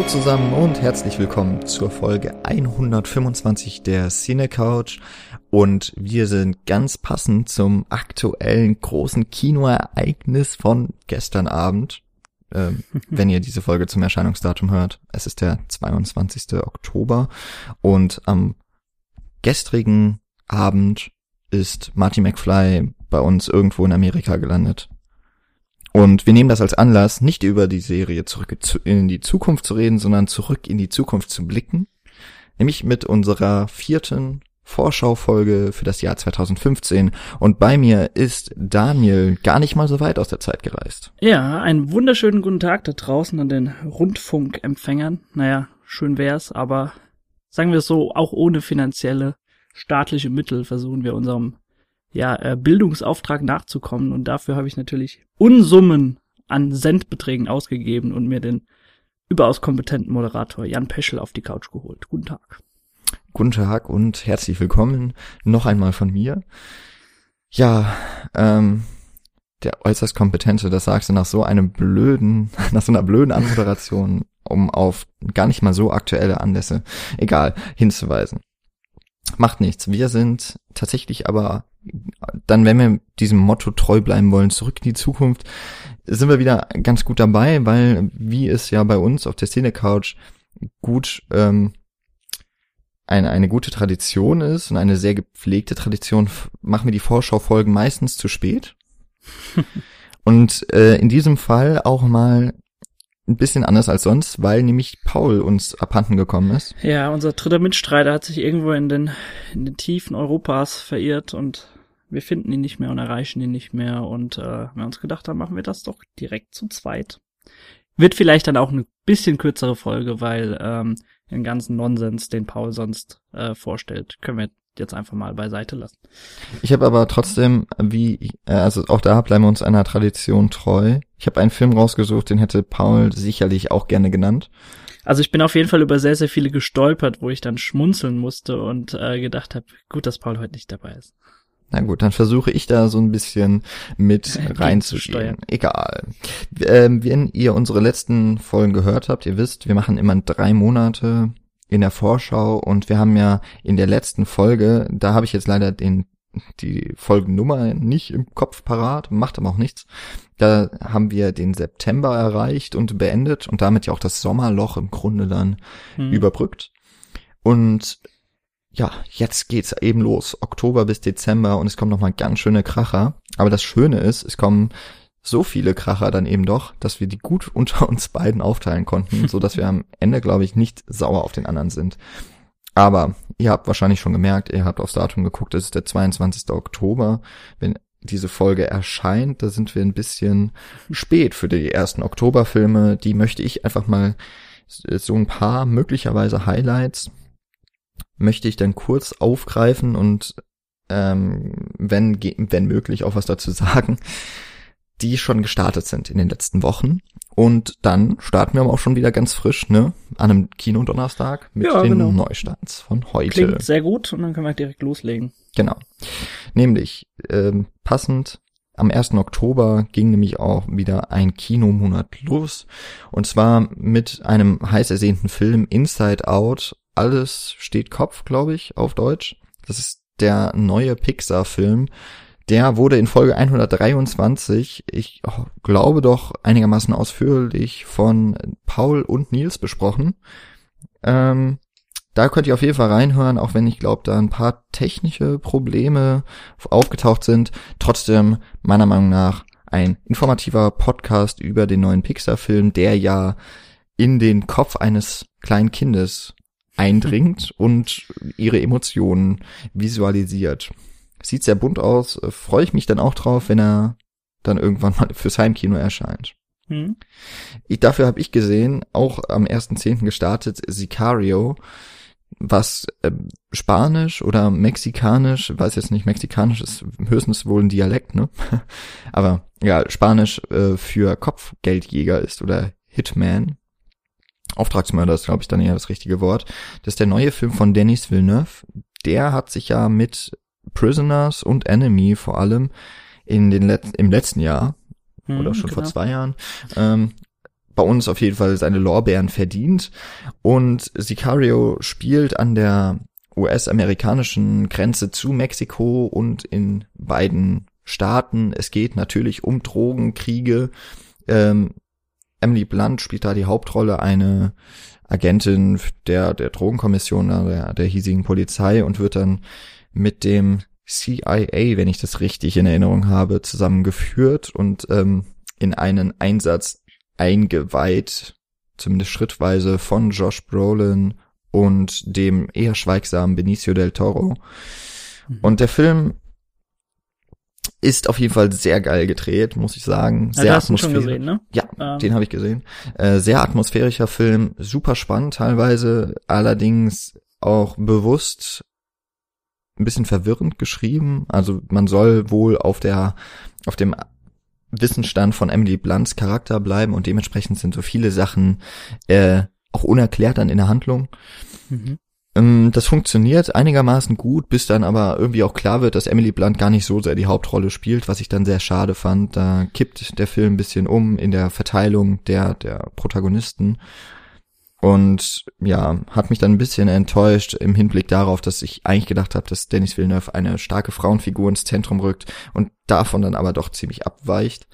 Hallo zusammen und herzlich willkommen zur Folge 125 der Cine Couch und wir sind ganz passend zum aktuellen großen Kinoereignis von gestern Abend, äh, wenn ihr diese Folge zum Erscheinungsdatum hört. Es ist der 22. Oktober und am gestrigen Abend ist Marty McFly bei uns irgendwo in Amerika gelandet. Und wir nehmen das als Anlass, nicht über die Serie zurück in die Zukunft zu reden, sondern zurück in die Zukunft zu blicken. Nämlich mit unserer vierten Vorschaufolge für das Jahr 2015. Und bei mir ist Daniel gar nicht mal so weit aus der Zeit gereist. Ja, einen wunderschönen guten Tag da draußen an den Rundfunkempfängern. Naja, schön wär's, aber sagen wir es so, auch ohne finanzielle staatliche Mittel versuchen wir unserem ja, äh, Bildungsauftrag nachzukommen. Und dafür habe ich natürlich Unsummen an Centbeträgen ausgegeben und mir den überaus kompetenten Moderator Jan Peschel auf die Couch geholt. Guten Tag. Guten Tag und herzlich willkommen noch einmal von mir. Ja, ähm, der äußerst kompetente, das sagst du nach so einem blöden, nach so einer blöden Anmoderation, um auf gar nicht mal so aktuelle Anlässe, egal, hinzuweisen. Macht nichts. Wir sind tatsächlich aber dann, wenn wir diesem Motto treu bleiben wollen, zurück in die Zukunft, sind wir wieder ganz gut dabei, weil wie es ja bei uns auf der Szene Couch gut ähm, eine, eine gute Tradition ist und eine sehr gepflegte Tradition, machen wir die Vorschaufolgen meistens zu spät. und äh, in diesem Fall auch mal ein bisschen anders als sonst, weil nämlich Paul uns abhanden gekommen ist. Ja, unser dritter Mitstreiter hat sich irgendwo in den, in den Tiefen Europas verirrt und wir finden ihn nicht mehr und erreichen ihn nicht mehr und äh, wir haben uns gedacht, dann machen wir das doch direkt zu zweit. Wird vielleicht dann auch eine bisschen kürzere Folge, weil ähm, den ganzen Nonsens, den Paul sonst äh, vorstellt, können wir jetzt einfach mal beiseite lassen. Ich habe aber trotzdem, wie, äh, also auch da bleiben wir uns einer Tradition treu. Ich habe einen Film rausgesucht, den hätte Paul sicherlich auch gerne genannt. Also ich bin auf jeden Fall über sehr, sehr viele gestolpert, wo ich dann schmunzeln musste und äh, gedacht habe, gut, dass Paul heute nicht dabei ist. Na gut, dann versuche ich da so ein bisschen mit reinzusteuern. Egal. Ähm, wenn ihr unsere letzten Folgen gehört habt, ihr wisst, wir machen immer drei Monate in der Vorschau und wir haben ja in der letzten Folge, da habe ich jetzt leider den die Folgennummer nicht im Kopf parat, macht aber auch nichts. Da haben wir den September erreicht und beendet und damit ja auch das Sommerloch im Grunde dann hm. überbrückt. Und ja, jetzt geht's eben los. Oktober bis Dezember und es kommen nochmal ganz schöne Kracher. Aber das Schöne ist, es kommen so viele Kracher dann eben doch, dass wir die gut unter uns beiden aufteilen konnten, so dass wir am Ende, glaube ich, nicht sauer auf den anderen sind. Aber ihr habt wahrscheinlich schon gemerkt, ihr habt aufs Datum geguckt, es ist der 22. Oktober. Wenn diese Folge erscheint, da sind wir ein bisschen spät für die ersten Oktoberfilme. Die möchte ich einfach mal so ein paar möglicherweise Highlights möchte ich dann kurz aufgreifen und ähm, wenn, wenn möglich auch was dazu sagen, die schon gestartet sind in den letzten Wochen. Und dann starten wir aber auch schon wieder ganz frisch, ne? An einem Kinodonnerstag mit ja, den genau. Neustarts von heute. Klingt sehr gut und dann können wir direkt loslegen. Genau. Nämlich, ähm, passend am 1. Oktober ging nämlich auch wieder ein Kinomonat los. Und zwar mit einem heiß ersehnten Film Inside Out alles steht Kopf, glaube ich, auf Deutsch. Das ist der neue Pixar-Film. Der wurde in Folge 123, ich glaube doch einigermaßen ausführlich von Paul und Nils besprochen. Ähm, da könnt ihr auf jeden Fall reinhören, auch wenn ich glaube, da ein paar technische Probleme aufgetaucht sind. Trotzdem, meiner Meinung nach, ein informativer Podcast über den neuen Pixar-Film, der ja in den Kopf eines kleinen Kindes eindringt und ihre Emotionen visualisiert. Sieht sehr bunt aus, äh, freue ich mich dann auch drauf, wenn er dann irgendwann mal fürs Heimkino erscheint. Hm. Ich, dafür habe ich gesehen, auch am 1.10. gestartet, Sicario, was äh, Spanisch oder Mexikanisch, weiß jetzt nicht, Mexikanisch ist höchstens wohl ein Dialekt, ne? Aber ja, Spanisch äh, für Kopfgeldjäger ist oder Hitman. Auftragsmörder ist, glaube ich, dann eher das richtige Wort. Das ist der neue Film von Denis Villeneuve. Der hat sich ja mit Prisoners und Enemy vor allem in den Let im letzten Jahr hm, oder schon genau. vor zwei Jahren ähm, bei uns auf jeden Fall seine Lorbeeren verdient. Und Sicario spielt an der US-amerikanischen Grenze zu Mexiko und in beiden Staaten. Es geht natürlich um Drogenkriege. Ähm, Emily Blunt spielt da die Hauptrolle, eine Agentin der, der Drogenkommission, der, der hiesigen Polizei und wird dann mit dem CIA, wenn ich das richtig in Erinnerung habe, zusammengeführt und ähm, in einen Einsatz eingeweiht, zumindest schrittweise von Josh Brolin und dem eher schweigsamen Benicio del Toro. Mhm. Und der Film ist auf jeden Fall sehr geil gedreht, muss ich sagen. Sehr ja, hast du schon gesehen, ne? Ja, ähm. den habe ich gesehen. Äh, sehr atmosphärischer Film, super spannend teilweise, allerdings auch bewusst ein bisschen verwirrend geschrieben. Also man soll wohl auf der auf dem Wissensstand von Emily Blunts Charakter bleiben und dementsprechend sind so viele Sachen äh, auch unerklärt dann in der Handlung. Mhm. Ähm, das funktioniert einigermaßen gut, bis dann aber irgendwie auch klar wird, dass Emily Blunt gar nicht so sehr die Hauptrolle spielt, was ich dann sehr schade fand. Da kippt der Film ein bisschen um in der Verteilung der, der Protagonisten. Und ja, hat mich dann ein bisschen enttäuscht im Hinblick darauf, dass ich eigentlich gedacht habe, dass Dennis Villeneuve eine starke Frauenfigur ins Zentrum rückt und davon dann aber doch ziemlich abweicht.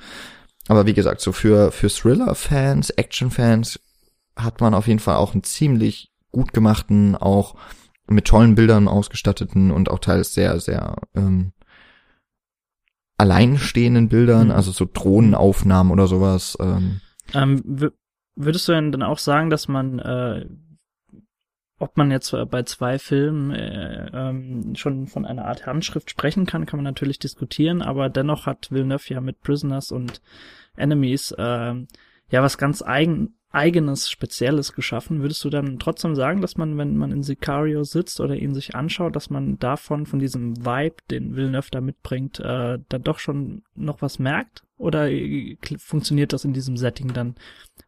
Aber wie gesagt, so für, für Thriller-Fans, Action-Fans hat man auf jeden Fall auch einen ziemlich gut gemachten, auch mit tollen Bildern ausgestatteten und auch teils sehr, sehr ähm, alleinstehenden Bildern, mhm. also so Drohnenaufnahmen oder sowas. Ähm. Ähm, würdest du denn dann auch sagen, dass man, äh, ob man jetzt bei zwei Filmen äh, ähm, schon von einer Art Handschrift sprechen kann, kann man natürlich diskutieren, aber dennoch hat Villeneuve ja mit Prisoners und Enemies äh, ja was ganz eigen eigenes, spezielles geschaffen. Würdest du dann trotzdem sagen, dass man, wenn man in Sicario sitzt oder ihn sich anschaut, dass man davon, von diesem Vibe, den Villeneuve da mitbringt, äh, dann doch schon noch was merkt? Oder äh, funktioniert das in diesem Setting dann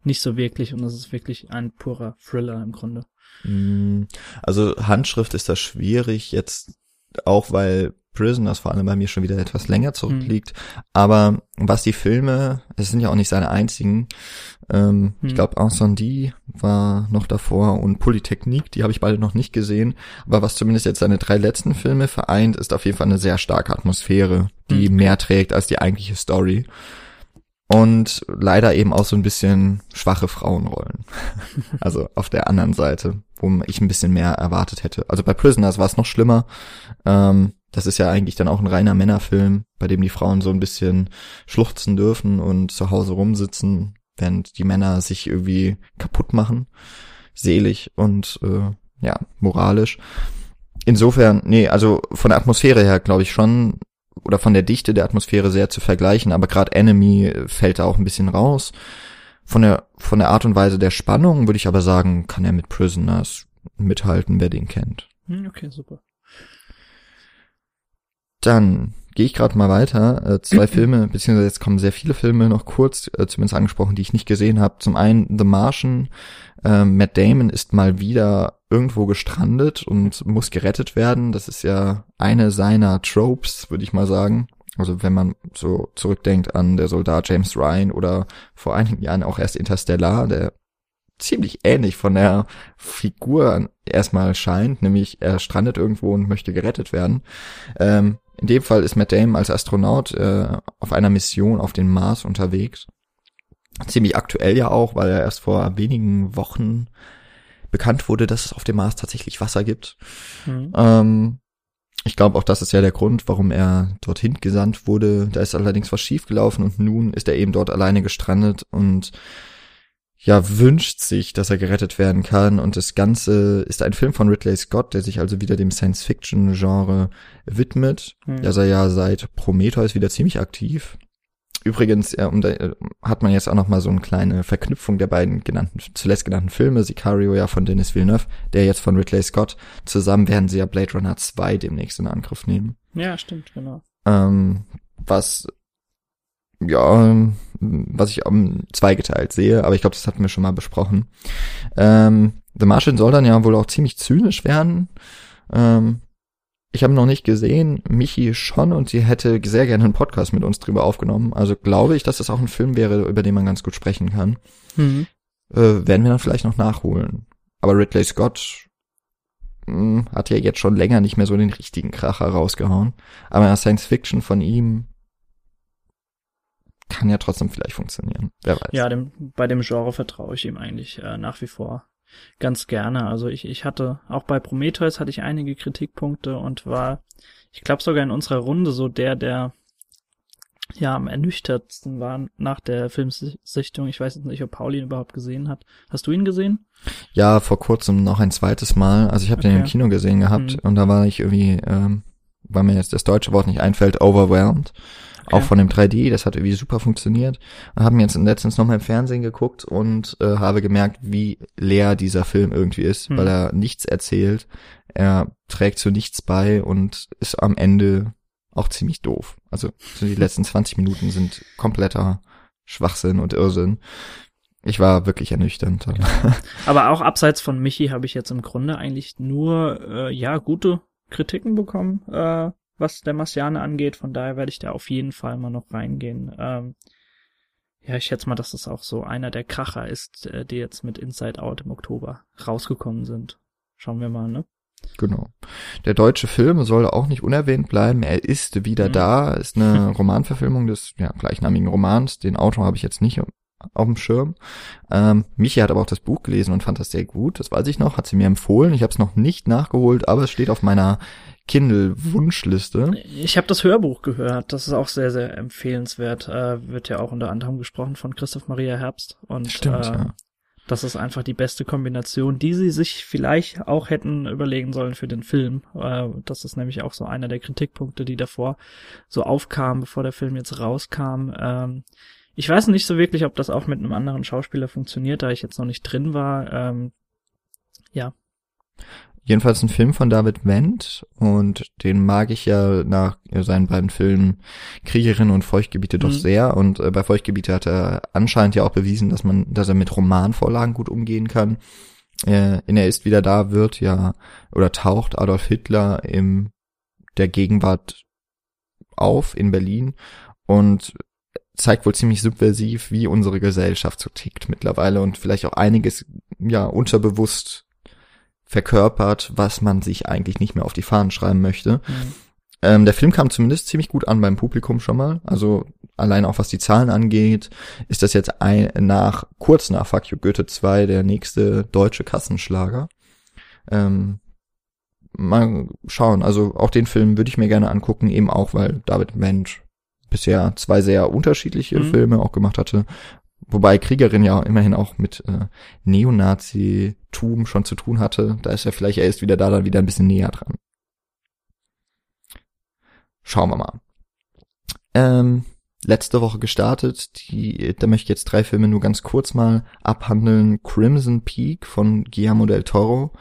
nicht so wirklich und es ist wirklich ein purer Thriller im Grunde? Mm, also Handschrift ist da schwierig jetzt auch, weil Prisoners vor allem bei mir schon wieder etwas länger zurückliegt. Mhm. Aber was die Filme, es sind ja auch nicht seine einzigen, ähm, mhm. ich glaube Incendie war noch davor und Polytechnik, die habe ich beide noch nicht gesehen. Aber was zumindest jetzt seine drei letzten Filme vereint, ist auf jeden Fall eine sehr starke Atmosphäre, die mhm. mehr trägt als die eigentliche Story. Und leider eben auch so ein bisschen schwache Frauenrollen. also auf der anderen Seite, wo ich ein bisschen mehr erwartet hätte. Also bei Prisoners war es noch schlimmer. Ähm, das ist ja eigentlich dann auch ein reiner Männerfilm, bei dem die Frauen so ein bisschen schluchzen dürfen und zu Hause rumsitzen, während die Männer sich irgendwie kaputt machen, selig und äh, ja, moralisch. Insofern, nee, also von der Atmosphäre her glaube ich schon, oder von der Dichte der Atmosphäre sehr zu vergleichen, aber gerade Enemy fällt da auch ein bisschen raus. Von der, von der Art und Weise der Spannung würde ich aber sagen, kann er mit Prisoners mithalten, wer den kennt. Hm, okay, super. Dann gehe ich gerade mal weiter. Äh, zwei Filme, beziehungsweise jetzt kommen sehr viele Filme noch kurz, äh, zumindest angesprochen, die ich nicht gesehen habe. Zum einen The Martian. Äh, Matt Damon ist mal wieder irgendwo gestrandet und muss gerettet werden. Das ist ja eine seiner Tropes, würde ich mal sagen. Also wenn man so zurückdenkt an der Soldat James Ryan oder vor einigen Jahren auch erst Interstellar, der ziemlich ähnlich von der Figur erstmal scheint, nämlich er strandet irgendwo und möchte gerettet werden. Ähm, in dem Fall ist Matt Damon als Astronaut äh, auf einer Mission auf den Mars unterwegs. Ziemlich aktuell ja auch, weil er erst vor wenigen Wochen bekannt wurde, dass es auf dem Mars tatsächlich Wasser gibt. Mhm. Ähm, ich glaube auch, das ist ja der Grund, warum er dorthin gesandt wurde. Da ist allerdings was schiefgelaufen und nun ist er eben dort alleine gestrandet und ja wünscht sich, dass er gerettet werden kann. Und das Ganze ist ein Film von Ridley Scott, der sich also wieder dem Science-Fiction-Genre widmet. Mhm. Da ist er ja seit Prometheus wieder ziemlich aktiv. Übrigens ja, um da, hat man jetzt auch noch mal so eine kleine Verknüpfung der beiden genannten, zuletzt genannten Filme, Sicario ja von Denis Villeneuve, der jetzt von Ridley Scott. Zusammen werden sie ja Blade Runner 2 demnächst in Angriff nehmen. Ja, stimmt, genau. Ähm, was ja, was ich um, zweigeteilt sehe, aber ich glaube, das hatten wir schon mal besprochen. Ähm, The Martian soll dann ja wohl auch ziemlich zynisch werden. Ähm, ich habe noch nicht gesehen, Michi schon und sie hätte sehr gerne einen Podcast mit uns drüber aufgenommen. Also glaube ich, dass das auch ein Film wäre, über den man ganz gut sprechen kann. Mhm. Äh, werden wir dann vielleicht noch nachholen. Aber Ridley Scott mh, hm, hat ja jetzt schon länger nicht mehr so den richtigen Kracher rausgehauen. Aber Science Fiction von ihm kann ja trotzdem vielleicht funktionieren. Wer weiß. Ja, dem, bei dem Genre vertraue ich ihm eigentlich äh, nach wie vor ganz gerne. Also ich, ich hatte, auch bei Prometheus hatte ich einige Kritikpunkte und war, ich glaube sogar in unserer Runde so der, der ja am ernüchtertsten war nach der Filmsichtung. Ich weiß jetzt nicht, ob Paulin überhaupt gesehen hat. Hast du ihn gesehen? Ja, vor kurzem noch ein zweites Mal. Also ich habe okay. den im Kino gesehen gehabt mhm. und da war ich irgendwie, ähm, weil mir jetzt das deutsche Wort nicht einfällt, overwhelmed. Auch von dem 3D, das hat irgendwie super funktioniert. Wir haben jetzt letztens nochmal im Fernsehen geguckt und äh, habe gemerkt, wie leer dieser Film irgendwie ist, mhm. weil er nichts erzählt. Er trägt zu nichts bei und ist am Ende auch ziemlich doof. Also so die letzten 20 Minuten sind kompletter Schwachsinn und Irrsinn. Ich war wirklich ernüchternd. Aber auch abseits von Michi habe ich jetzt im Grunde eigentlich nur äh, ja gute Kritiken bekommen, äh, was der Marciane angeht. Von daher werde ich da auf jeden Fall mal noch reingehen. Ähm, ja, ich schätze mal, dass das auch so einer der Kracher ist, äh, die jetzt mit Inside Out im Oktober rausgekommen sind. Schauen wir mal, ne? Genau. Der deutsche Film soll auch nicht unerwähnt bleiben. Er ist wieder mhm. da. Ist eine Romanverfilmung des ja, gleichnamigen Romans. Den Autor habe ich jetzt nicht auf dem Schirm. Ähm, Michi hat aber auch das Buch gelesen und fand das sehr gut. Das weiß ich noch. Hat sie mir empfohlen. Ich habe es noch nicht nachgeholt, aber es steht auf meiner Kindle-Wunschliste. Ich habe das Hörbuch gehört. Das ist auch sehr, sehr empfehlenswert. Äh, wird ja auch unter anderem gesprochen von Christoph Maria Herbst. Und Stimmt, äh, ja. Das ist einfach die beste Kombination, die sie sich vielleicht auch hätten überlegen sollen für den Film. Äh, das ist nämlich auch so einer der Kritikpunkte, die davor so aufkamen, bevor der Film jetzt rauskam. Ähm, ich weiß nicht so wirklich, ob das auch mit einem anderen Schauspieler funktioniert, da ich jetzt noch nicht drin war. Ähm, ja. Jedenfalls ein Film von David Wendt und den mag ich ja nach seinen beiden Filmen Kriegerin und Feuchtgebiete doch mhm. sehr und äh, bei Feuchtgebiete hat er anscheinend ja auch bewiesen, dass man, dass er mit Romanvorlagen gut umgehen kann. Äh, in Er ist wieder da wird ja oder taucht Adolf Hitler im der Gegenwart auf in Berlin und zeigt wohl ziemlich subversiv, wie unsere Gesellschaft so tickt mittlerweile und vielleicht auch einiges ja unterbewusst verkörpert, was man sich eigentlich nicht mehr auf die Fahnen schreiben möchte. Mhm. Ähm, der Film kam zumindest ziemlich gut an beim Publikum schon mal. Also allein auch was die Zahlen angeht, ist das jetzt ein, nach, kurz nach Fuck You Goethe 2 der nächste deutsche Kassenschlager. Ähm, mal schauen. Also auch den Film würde ich mir gerne angucken, eben auch, weil David Mensch bisher zwei sehr unterschiedliche mhm. Filme auch gemacht hatte. Wobei Kriegerin ja immerhin auch mit äh, Neonazi-Tum schon zu tun hatte. Da ist er vielleicht, er ist wieder da dann wieder ein bisschen näher dran. Schauen wir mal. Ähm, letzte Woche gestartet. Die, da möchte ich jetzt drei Filme nur ganz kurz mal abhandeln. Crimson Peak von Guillermo del Toro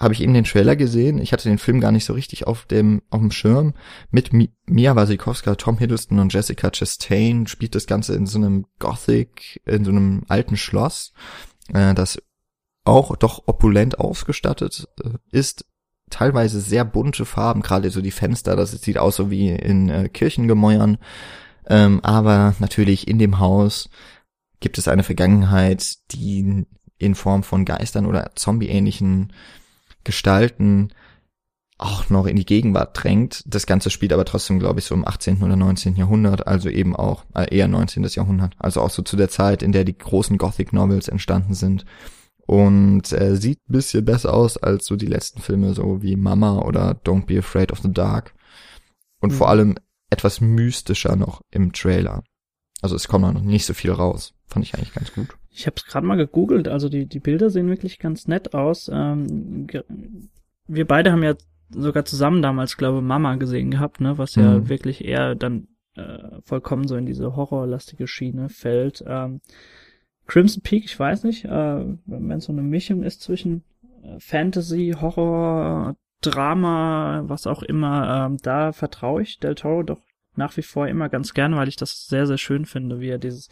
habe ich eben den Trailer gesehen. Ich hatte den Film gar nicht so richtig auf dem auf dem Schirm. Mit Mi Mia Wasikowska, Tom Hiddleston und Jessica Chastain spielt das Ganze in so einem Gothic, in so einem alten Schloss, äh, das auch doch opulent ausgestattet äh, ist. Teilweise sehr bunte Farben, gerade so die Fenster, das sieht aus so wie in äh, Kirchengemäuern. Ähm, aber natürlich in dem Haus gibt es eine Vergangenheit, die in Form von Geistern oder Zombie-ähnlichen Gestalten auch noch in die Gegenwart drängt. Das Ganze spielt aber trotzdem, glaube ich, so im 18. oder 19. Jahrhundert, also eben auch äh, eher 19. Jahrhundert, also auch so zu der Zeit, in der die großen Gothic Novels entstanden sind. Und äh, sieht ein bisschen besser aus als so die letzten Filme, so wie Mama oder Don't Be Afraid of the Dark. Und mhm. vor allem etwas mystischer noch im Trailer. Also es kommt noch nicht so viel raus. Fand ich eigentlich ganz gut. Ich habe es gerade mal gegoogelt, also die, die Bilder sehen wirklich ganz nett aus. Ähm, wir beide haben ja sogar zusammen damals, glaube Mama gesehen gehabt, ne, was ja mhm. wirklich eher dann äh, vollkommen so in diese horrorlastige Schiene fällt. Ähm, Crimson Peak, ich weiß nicht, äh, wenn es so eine Mischung ist zwischen äh, Fantasy, Horror, Drama, was auch immer, ähm, da vertraue ich Del Toro doch nach wie vor immer ganz gern, weil ich das sehr, sehr schön finde, wie er dieses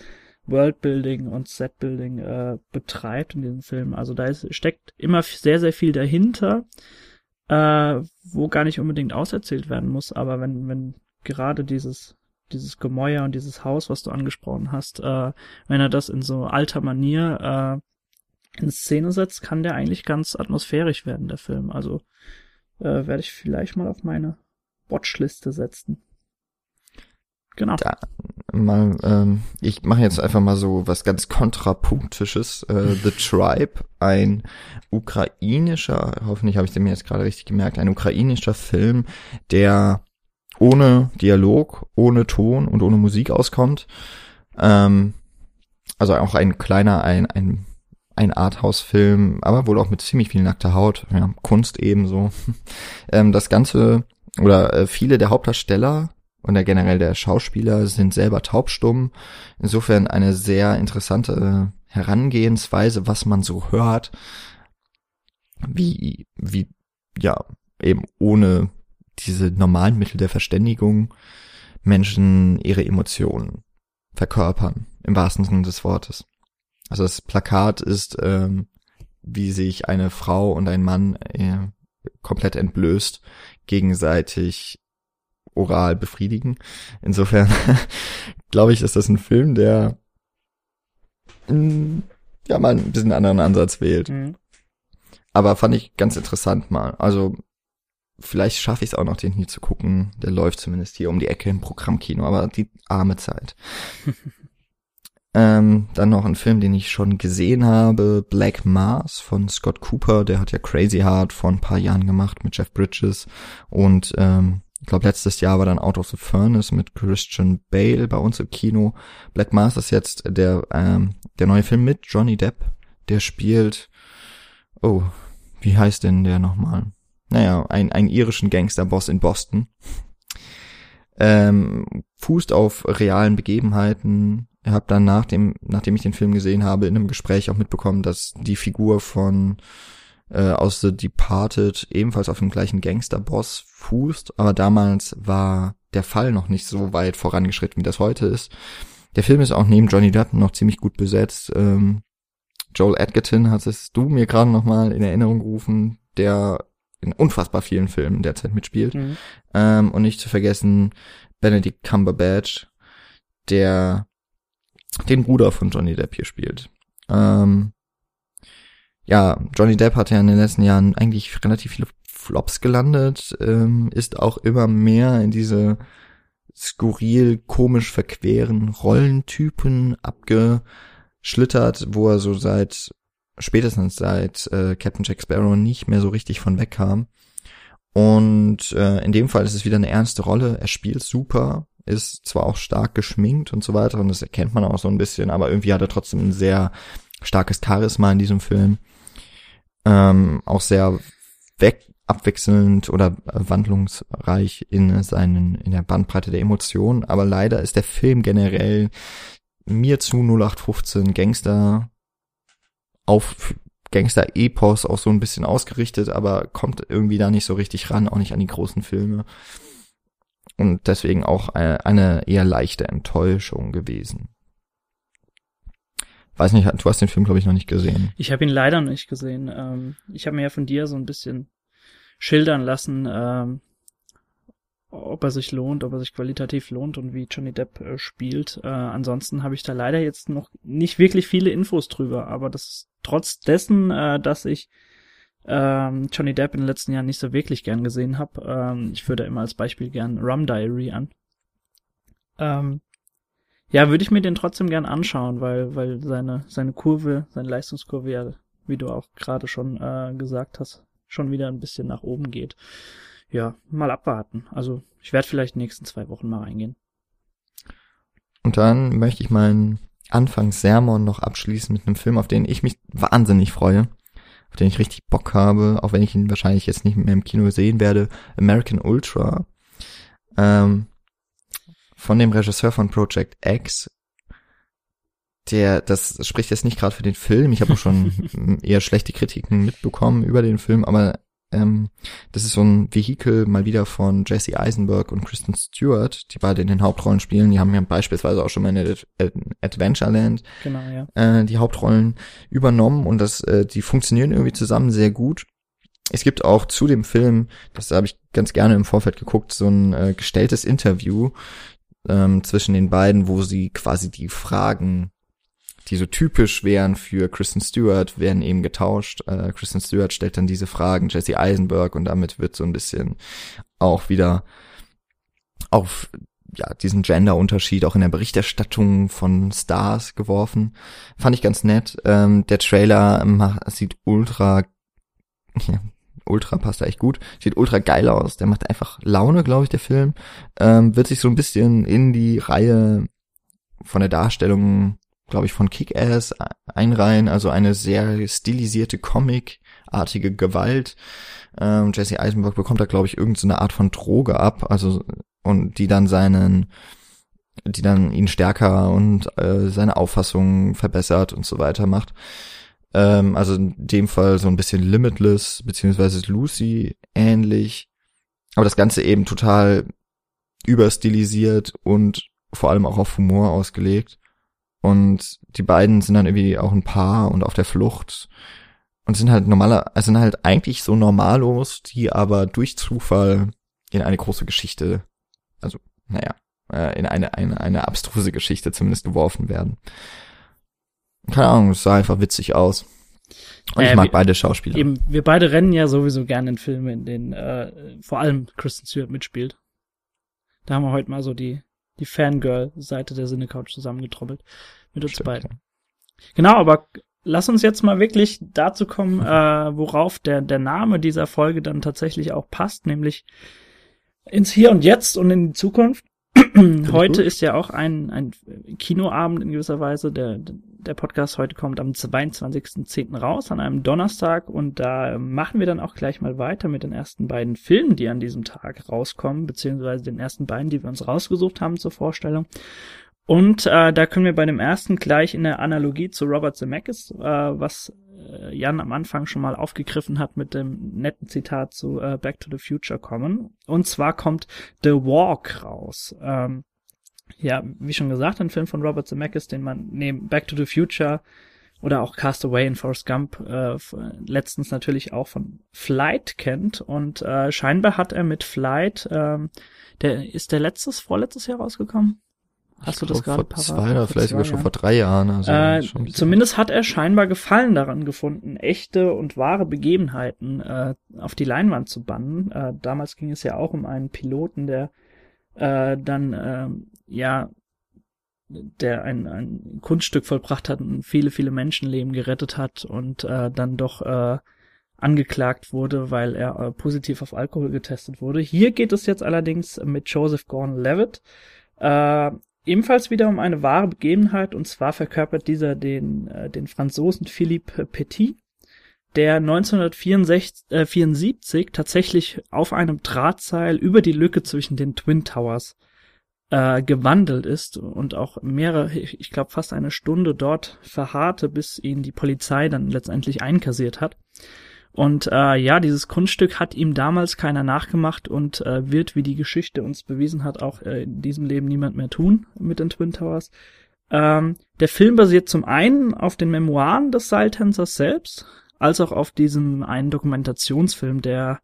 Worldbuilding und Setbuilding äh, betreibt in diesem Film. Also da ist, steckt immer sehr, sehr viel dahinter. äh, wo gar nicht unbedingt auserzählt werden muss, aber wenn, wenn gerade dieses, dieses Gemäuer und dieses Haus, was du angesprochen hast, äh, wenn er das in so alter Manier äh, in Szene setzt, kann der eigentlich ganz atmosphärisch werden, der Film. Also äh, werde ich vielleicht mal auf meine Watchliste setzen. Genau. Da, mal, ähm, ich mache jetzt einfach mal so was ganz kontrapunktisches. Äh, The Tribe, ein ukrainischer, hoffentlich habe ich den mir jetzt gerade richtig gemerkt, ein ukrainischer Film, der ohne Dialog, ohne Ton und ohne Musik auskommt. Ähm, also auch ein kleiner, ein, ein, ein Arthouse-Film, aber wohl auch mit ziemlich viel nackter Haut, ja, Kunst ebenso. ähm, das Ganze, oder äh, viele der Hauptdarsteller und der generell der Schauspieler sind selber taubstumm. Insofern eine sehr interessante Herangehensweise, was man so hört, wie, wie, ja, eben ohne diese normalen Mittel der Verständigung Menschen ihre Emotionen verkörpern, im wahrsten Sinne des Wortes. Also das Plakat ist, ähm, wie sich eine Frau und ein Mann äh, komplett entblößt, gegenseitig oral befriedigen. Insofern glaube ich, ist das ein Film, der mh, mm, ja mal ein bisschen anderen Ansatz wählt. Mhm. Aber fand ich ganz interessant mal. Also vielleicht schaffe ich es auch noch, den hier zu gucken. Der läuft zumindest hier um die Ecke im Programmkino, aber die arme Zeit. ähm, dann noch ein Film, den ich schon gesehen habe, Black Mars von Scott Cooper. Der hat ja Crazy Heart vor ein paar Jahren gemacht mit Jeff Bridges und ähm, ich glaube, letztes Jahr war dann Out of the Furnace mit Christian Bale bei uns im Kino. Black Mass ist jetzt der, ähm, der neue Film mit Johnny Depp. Der spielt, oh, wie heißt denn der nochmal? Naja, ein, einen irischen Gangsterboss in Boston. Ähm, fußt auf realen Begebenheiten. Ich habe dann nach dem, nachdem ich den Film gesehen habe, in einem Gespräch auch mitbekommen, dass die Figur von äh, aus The Departed ebenfalls auf dem gleichen Gangsterboss fußt, aber damals war der Fall noch nicht so weit vorangeschritten, wie das heute ist. Der Film ist auch neben Johnny Depp noch ziemlich gut besetzt. Ähm, Joel Edgerton hattest du mir gerade noch mal in Erinnerung gerufen, der in unfassbar vielen Filmen derzeit mitspielt. Mhm. Ähm, und nicht zu vergessen Benedict Cumberbatch, der den Bruder von Johnny Depp hier spielt. Ähm, ja, Johnny Depp hat ja in den letzten Jahren eigentlich relativ viele Flops gelandet, ähm, ist auch immer mehr in diese skurril, komisch verqueren Rollentypen abgeschlittert, wo er so seit, spätestens seit äh, Captain Jack Sparrow nicht mehr so richtig von wegkam. Und äh, in dem Fall ist es wieder eine ernste Rolle. Er spielt super, ist zwar auch stark geschminkt und so weiter, und das erkennt man auch so ein bisschen, aber irgendwie hat er trotzdem ein sehr starkes Charisma in diesem Film ähm, auch sehr weg abwechselnd oder wandlungsreich in seinen in der Bandbreite der Emotionen, aber leider ist der Film generell mir zu 0815 Gangster auf Gangster-Epos auch so ein bisschen ausgerichtet, aber kommt irgendwie da nicht so richtig ran, auch nicht an die großen Filme. Und deswegen auch eine eher leichte Enttäuschung gewesen. Weiß nicht, du hast den Film, glaube ich, noch nicht gesehen. Ich habe ihn leider noch nicht gesehen. Ähm, ich habe mir ja von dir so ein bisschen schildern lassen, ähm, ob er sich lohnt, ob er sich qualitativ lohnt und wie Johnny Depp äh, spielt. Äh, ansonsten habe ich da leider jetzt noch nicht wirklich viele Infos drüber, aber das ist trotz dessen, äh, dass ich ähm, Johnny Depp in den letzten Jahren nicht so wirklich gern gesehen habe. Ähm, ich würde immer als Beispiel gern Rum Diary an. Ähm, ja, würde ich mir den trotzdem gern anschauen, weil, weil seine, seine Kurve, seine Leistungskurve ja, wie du auch gerade schon äh, gesagt hast, schon wieder ein bisschen nach oben geht. Ja, mal abwarten. Also ich werde vielleicht die nächsten zwei Wochen mal reingehen. Und dann möchte ich meinen Anfangssermon noch abschließen mit einem Film, auf den ich mich wahnsinnig freue, auf den ich richtig Bock habe, auch wenn ich ihn wahrscheinlich jetzt nicht mehr im Kino sehen werde. American Ultra. Ähm, von dem Regisseur von Project X, der, das spricht jetzt nicht gerade für den Film, ich habe auch schon eher schlechte Kritiken mitbekommen über den Film, aber ähm, das ist so ein Vehikel mal wieder von Jesse Eisenberg und Kristen Stewart, die beide in den Hauptrollen spielen. Die haben ja beispielsweise auch schon mal in Adventureland genau, ja. äh, die Hauptrollen übernommen und das, äh, die funktionieren irgendwie zusammen sehr gut. es gibt auch zu dem Film, das habe ich ganz gerne im Vorfeld geguckt, so ein äh, gestelltes Interview ähm, zwischen den beiden, wo sie quasi die Fragen, die so typisch wären für Kristen Stewart, werden eben getauscht. Äh, Kristen Stewart stellt dann diese Fragen, Jesse Eisenberg, und damit wird so ein bisschen auch wieder auf ja, diesen Gender-Unterschied auch in der Berichterstattung von Stars geworfen. Fand ich ganz nett. Ähm, der Trailer macht, sieht ultra, ja, ultra passt da echt gut. Sieht ultra geil aus. Der macht einfach Laune, glaube ich, der Film. Ähm, wird sich so ein bisschen in die Reihe von der Darstellung, glaube ich, von Kick-Ass einreihen. Also eine sehr stilisierte Comic-artige Gewalt. Ähm, Jesse Eisenberg bekommt da, glaube ich, irgendeine so Art von Droge ab. Also und die dann seinen, die dann ihn stärker und äh, seine Auffassung verbessert und so weiter macht. Ähm, also in dem Fall so ein bisschen Limitless, beziehungsweise Lucy ähnlich. Aber das Ganze eben total überstilisiert und vor allem auch auf Humor ausgelegt. Und die beiden sind dann irgendwie auch ein Paar und auf der Flucht und sind halt normaler, also sind halt eigentlich so normalos, die aber durch Zufall in eine große Geschichte also, naja, äh, in eine, eine, eine abstruse Geschichte zumindest geworfen werden. Keine Ahnung, es sah einfach witzig aus. Und äh, ich mag wir, beide Schauspieler. Eben, wir beide rennen ja sowieso gerne in Filme, in denen äh, vor allem Kristen Stewart mitspielt. Da haben wir heute mal so die, die Fangirl-Seite der Cinecouch zusammengetrommelt mit uns Stimmt, beiden. Ja. Genau, aber lass uns jetzt mal wirklich dazu kommen, äh, worauf der, der Name dieser Folge dann tatsächlich auch passt, nämlich ins Hier und Jetzt und in die Zukunft. heute ist ja auch ein, ein Kinoabend in gewisser Weise. Der, der Podcast heute kommt am 22.10. raus, an einem Donnerstag. Und da machen wir dann auch gleich mal weiter mit den ersten beiden Filmen, die an diesem Tag rauskommen, beziehungsweise den ersten beiden, die wir uns rausgesucht haben zur Vorstellung. Und äh, da können wir bei dem ersten gleich in der Analogie zu Robert Zemeckis, äh, was äh, Jan am Anfang schon mal aufgegriffen hat mit dem netten Zitat zu äh, Back to the Future kommen. Und zwar kommt The Walk raus. Ähm, ja, wie schon gesagt, ein Film von Robert Zemeckis, den man neben Back to the Future oder auch Castaway in Forrest Gump äh, letztens natürlich auch von Flight kennt und äh, scheinbar hat er mit Flight, ähm, der ist der letztes, vorletztes Jahr rausgekommen? Hast du das gerade parat? Zwei oder vielleicht sogar schon vor drei Jahren. Also äh, zumindest hat er scheinbar Gefallen daran gefunden, echte und wahre Begebenheiten äh, auf die Leinwand zu bannen. Äh, damals ging es ja auch um einen Piloten, der äh, dann äh, ja der ein, ein Kunststück vollbracht hat und viele, viele Menschenleben gerettet hat und äh, dann doch äh, angeklagt wurde, weil er äh, positiv auf Alkohol getestet wurde. Hier geht es jetzt allerdings mit Joseph Gordon-Levitt. Äh, ebenfalls wieder um eine wahre Begebenheit und zwar verkörpert dieser den, äh, den Franzosen Philippe Petit, der 1974 äh, tatsächlich auf einem Drahtseil über die Lücke zwischen den Twin Towers äh, gewandelt ist und auch mehrere, ich glaube fast eine Stunde dort verharrte, bis ihn die Polizei dann letztendlich einkassiert hat. Und äh, ja, dieses Kunststück hat ihm damals keiner nachgemacht und äh, wird, wie die Geschichte uns bewiesen hat, auch äh, in diesem Leben niemand mehr tun mit den Twin Towers. Ähm, der Film basiert zum einen auf den Memoiren des Seiltänzers selbst, als auch auf diesem einen Dokumentationsfilm, der,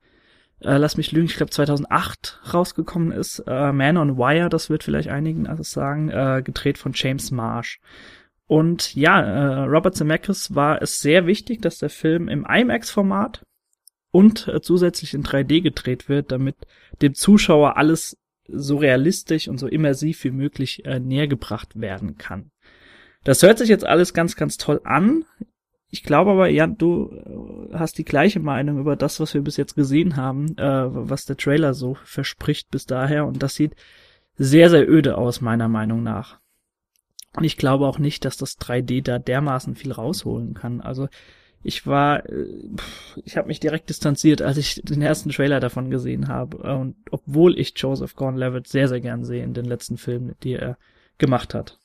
äh, lass mich lügen, ich glaube 2008 rausgekommen ist, äh, Man on Wire, das wird vielleicht einigen also sagen, äh, gedreht von James Marsh. Und ja, äh, Robert Zemeckis war es sehr wichtig, dass der Film im IMAX-Format und äh, zusätzlich in 3D gedreht wird, damit dem Zuschauer alles so realistisch und so immersiv wie möglich äh, näher gebracht werden kann. Das hört sich jetzt alles ganz, ganz toll an. Ich glaube aber, Jan, du äh, hast die gleiche Meinung über das, was wir bis jetzt gesehen haben, äh, was der Trailer so verspricht bis daher. Und das sieht sehr, sehr öde aus, meiner Meinung nach. Und ich glaube auch nicht, dass das 3D da dermaßen viel rausholen kann. Also ich war, äh, ich habe mich direkt distanziert, als ich den ersten Trailer davon gesehen habe. Und obwohl ich Joseph Gordon-Levitt sehr, sehr gern sehe in den letzten Filmen, die er gemacht hat.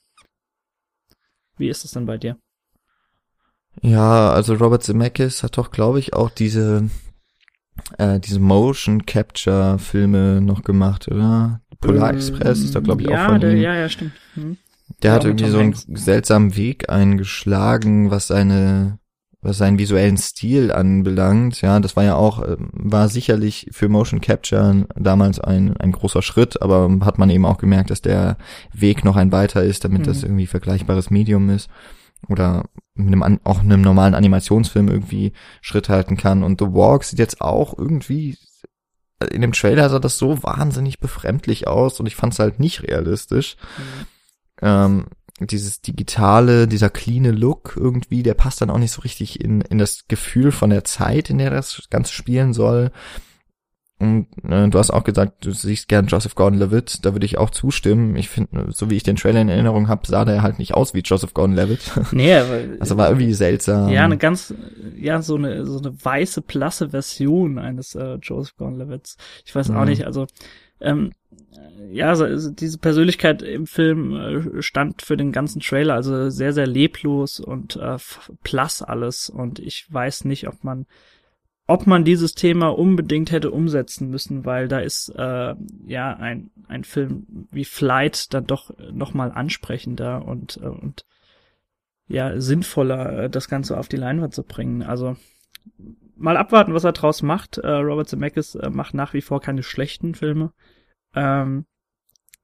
Wie ist es denn bei dir? Ja, also Robert Zemeckis hat doch, glaube ich, auch diese äh, diese Motion Capture Filme noch gemacht, oder? Polar Express ist da, glaube ich, ja, auch von der, ihm. Ja, ja, stimmt. Hm. Der ja, hat irgendwie so einen seltsamen Weg eingeschlagen, was seine was seinen visuellen Stil anbelangt, ja, das war ja auch, äh, war sicherlich für Motion Capture damals ein, ein großer Schritt, aber hat man eben auch gemerkt, dass der Weg noch ein weiter ist, damit mhm. das irgendwie vergleichbares Medium ist oder mit einem, auch einem normalen Animationsfilm irgendwie Schritt halten kann. Und The Walk sieht jetzt auch irgendwie, in dem Trailer sah das so wahnsinnig befremdlich aus und ich fand es halt nicht realistisch. Mhm. Ähm, dieses digitale, dieser cleane Look irgendwie, der passt dann auch nicht so richtig in, in das Gefühl von der Zeit, in der das Ganze spielen soll. Und äh, du hast auch gesagt, du siehst gern Joseph Gordon-Levitt, da würde ich auch zustimmen. Ich finde, so wie ich den Trailer in Erinnerung habe, sah der halt nicht aus wie Joseph Gordon-Levitt. Nee, aber also war irgendwie seltsam. Ja, eine ganz, ja so eine so eine weiße blasse Version eines äh, Joseph Gordon-Levitts. Ich weiß auch mhm. nicht, also ähm, ja, also diese Persönlichkeit im Film äh, stand für den ganzen Trailer, also sehr, sehr leblos und äh, blass alles. Und ich weiß nicht, ob man, ob man dieses Thema unbedingt hätte umsetzen müssen, weil da ist äh, ja ein, ein Film wie Flight dann doch nochmal ansprechender und, äh, und ja, sinnvoller, äh, das Ganze auf die Leinwand zu bringen. Also mal abwarten, was er draus macht. Äh, Robert Zemeckis äh, macht nach wie vor keine schlechten Filme. Ähm,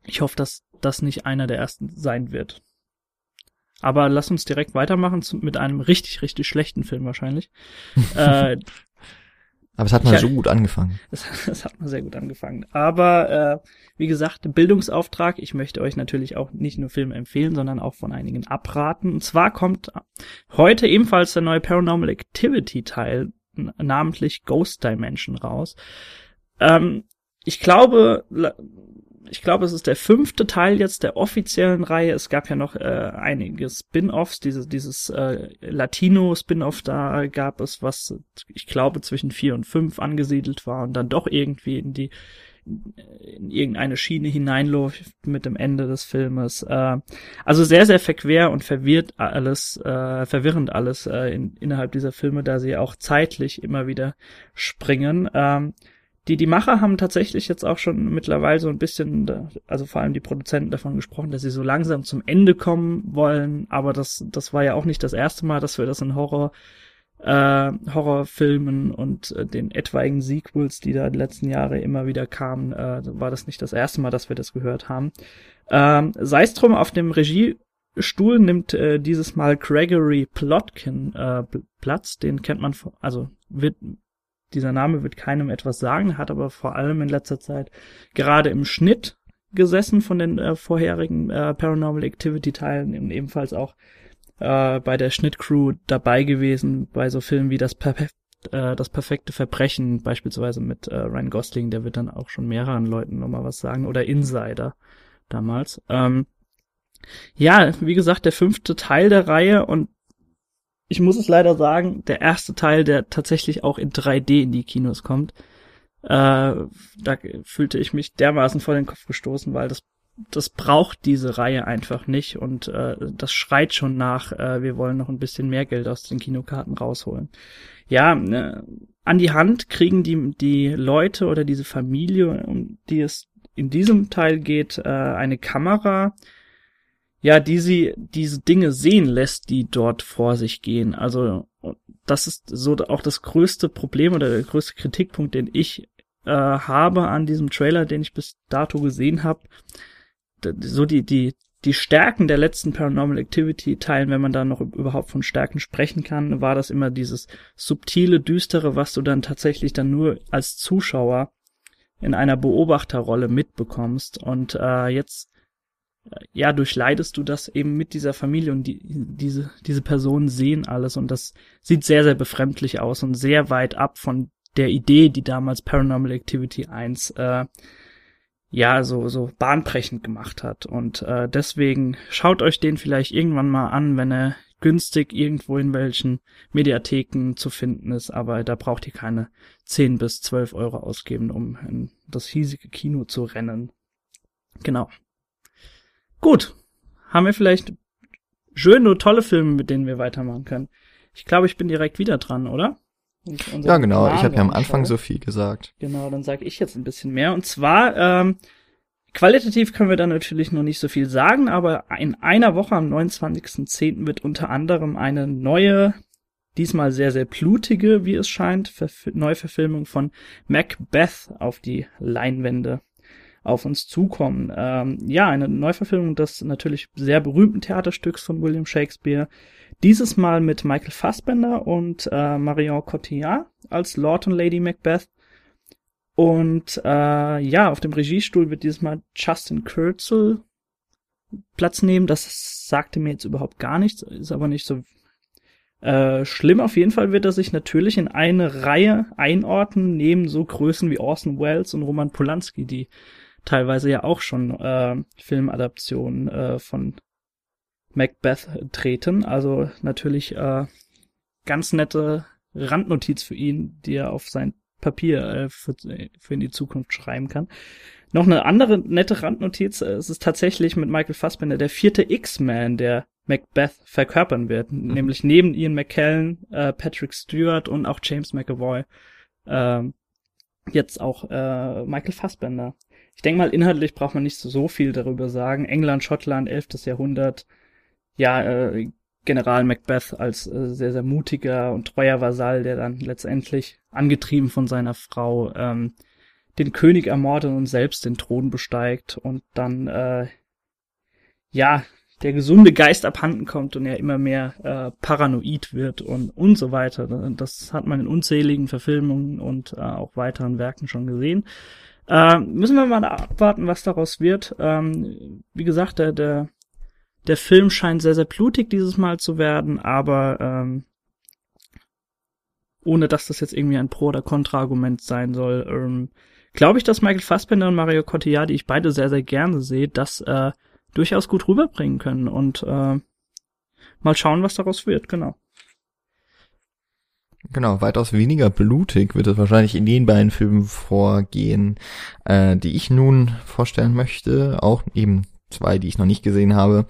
ich hoffe, dass das nicht einer der ersten sein wird. Aber lass uns direkt weitermachen zu, mit einem richtig, richtig schlechten Film wahrscheinlich. äh, aber es hat mal ich, so gut angefangen. Es, es, hat mal sehr gut angefangen. Aber äh, wie gesagt, Bildungsauftrag. Ich möchte euch natürlich auch nicht nur Filme empfehlen, sondern auch von einigen abraten. Und zwar kommt heute ebenfalls der neue Paranormal Activity Teil, namentlich Ghost Dimension raus. Ähm, ich glaube, ich glaube, es ist der fünfte Teil jetzt der offiziellen Reihe. Es gab ja noch äh, einige Spin-offs, dieses, dieses äh, Latino-Spin-off da gab es, was ich glaube zwischen vier und fünf angesiedelt war und dann doch irgendwie in die in irgendeine Schiene hineinläuft mit dem Ende des Filmes. Äh, also sehr, sehr verquer und verwirrt alles, äh, verwirrend alles äh, in, innerhalb dieser Filme, da sie auch zeitlich immer wieder springen. Ähm, die, die Macher haben tatsächlich jetzt auch schon mittlerweile so ein bisschen, also vor allem die Produzenten davon gesprochen, dass sie so langsam zum Ende kommen wollen, aber das, das war ja auch nicht das erste Mal, dass wir das in Horror, äh, Horrorfilmen und äh, den etwaigen Sequels, die da die letzten Jahre immer wieder kamen, äh, war das nicht das erste Mal, dass wir das gehört haben. Ähm, Sei es drum, auf dem Regiestuhl nimmt äh, dieses Mal Gregory Plotkin äh, Platz, den kennt man, also wird dieser Name wird keinem etwas sagen, hat aber vor allem in letzter Zeit gerade im Schnitt gesessen von den äh, vorherigen äh, Paranormal Activity Teilen und ebenfalls auch äh, bei der Schnittcrew dabei gewesen bei so Filmen wie das Perfe äh, das perfekte Verbrechen beispielsweise mit äh, Ryan Gosling, der wird dann auch schon mehreren Leuten nochmal was sagen oder Insider damals. Ähm, ja, wie gesagt, der fünfte Teil der Reihe und ich muss es leider sagen, der erste Teil, der tatsächlich auch in 3D in die Kinos kommt, äh, da fühlte ich mich dermaßen vor den Kopf gestoßen, weil das das braucht diese Reihe einfach nicht und äh, das schreit schon nach, äh, wir wollen noch ein bisschen mehr Geld aus den Kinokarten rausholen. Ja, äh, an die Hand kriegen die die Leute oder diese Familie, um die es in diesem Teil geht, äh, eine Kamera, ja, die sie diese Dinge sehen lässt, die dort vor sich gehen. Also das ist so auch das größte Problem oder der größte Kritikpunkt, den ich äh, habe an diesem Trailer, den ich bis dato gesehen habe. So die die die Stärken der letzten Paranormal Activity Teilen, wenn man da noch überhaupt von Stärken sprechen kann, war das immer dieses subtile, düstere, was du dann tatsächlich dann nur als Zuschauer in einer Beobachterrolle mitbekommst. Und äh, jetzt ja, durchleidest du das eben mit dieser Familie und die, diese, diese Personen sehen alles und das sieht sehr, sehr befremdlich aus und sehr weit ab von der Idee, die damals Paranormal Activity 1 äh, ja so so bahnbrechend gemacht hat und äh, deswegen schaut euch den vielleicht irgendwann mal an, wenn er günstig irgendwo in welchen Mediatheken zu finden ist, aber da braucht ihr keine 10 bis 12 Euro ausgeben, um in das hiesige Kino zu rennen. Genau. Gut. Haben wir vielleicht schöne tolle Filme, mit denen wir weitermachen können. Ich glaube, ich bin direkt wieder dran, oder? Ja, genau. Plan ich habe ja am Anfang so viel gesagt. Genau, dann sage ich jetzt ein bisschen mehr. Und zwar, ähm, qualitativ können wir da natürlich noch nicht so viel sagen, aber in einer Woche am 29.10. wird unter anderem eine neue diesmal sehr, sehr blutige, wie es scheint, Verf Neuverfilmung von Macbeth auf die Leinwände auf uns zukommen. Ähm, ja, eine Neuverfilmung des natürlich sehr berühmten Theaterstücks von William Shakespeare. Dieses Mal mit Michael Fassbender und äh, Marion Cotillard als Lord und Lady Macbeth. Und äh, ja, auf dem Regiestuhl wird dieses Mal Justin Kurzel Platz nehmen. Das sagte mir jetzt überhaupt gar nichts, ist aber nicht so äh, schlimm. Auf jeden Fall wird er sich natürlich in eine Reihe einordnen, neben so Größen wie Orson Welles und Roman Polanski, die teilweise ja auch schon äh, Filmadaptionen äh, von Macbeth treten. Also natürlich äh, ganz nette Randnotiz für ihn, die er auf sein Papier äh, für, für in die Zukunft schreiben kann. Noch eine andere nette Randnotiz, äh, es ist tatsächlich mit Michael Fassbender der vierte X-Man, der Macbeth verkörpern wird, mhm. nämlich neben Ian McKellen, äh, Patrick Stewart und auch James McAvoy, äh, jetzt auch äh, Michael Fassbender. Ich denke mal, inhaltlich braucht man nicht so viel darüber sagen. England, Schottland, 11. Jahrhundert. Ja, äh, General Macbeth als äh, sehr, sehr mutiger und treuer Vasall, der dann letztendlich, angetrieben von seiner Frau, ähm, den König ermordet und selbst den Thron besteigt und dann, äh, ja, der gesunde Geist abhanden kommt und er immer mehr äh, paranoid wird und und so weiter. Das hat man in unzähligen Verfilmungen und äh, auch weiteren Werken schon gesehen. Äh, müssen wir mal abwarten, was daraus wird. Ähm, wie gesagt, der, der, der Film scheint sehr, sehr blutig dieses Mal zu werden, aber ähm, ohne dass das jetzt irgendwie ein Pro- oder Kontra-Argument sein soll, ähm, glaube ich, dass Michael Fassbender und Mario Cotillard, die ich beide sehr, sehr gerne sehe, das äh, durchaus gut rüberbringen können und äh, mal schauen, was daraus wird, genau. Genau, weitaus weniger blutig wird es wahrscheinlich in den beiden Filmen vorgehen, äh, die ich nun vorstellen möchte. Auch eben zwei, die ich noch nicht gesehen habe.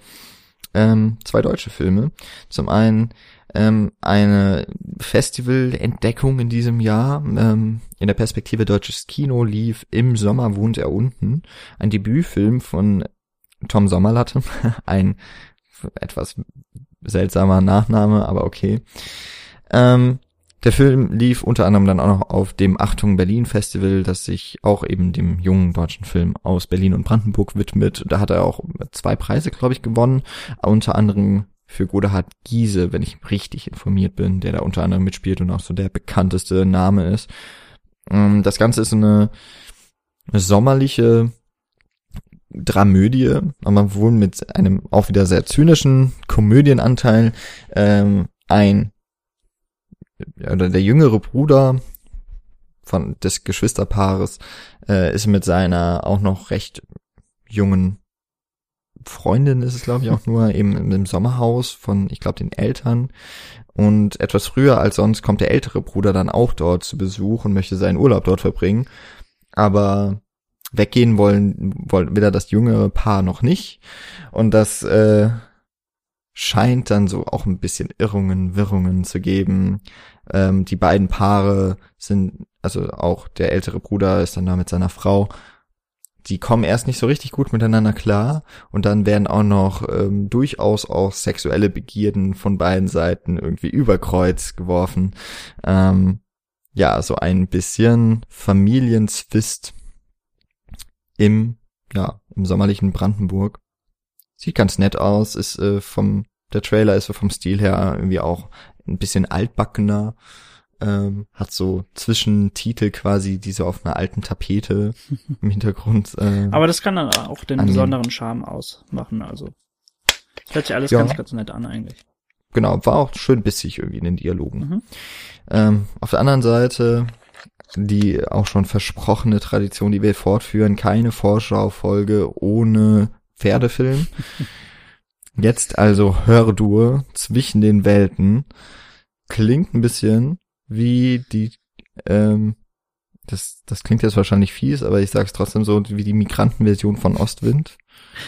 Ähm, zwei deutsche Filme. Zum einen ähm, eine Festivalentdeckung in diesem Jahr. Ähm, in der Perspektive deutsches Kino lief Im Sommer wohnt er unten. Ein Debütfilm von Tom Sommerlatte. ein etwas seltsamer Nachname, aber okay. Ähm, der Film lief unter anderem dann auch noch auf dem Achtung Berlin Festival, das sich auch eben dem jungen deutschen Film aus Berlin und Brandenburg widmet. Da hat er auch zwei Preise, glaube ich, gewonnen. Unter anderem für Godehard Giese, wenn ich richtig informiert bin, der da unter anderem mitspielt und auch so der bekannteste Name ist. Ähm, das Ganze ist eine, eine sommerliche Dramödie, aber wohl mit einem auch wieder sehr zynischen Komödienanteil. Ähm, ein oder der jüngere Bruder von des Geschwisterpaares äh, ist mit seiner auch noch recht jungen Freundin ist es glaube ich auch nur eben im Sommerhaus von ich glaube den Eltern. Und etwas früher als sonst kommt der ältere Bruder dann auch dort zu Besuch und möchte seinen Urlaub dort verbringen, aber weggehen wollen, wollen will er das jüngere Paar noch nicht. Und das äh, scheint dann so auch ein bisschen Irrungen, Wirrungen zu geben. Ähm, die beiden Paare sind, also auch der ältere Bruder ist dann da mit seiner Frau, die kommen erst nicht so richtig gut miteinander klar und dann werden auch noch ähm, durchaus auch sexuelle Begierden von beiden Seiten irgendwie überkreuz geworfen. Ähm, ja, so ein bisschen Familienzwist im, ja, im sommerlichen Brandenburg. Sieht ganz nett aus, ist äh, vom, der Trailer ist so vom Stil her irgendwie auch ein bisschen altbackener, ähm, hat so Zwischentitel quasi, die so auf einer alten Tapete im Hintergrund. Äh, Aber das kann dann auch den annehmen. besonderen Charme ausmachen, also. Hört sich alles ja. ganz, ganz nett an eigentlich. Genau, war auch schön bissig irgendwie in den Dialogen. Mhm. Ähm, auf der anderen Seite die auch schon versprochene Tradition, die wir fortführen, keine Vorschaufolge ohne Pferdefilm. Jetzt also Hördur zwischen den Welten. Klingt ein bisschen wie die, ähm, das, das klingt jetzt wahrscheinlich fies, aber ich sag's trotzdem so, wie die Migrantenversion von Ostwind.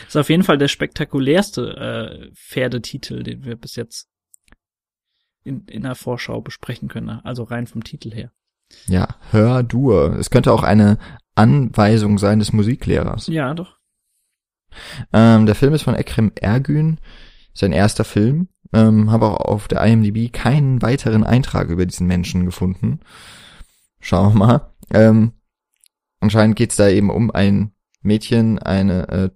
Das ist auf jeden Fall der spektakulärste äh, Pferdetitel, den wir bis jetzt in, in der Vorschau besprechen können, also rein vom Titel her. Ja, Hör Dur. Es könnte auch eine Anweisung sein des Musiklehrers. Ja, doch. Ähm, der Film ist von Ekrem Ergün. Sein erster Film. Ähm, habe auch auf der IMDb keinen weiteren Eintrag über diesen Menschen gefunden. Schauen wir mal. Ähm, anscheinend geht's da eben um ein Mädchen, eine äh,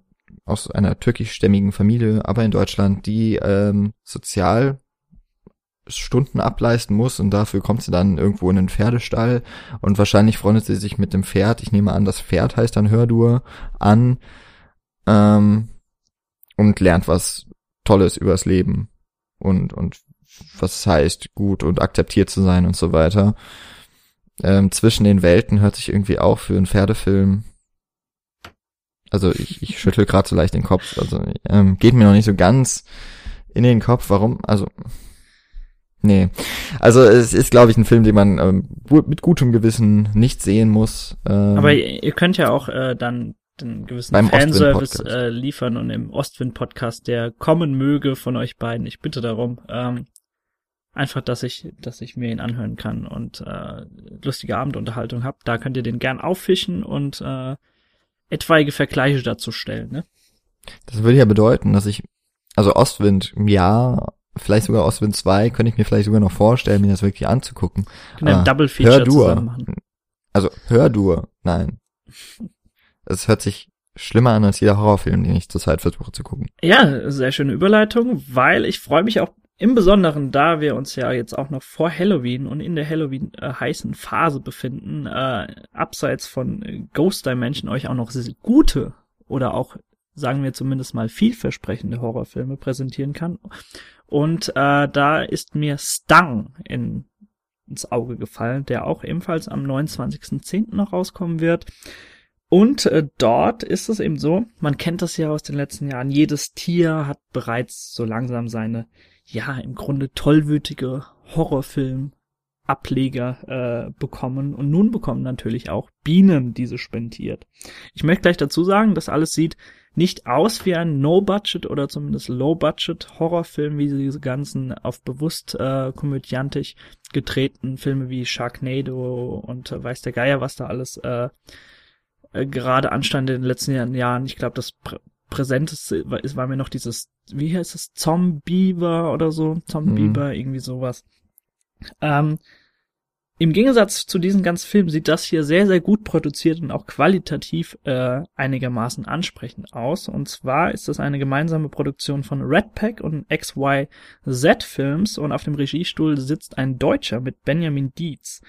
aus einer türkischstämmigen Familie, aber in Deutschland, die ähm, sozial Stunden ableisten muss und dafür kommt sie dann irgendwo in den Pferdestall und wahrscheinlich freundet sie sich mit dem Pferd, ich nehme an, das Pferd heißt dann Hördur, an ähm, und lernt was Tolles übers Leben und, und was heißt, gut und akzeptiert zu sein und so weiter. Ähm, zwischen den Welten hört sich irgendwie auch für einen Pferdefilm also ich, ich schüttel gerade so leicht den Kopf. Also ähm, geht mir noch nicht so ganz in den Kopf. Warum? Also nee. Also es ist, glaube ich, ein Film, den man ähm, mit gutem Gewissen nicht sehen muss. Ähm, Aber ihr, könnt ja auch äh, dann den gewissen Fanservice äh, liefern und im Ostwind-Podcast, der kommen möge von euch beiden. Ich bitte darum. Ähm, einfach, dass ich, dass ich mir ihn anhören kann und äh, lustige Abendunterhaltung hab. Da könnt ihr den gern auffischen und äh, etwaige Vergleiche dazu stellen. Ne? Das würde ja bedeuten, dass ich, also Ostwind, ja, vielleicht sogar Ostwind 2, könnte ich mir vielleicht sogar noch vorstellen, mir das wirklich anzugucken. Können ein Double Feature zusammen machen. Also Hördur, nein. Es hört sich schlimmer an als jeder Horrorfilm, den ich zurzeit versuche zu gucken. Ja, sehr schöne Überleitung, weil ich freue mich auch im Besonderen, da wir uns ja jetzt auch noch vor Halloween und in der Halloween äh, heißen Phase befinden, äh, abseits von Ghost Dimension euch auch noch gute oder auch sagen wir zumindest mal vielversprechende Horrorfilme präsentieren kann. Und äh, da ist mir Stung in, ins Auge gefallen, der auch ebenfalls am 29.10. noch rauskommen wird. Und äh, dort ist es eben so, man kennt das ja aus den letzten Jahren, jedes Tier hat bereits so langsam seine ja, im Grunde tollwütige Horrorfilm-Ableger äh, bekommen. Und nun bekommen natürlich auch Bienen diese spendiert. Ich möchte gleich dazu sagen, das alles sieht nicht aus wie ein No-Budget oder zumindest Low-Budget-Horrorfilm, wie diese ganzen auf bewusst äh, komödiantisch gedrehten Filme wie Sharknado und äh, weiß der Geier, was da alles äh, äh, gerade anstand in den letzten Jahren. Ich glaube, das Pr Präsenteste war, war mir noch dieses wie heißt es, Zombieber oder so, Zombieber, mhm. irgendwie sowas. Ähm, Im Gegensatz zu diesen ganzen Filmen sieht das hier sehr, sehr gut produziert und auch qualitativ äh, einigermaßen ansprechend aus. Und zwar ist das eine gemeinsame Produktion von Red Pack und XYZ Films und auf dem Regiestuhl sitzt ein Deutscher mit Benjamin Dietz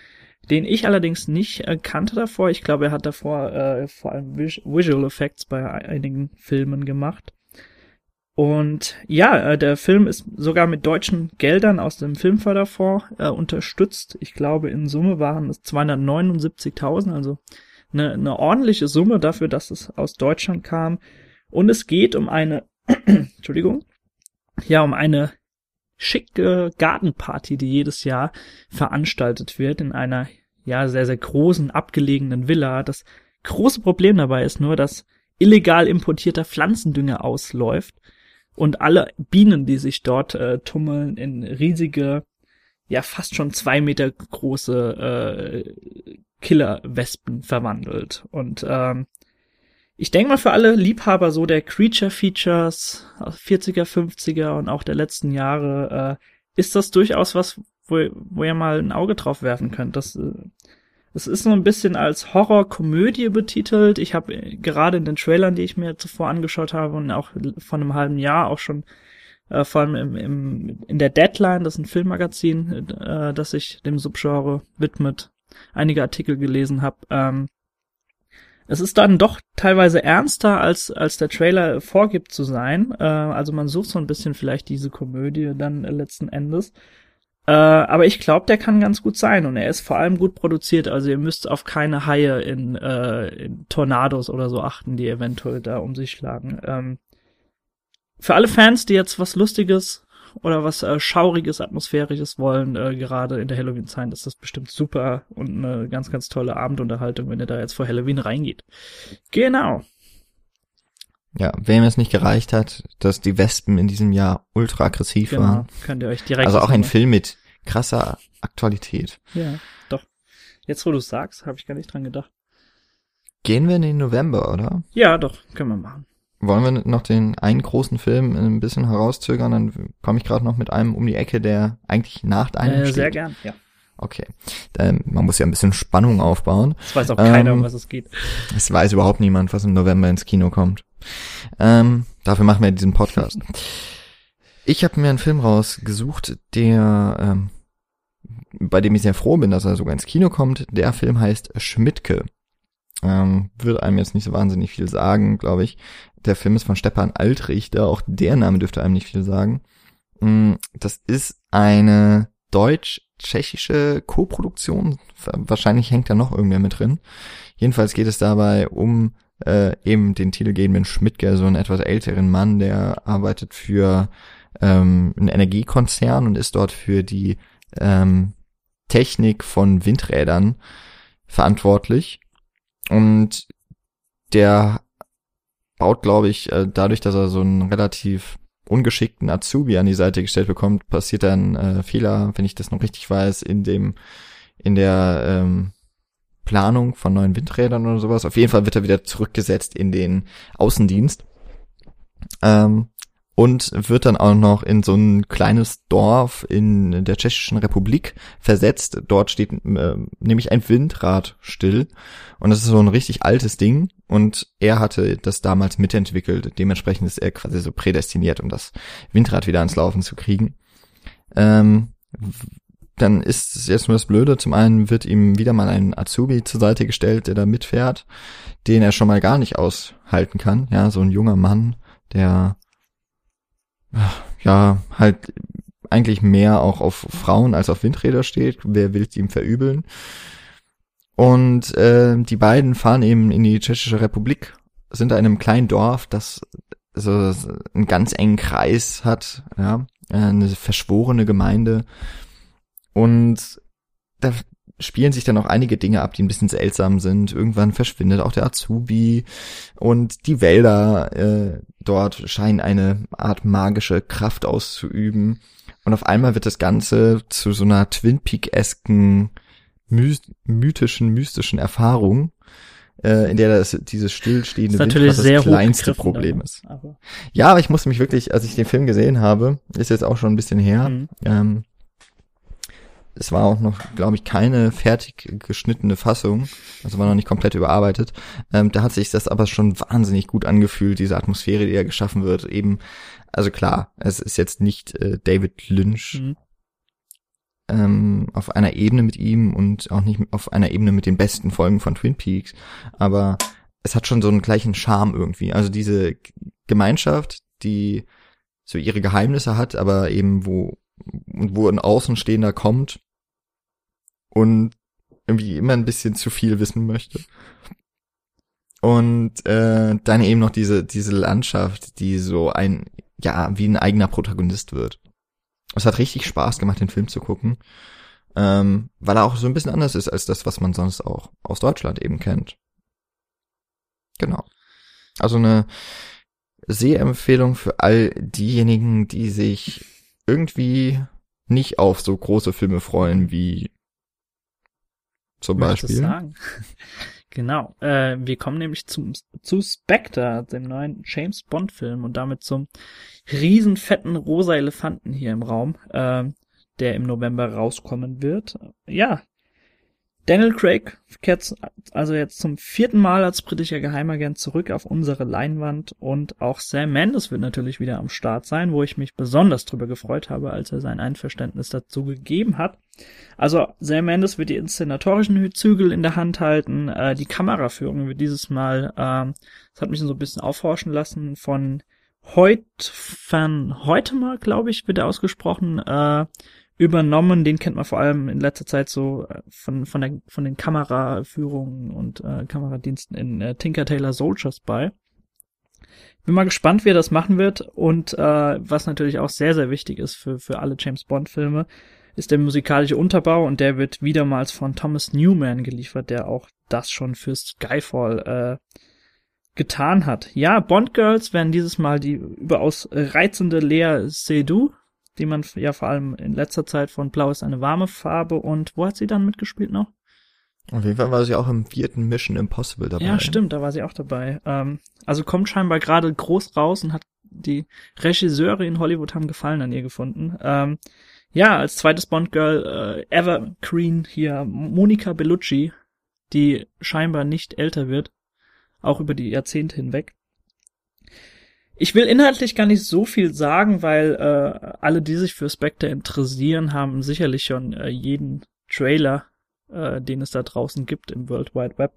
den ich allerdings nicht äh, kannte davor. Ich glaube, er hat davor äh, vor allem Vis Visual Effects bei einigen Filmen gemacht. Und ja, äh, der Film ist sogar mit deutschen Geldern aus dem Filmförderfonds äh, unterstützt. Ich glaube, in Summe waren es 279.000, also eine, eine ordentliche Summe dafür, dass es aus Deutschland kam. Und es geht um eine, Entschuldigung, ja, um eine schicke Gartenparty, die jedes Jahr veranstaltet wird in einer, ja, sehr, sehr großen, abgelegenen Villa. Das große Problem dabei ist nur, dass illegal importierter Pflanzendünger ausläuft und alle Bienen, die sich dort äh, tummeln, in riesige, ja fast schon zwei Meter große äh, Killerwespen verwandelt. Und ähm, ich denke mal für alle Liebhaber so der Creature Features aus 40er, 50er und auch der letzten Jahre äh, ist das durchaus was, wo, wo ihr mal ein Auge drauf werfen könnt. Das äh, es ist so ein bisschen als Horrorkomödie betitelt. Ich habe gerade in den Trailern, die ich mir zuvor angeschaut habe und auch von einem halben Jahr auch schon äh, vor allem im, im, in der Deadline, das ist ein Filmmagazin, äh, das sich dem Subgenre widmet, einige Artikel gelesen habe. Ähm, es ist dann doch teilweise ernster, als, als der Trailer vorgibt zu sein. Äh, also man sucht so ein bisschen vielleicht diese Komödie dann letzten Endes. Äh, aber ich glaube, der kann ganz gut sein und er ist vor allem gut produziert. Also ihr müsst auf keine Haie in, äh, in Tornados oder so achten, die eventuell da um sich schlagen. Ähm, für alle Fans, die jetzt was Lustiges oder was äh, Schauriges, Atmosphärisches wollen, äh, gerade in der Halloween-Zeit, ist das bestimmt super und eine ganz, ganz tolle Abendunterhaltung, wenn ihr da jetzt vor Halloween reingeht. Genau. Ja, wem es nicht gereicht hat, dass die Wespen in diesem Jahr ultra aggressiv genau, waren. Könnt ihr euch direkt. Also auch ein Film mit krasser Aktualität. Ja, doch. Jetzt, wo du sagst, habe ich gar nicht dran gedacht. Gehen wir in den November, oder? Ja, doch, können wir machen. Wollen wir noch den einen großen Film ein bisschen herauszögern? Dann komme ich gerade noch mit einem um die Ecke, der eigentlich nach deinem Äh, steht. sehr gern, ja. Okay. Ähm, man muss ja ein bisschen Spannung aufbauen. Das weiß auch keiner, Ähm, um was es geht. Es weiß überhaupt niemand, was im November ins Kino kommt. Ähm, dafür machen wir diesen Podcast. Ich habe mir einen Film rausgesucht, der, ähm, bei dem ich sehr froh bin, dass er sogar ins Kino kommt. Der Film heißt Schmidtke. Ähm, würde einem jetzt nicht so wahnsinnig viel sagen, glaube ich. Der Film ist von Stepan Altrichter, auch der Name dürfte einem nicht viel sagen. Mm, Das ist eine deutsch-tschechische Koproduktion. Wahrscheinlich hängt da noch irgendwer mit drin. Jedenfalls geht es dabei um äh, eben den titelgebenden Schmidtke, so einen etwas älteren Mann, der arbeitet für ähm, einen Energiekonzern und ist dort für die ähm, Technik von Windrädern verantwortlich. Und der baut, glaube ich, äh, dadurch, dass er so einen relativ ungeschickten Azubi an die Seite gestellt bekommt, passiert dann äh, Fehler, wenn ich das noch richtig weiß, in dem in der ähm, Planung von neuen Windrädern oder sowas. Auf jeden Fall wird er wieder zurückgesetzt in den Außendienst. Ähm, und wird dann auch noch in so ein kleines Dorf in der Tschechischen Republik versetzt. Dort steht äh, nämlich ein Windrad still und das ist so ein richtig altes Ding und er hatte das damals mitentwickelt. Dementsprechend ist er quasi so prädestiniert, um das Windrad wieder ans Laufen zu kriegen. Ähm, dann ist es jetzt nur das Blöde. Zum einen wird ihm wieder mal ein Azubi zur Seite gestellt, der da mitfährt, den er schon mal gar nicht aushalten kann. Ja, so ein junger Mann, der ja halt eigentlich mehr auch auf Frauen als auf Windräder steht. Wer will ihm verübeln? Und äh, die beiden fahren eben in die Tschechische Republik, sind da in einem kleinen Dorf, das so einen ganz engen Kreis hat, ja, eine verschworene Gemeinde. Und da spielen sich dann auch einige Dinge ab, die ein bisschen seltsam sind. Irgendwann verschwindet auch der Azubi und die Wälder äh, dort scheinen eine Art magische Kraft auszuüben. Und auf einmal wird das Ganze zu so einer Twin Peak-esken my mythischen, mystischen Erfahrung, äh, in der das, dieses stillstehende ist natürlich Windrad sehr das kleinste Problem ist. Aber, Ja, aber ich musste mich wirklich, als ich den Film gesehen habe, ist jetzt auch schon ein bisschen her, Mhm. ähm, es war auch noch, glaube ich, keine fertig geschnittene Fassung, also war noch nicht komplett überarbeitet. Ähm, da hat sich das aber schon wahnsinnig gut angefühlt, diese Atmosphäre, die da geschaffen wird. Eben, also klar, es ist jetzt nicht äh, David Lynch Mhm. ähm, auf einer Ebene mit ihm und auch nicht auf einer Ebene mit den besten Folgen von Twin Peaks, aber es hat schon so einen gleichen Charme irgendwie. Also diese Gemeinschaft, die so ihre Geheimnisse hat, aber eben wo wo ein Außenstehender kommt und irgendwie immer ein bisschen zu viel wissen möchte. Und äh, dann eben noch diese diese Landschaft, die so ein ja wie ein eigener Protagonist wird. Es hat richtig Spaß gemacht, den Film zu gucken, ähm, weil er auch so ein bisschen anders ist als das, was man sonst auch aus Deutschland eben kennt. Genau. Also eine Sehempfehlung für all diejenigen, die sich irgendwie nicht auf so große Filme freuen wie zum Beispiel. genau. Äh, wir kommen nämlich zum, zu Spectre, dem neuen James Bond Film und damit zum riesen fetten rosa Elefanten hier im Raum, äh, der im November rauskommen wird. Ja. Daniel Craig kehrt also jetzt zum vierten Mal als britischer Geheimagent zurück auf unsere Leinwand und auch Sam Mendes wird natürlich wieder am Start sein, wo ich mich besonders drüber gefreut habe, als er sein Einverständnis dazu gegeben hat. Also Sam Mendes wird die inszenatorischen Zügel in der Hand halten, äh, die Kameraführung wird dieses Mal, ähm, das hat mich so ein bisschen aufhorchen lassen, von Heut van Heutemer, glaube ich, wird er ausgesprochen, äh, übernommen. Den kennt man vor allem in letzter Zeit so äh, von, von, der, von den Kameraführungen und äh, Kameradiensten in äh, Tinker Tailor Soldiers bei. Bin mal gespannt, wie er das machen wird und äh, was natürlich auch sehr, sehr wichtig ist für, für alle James Bond-Filme, ist der musikalische Unterbau und der wird wiedermals von Thomas Newman geliefert, der auch das schon für Skyfall äh, getan hat. Ja, Bond Girls werden dieses Mal die überaus reizende Lea Seydoux, die man ja vor allem in letzter Zeit von Blau ist eine warme Farbe und wo hat sie dann mitgespielt noch? Auf jeden Fall war sie auch im vierten Mission Impossible dabei. Ja, stimmt, da war sie auch dabei. Ähm, also kommt scheinbar gerade groß raus und hat die Regisseure in Hollywood haben Gefallen an ihr gefunden. Ähm, ja, als zweites Bond-Girl äh, Evergreen hier Monica Bellucci, die scheinbar nicht älter wird, auch über die Jahrzehnte hinweg. Ich will inhaltlich gar nicht so viel sagen, weil äh, alle, die sich für Spectre interessieren, haben sicherlich schon äh, jeden Trailer, äh, den es da draußen gibt im World Wide Web,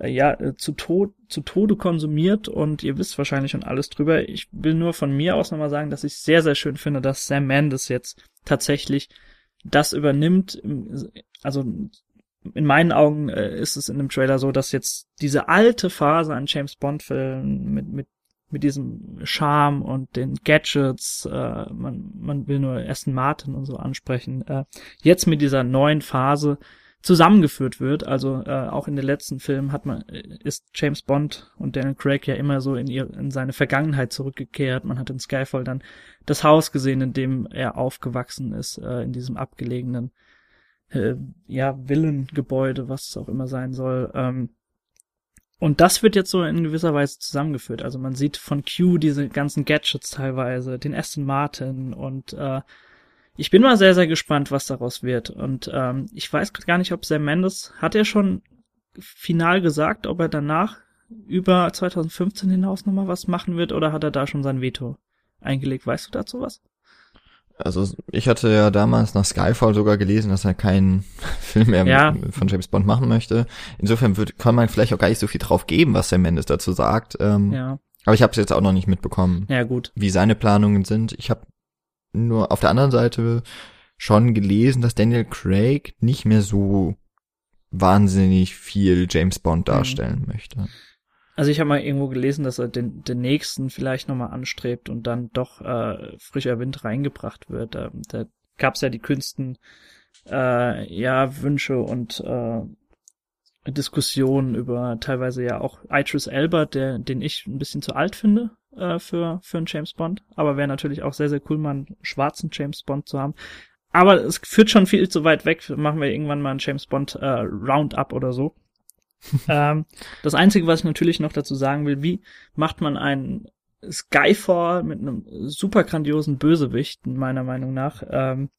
äh, ja, äh, zu, Tod, zu Tode konsumiert und ihr wisst wahrscheinlich schon alles drüber. Ich will nur von mir aus nochmal sagen, dass ich sehr, sehr schön finde, dass Sam Mendes jetzt tatsächlich das übernimmt. Also in meinen Augen äh, ist es in dem Trailer so, dass jetzt diese alte Phase an James Bond Filmen mit, mit mit diesem Charme und den Gadgets, äh, man, man will nur Aston Martin und so ansprechen, äh, jetzt mit dieser neuen Phase zusammengeführt wird. Also äh, auch in den letzten Filmen hat man ist James Bond und Daniel Craig ja immer so in ihr in seine Vergangenheit zurückgekehrt. Man hat in Skyfall dann das Haus gesehen, in dem er aufgewachsen ist, äh, in diesem abgelegenen äh, ja Villengebäude, was es auch immer sein soll. Ähm, und das wird jetzt so in gewisser Weise zusammengeführt. Also man sieht von Q diese ganzen Gadgets teilweise, den Aston Martin und äh, ich bin mal sehr, sehr gespannt, was daraus wird. Und ähm, ich weiß gar nicht, ob Sam Mendes, hat er schon final gesagt, ob er danach über 2015 hinaus nochmal was machen wird oder hat er da schon sein Veto eingelegt? Weißt du dazu was? Also ich hatte ja damals nach Skyfall sogar gelesen, dass er keinen Film mehr ja. von James Bond machen möchte. Insofern wird, kann man vielleicht auch gar nicht so viel drauf geben, was der Mendes dazu sagt. Ähm, ja. Aber ich habe es jetzt auch noch nicht mitbekommen, ja, gut. wie seine Planungen sind. Ich habe nur auf der anderen Seite schon gelesen, dass Daniel Craig nicht mehr so wahnsinnig viel James Bond mhm. darstellen mhm. möchte. Also ich habe mal irgendwo gelesen, dass er den, den nächsten vielleicht nochmal anstrebt und dann doch äh, frischer Wind reingebracht wird. Da, da gab es ja die kühnsten äh, ja, Wünsche und äh, Diskussionen über teilweise ja auch Idris Elba, der, den ich ein bisschen zu alt finde äh, für, für einen James Bond. Aber wäre natürlich auch sehr, sehr cool, mal einen schwarzen James Bond zu haben. Aber es führt schon viel zu weit weg. Machen wir irgendwann mal einen James Bond äh, Roundup oder so ähm, das Einzige, was ich natürlich noch dazu sagen will, wie macht man einen Skyfall mit einem super grandiosen Bösewicht, meiner Meinung nach. Ähm,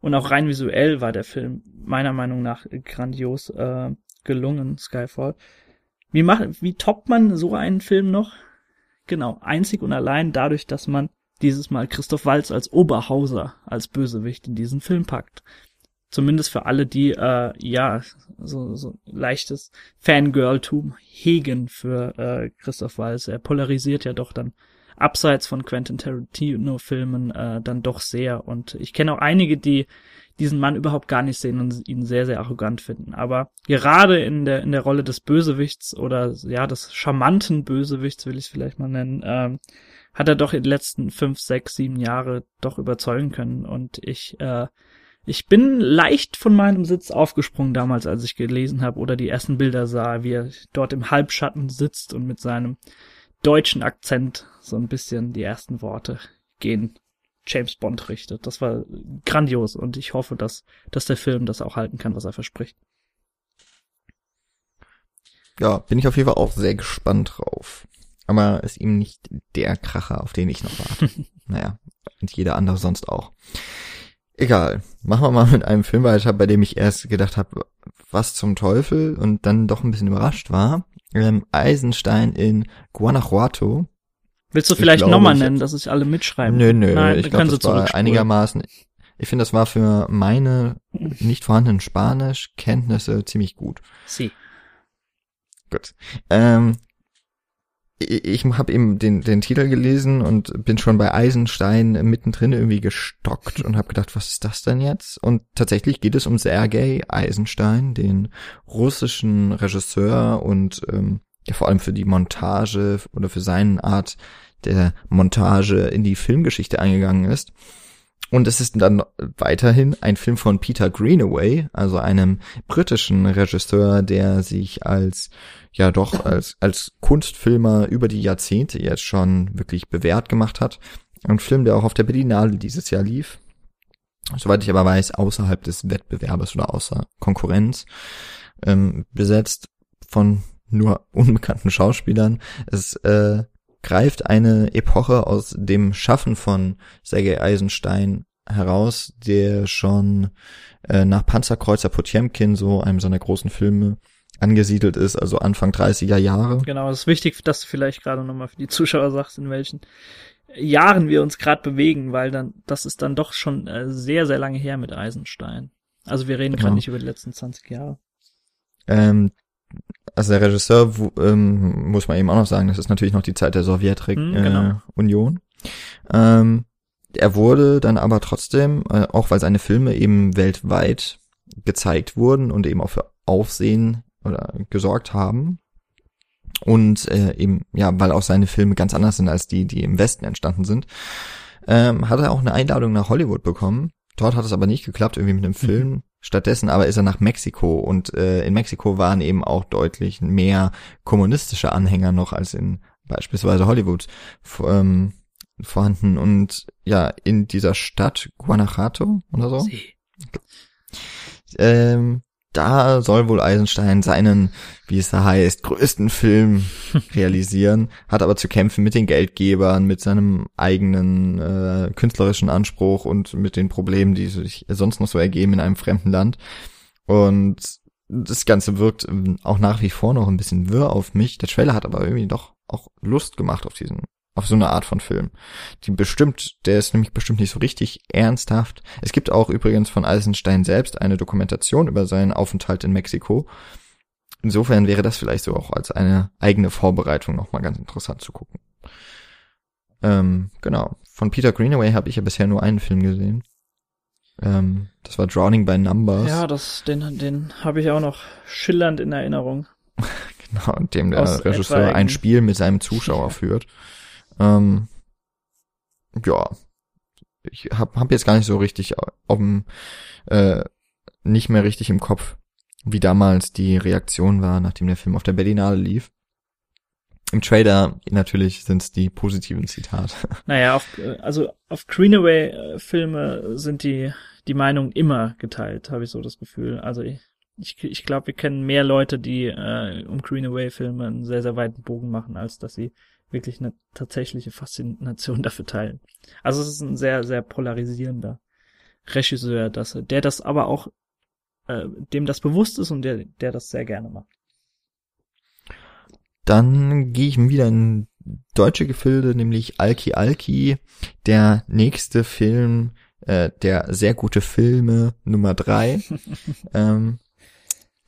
und auch rein visuell war der Film meiner Meinung nach grandios äh, gelungen, Skyfall. Wie macht, wie toppt man so einen Film noch? Genau, einzig und allein dadurch, dass man dieses Mal Christoph Walz als Oberhauser als Bösewicht in diesen Film packt. Zumindest für alle, die äh, ja so, so leichtes Fangirltum hegen für äh, Christoph Waltz. Er polarisiert ja doch dann abseits von Quentin Tarantino-Filmen äh, dann doch sehr. Und ich kenne auch einige, die diesen Mann überhaupt gar nicht sehen und ihn sehr, sehr arrogant finden. Aber gerade in der, in der Rolle des Bösewichts oder ja, des charmanten Bösewichts will ich es vielleicht mal nennen, ähm, hat er doch in den letzten fünf, sechs, sieben Jahre doch überzeugen können. Und ich äh, ich bin leicht von meinem Sitz aufgesprungen damals, als ich gelesen habe oder die ersten Bilder sah, wie er dort im Halbschatten sitzt und mit seinem deutschen Akzent so ein bisschen die ersten Worte gehen James Bond richtet. Das war grandios und ich hoffe, dass, dass der Film das auch halten kann, was er verspricht. Ja, bin ich auf jeden Fall auch sehr gespannt drauf. Aber ist ihm nicht der Kracher, auf den ich noch warte. naja, und jeder andere sonst auch. Egal. Machen wir mal mit einem Film weiter, bei dem ich erst gedacht habe, was zum Teufel und dann doch ein bisschen überrascht war. Ähm, Eisenstein in Guanajuato. Willst du vielleicht nochmal nennen, dass es alle mitschreiben? Nö, nö, Nein, ich glaube, das war einigermaßen, ich finde, das war für meine nicht vorhandenen Spanisch-Kenntnisse ziemlich gut. Sie. Gut. Ähm, ich habe eben den, den Titel gelesen und bin schon bei Eisenstein mittendrin irgendwie gestockt und habe gedacht, was ist das denn jetzt? Und tatsächlich geht es um Sergei Eisenstein, den russischen Regisseur und ähm, ja vor allem für die Montage oder für seine Art der Montage in die Filmgeschichte eingegangen ist. Und es ist dann weiterhin ein Film von Peter Greenaway, also einem britischen Regisseur, der sich als, ja doch, als, als Kunstfilmer über die Jahrzehnte jetzt schon wirklich bewährt gemacht hat. Ein Film, der auch auf der Berlinale dieses Jahr lief. Soweit ich aber weiß, außerhalb des Wettbewerbes oder außer Konkurrenz. ähm, besetzt von nur unbekannten Schauspielern. Es äh, greift eine Epoche aus dem Schaffen von Sergei Eisenstein heraus, der schon äh, nach Panzerkreuzer Potemkin, so einem seiner großen Filme, angesiedelt ist, also Anfang 30er Jahre. Genau, es ist wichtig, dass du vielleicht gerade nochmal für die Zuschauer sagst, in welchen Jahren wir uns gerade bewegen, weil dann, das ist dann doch schon äh, sehr, sehr lange her mit Eisenstein. Also wir reden Genau. gerade nicht über die letzten 20 Jahre. Ähm, also der Regisseur, ähm, muss man eben auch noch sagen, das ist natürlich noch die Zeit der Sowjetunion. Hm, genau. äh, Union. ähm, er wurde dann aber trotzdem, äh, auch weil seine Filme eben weltweit gezeigt wurden und eben auch für Aufsehen oder gesorgt haben. Und äh, eben, ja, weil auch seine Filme ganz anders sind als die, die im Westen entstanden sind, ähm, hat er auch eine Einladung nach Hollywood bekommen. Dort hat es aber nicht geklappt, irgendwie mit einem Film. Stattdessen aber ist er nach Mexiko und äh, in Mexiko waren eben auch deutlich mehr kommunistische Anhänger noch als in beispielsweise Hollywood ähm, vorhanden. Und ja, in dieser Stadt Guanajuato oder so, Sie. ähm, da soll wohl Eisenstein seinen, wie es da heißt, größten Film realisieren, hat aber zu kämpfen mit den Geldgebern, mit seinem eigenen äh, künstlerischen Anspruch und mit den Problemen, die sich sonst noch so ergeben in einem fremden Land. Und das Ganze wirkt ähm, auch nach wie vor noch ein bisschen wirr auf mich. Der Trailer hat aber irgendwie doch auch Lust gemacht auf diesen, auf so eine Art von Film. Die bestimmt, der ist nämlich bestimmt nicht so richtig ernsthaft. Es gibt auch übrigens von Eisenstein selbst eine Dokumentation über seinen Aufenthalt in Mexiko. Insofern wäre das vielleicht so auch als eine eigene Vorbereitung nochmal ganz interessant zu gucken. Ähm, genau. Von Peter Greenaway habe ich ja bisher nur einen Film gesehen. Ähm, das war Drowning by Numbers. Ja, das, den, den habe ich auch noch schillernd in Erinnerung. Genau, in dem der Aus Regisseur ein Spiel mit seinem Zuschauer führt. Ähm, ja, ich hab, hab jetzt gar nicht so richtig auf dem, äh, nicht mehr richtig im Kopf, wie damals die Reaktion war, nachdem der Film auf der Berlinale lief. Im Trailer natürlich sind es die positiven Zitate. Naja, auf, äh, also auf Greenaway-Filme sind die, die Meinungen immer geteilt, habe ich so das Gefühl. Also ich, ich, ich glaube, wir kennen mehr Leute, die äh, um Greenaway-Filme einen sehr, sehr weiten Bogen machen, als dass sie wirklich eine tatsächliche Faszination dafür teilen. Also es ist ein sehr, sehr polarisierender Regisseur, dass, der das aber auch, äh, dem das bewusst ist und der, der das sehr gerne macht. Dann gehe ich wieder in deutsche Gefilde, nämlich Alki Alki, der nächste Film, äh, der sehr gute Filme Nummer drei. ähm,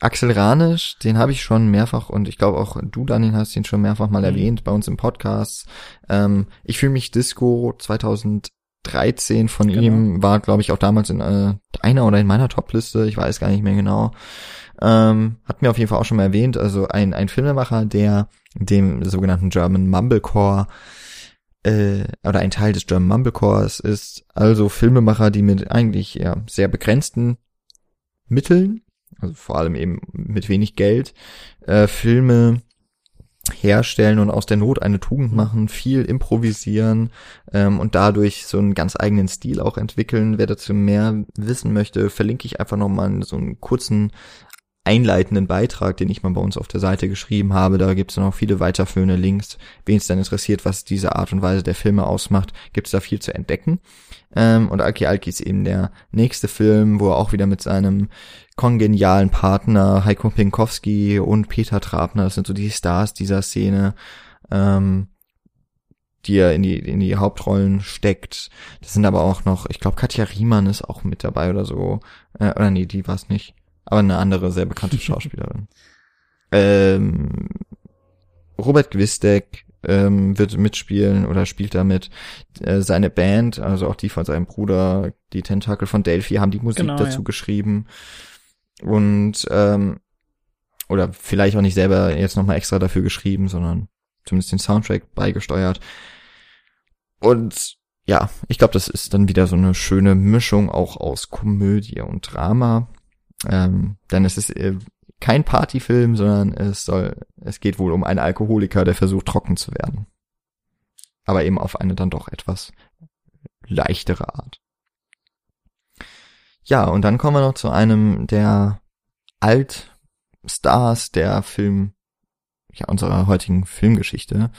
Axel Ranisch, den habe ich schon mehrfach und ich glaube auch du, Daniel, hast ihn schon mehrfach mal Mhm. erwähnt bei uns im Podcast. Ähm, ich fühle mich Disco 2013 von Genau. ihm war, glaube ich, auch damals in äh, einer oder in meiner Topliste, ich weiß gar nicht mehr genau. Ähm, hat mir auf jeden Fall auch schon mal erwähnt, also ein, ein Filmemacher, der dem sogenannten German Mumblecore äh, oder ein Teil des German Mumblecores ist, also Filmemacher, die mit eigentlich ja sehr begrenzten Mitteln, also vor allem eben mit wenig Geld, äh, Filme herstellen und aus der Not eine Tugend machen, viel improvisieren ähm, und dadurch so einen ganz eigenen Stil auch entwickeln. Wer dazu mehr wissen möchte, verlinke ich einfach nochmal so einen kurzen einleitenden Beitrag, den ich mal bei uns auf der Seite geschrieben habe. Da gibt es noch viele weiterführende Links. Wen es dann interessiert, was diese Art und Weise der Filme ausmacht, gibt es da viel zu entdecken. Ähm, und Alki Alki ist eben der nächste Film, wo er auch wieder mit seinem kongenialen Partner Heiko Pinkowski und Peter Trabner, das sind so die Stars dieser Szene, ähm, die er in die, in die Hauptrollen steckt. Das sind aber auch noch, ich glaube, Katja Riemann ist auch mit dabei oder so. Äh, oder nee, die war es nicht. Aber eine andere sehr bekannte Schauspielerin. ähm, Robert Gwistek ähm, wird mitspielen oder spielt damit. Äh, seine Band, also auch die von seinem Bruder, die Tentakel von Delphi, haben die Musik Genau, dazu ja. geschrieben. Und ähm, oder vielleicht auch nicht selber jetzt nochmal extra dafür geschrieben, sondern zumindest den Soundtrack beigesteuert. Und ja, ich glaube, das ist dann wieder so eine schöne Mischung auch aus Komödie und Drama. Ähm, denn es ist äh, kein Partyfilm, sondern es soll, es geht wohl um einen Alkoholiker, der versucht trocken zu werden. Aber eben auf eine dann doch etwas leichtere Art. Ja, und dann kommen wir noch zu einem der alt Stars der Film, ja, unserer heutigen Filmgeschichte.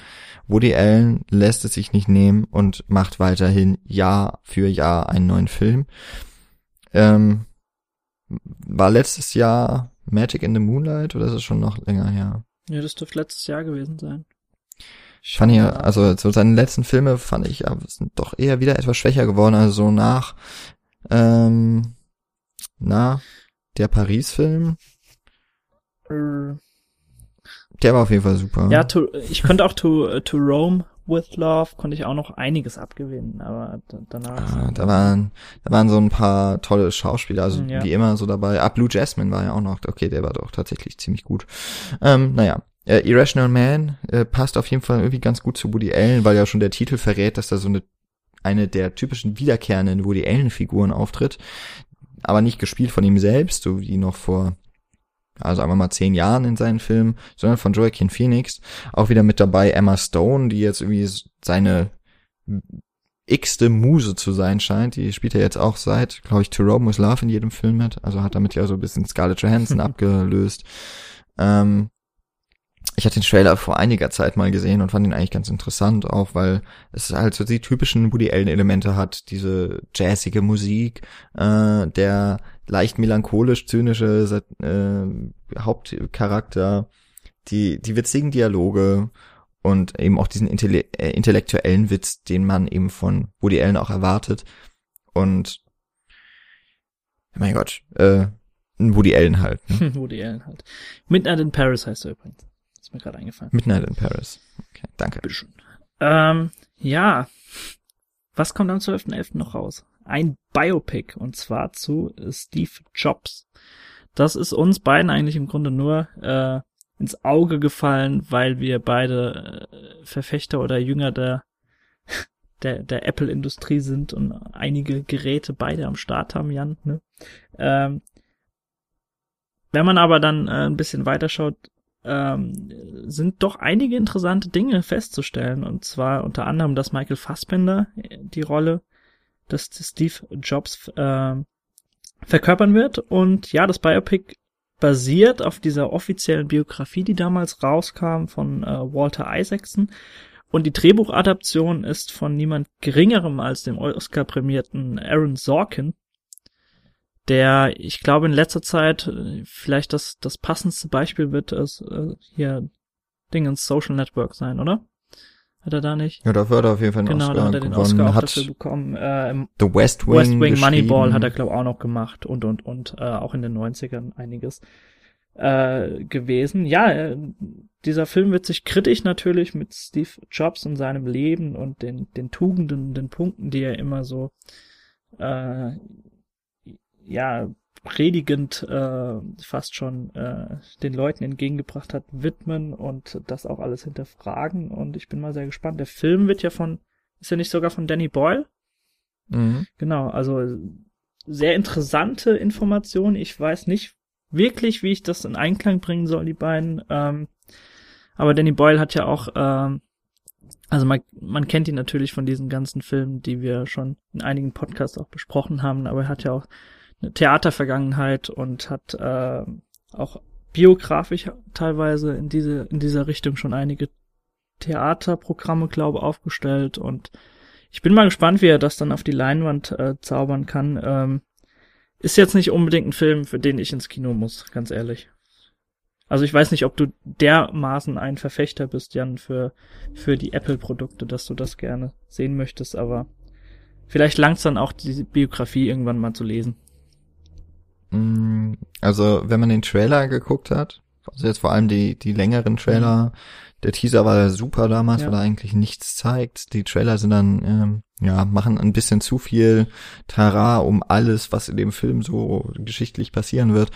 Woody Allen lässt es sich nicht nehmen und macht weiterhin Jahr für Jahr einen neuen Film. Ähm, war letztes Jahr Magic in the Moonlight oder ist es schon noch länger her? Ja, das dürfte letztes Jahr gewesen sein. Ich fand ja, also so seine letzten Filme fand ich ja, sind doch eher wieder etwas schwächer geworden, also so nach, ähm, na, der Paris-Film. Äh, Der war auf jeden Fall super. ja, to, ich konnte auch to, to Rome with Love, konnte ich auch noch einiges abgewinnen, aber da, danach. Ah, da waren, da waren so ein paar tolle Schauspieler, also Ja. wie immer so dabei. Ah, Blue Jasmine war ja auch noch, okay, der war doch tatsächlich ziemlich gut. Ähm, naja, äh, Irrational Man äh, passt auf jeden Fall irgendwie ganz gut zu Woody Allen, weil ja schon der Titel verrät, dass da so eine, eine der typischen wiederkehrenden Woody Allen-Figuren auftritt, aber nicht gespielt von ihm selbst, so wie noch vor also sagen wir mal zehn Jahren in seinen Filmen, sondern von Joaquin Phoenix. Auch wieder mit dabei Emma Stone, die jetzt irgendwie seine x-te Muse zu sein scheint. Die spielt er jetzt auch seit, glaube ich, To Rome with Love in jedem Film mit. Also hat damit ja so ein bisschen Scarlett Johansson abgelöst. Ähm, ich hatte den Trailer vor einiger Zeit mal gesehen und fand ihn eigentlich ganz interessant, auch weil es halt so die typischen Woody Allen Elemente hat, diese jazzige Musik, äh, der leicht melancholisch zynische äh, Hauptcharakter, die die witzigen Dialoge und eben auch diesen Intelle äh, intellektuellen Witz, den man eben von Woody Allen auch erwartet und mein Gott, äh, ein Woody Allen halt. Ne? Woody Allen halt. Midnight in Paris heißt er übrigens. Ist mir gerade eingefallen. Midnight in Paris. Okay, danke. Bitteschön. Ähm, ja. Was kommt am 12.11. noch raus? Ein Biopic und zwar zu Steve Jobs. Das ist uns beiden eigentlich im Grunde nur äh, ins Auge gefallen, weil wir beide äh, Verfechter oder Jünger der der, der Apple-Industrie sind und einige Geräte beide am Start haben, Jan. Ne? Ähm, wenn man aber dann äh, ein bisschen weiterschaut, ähm, sind doch einige interessante Dinge festzustellen. Und zwar unter anderem, dass Michael Fassbender die Rolle des Steve Jobs äh, verkörpern wird. Und ja, das Biopic basiert auf dieser offiziellen Biografie, die damals rauskam von äh, Walter Isaacson. Und die Drehbuchadaption ist von niemand geringerem als dem Oscar-prämierten Aaron Sorkin, der, ich glaube, in letzter Zeit äh, vielleicht das, das passendste Beispiel wird es äh, hier Dingens Social Network sein, oder? Hat er da nicht? Ja, dafür hat er auf jeden Fall einen genau, Oscar da hat er den gewonnen. Oscar auch dafür bekommen. Äh, im The West Wing, West Wing. Moneyball hat er, glaube ich, auch noch gemacht und, und, und, äh, auch in den 90ern einiges äh, gewesen. Ja, äh, dieser Film wird sich kritisch natürlich mit Steve Jobs und seinem Leben und den, den Tugenden, den Punkten, die er immer so, äh, ja, predigend äh, fast schon äh, den Leuten entgegengebracht hat, widmen und das auch alles hinterfragen. Und ich bin mal sehr gespannt. Der Film wird ja von, ist ja nicht sogar von Danny Boyle? Mhm. Genau, also sehr interessante Information. Ich weiß nicht wirklich, wie ich das in Einklang bringen soll, die beiden. Ähm, aber Danny Boyle hat ja auch, ähm, also man, man kennt ihn natürlich von diesen ganzen Filmen, die wir schon in einigen Podcasts auch besprochen haben, aber er hat ja auch eine Theatervergangenheit und hat äh, auch biografisch teilweise in diese in dieser Richtung schon einige Theaterprogramme, glaube aufgestellt und ich bin mal gespannt, wie er das dann auf die Leinwand äh, zaubern kann. Ähm, ist jetzt nicht unbedingt ein Film, für den ich ins Kino muss, ganz ehrlich. Also ich weiß nicht, ob du dermaßen ein Verfechter bist, Jan, für, für die Apple-Produkte, dass du das gerne sehen möchtest, aber vielleicht langt's dann auch, die Biografie irgendwann mal zu lesen. Mm, Also, wenn man den Trailer geguckt hat, also jetzt vor allem die, die längeren Trailer, der Teaser war ja super damals, Ja. weil er eigentlich nichts zeigt. Die Trailer sind dann, ähm, ja, machen ein bisschen zu viel Tara um alles, was in dem Film so geschichtlich passieren wird.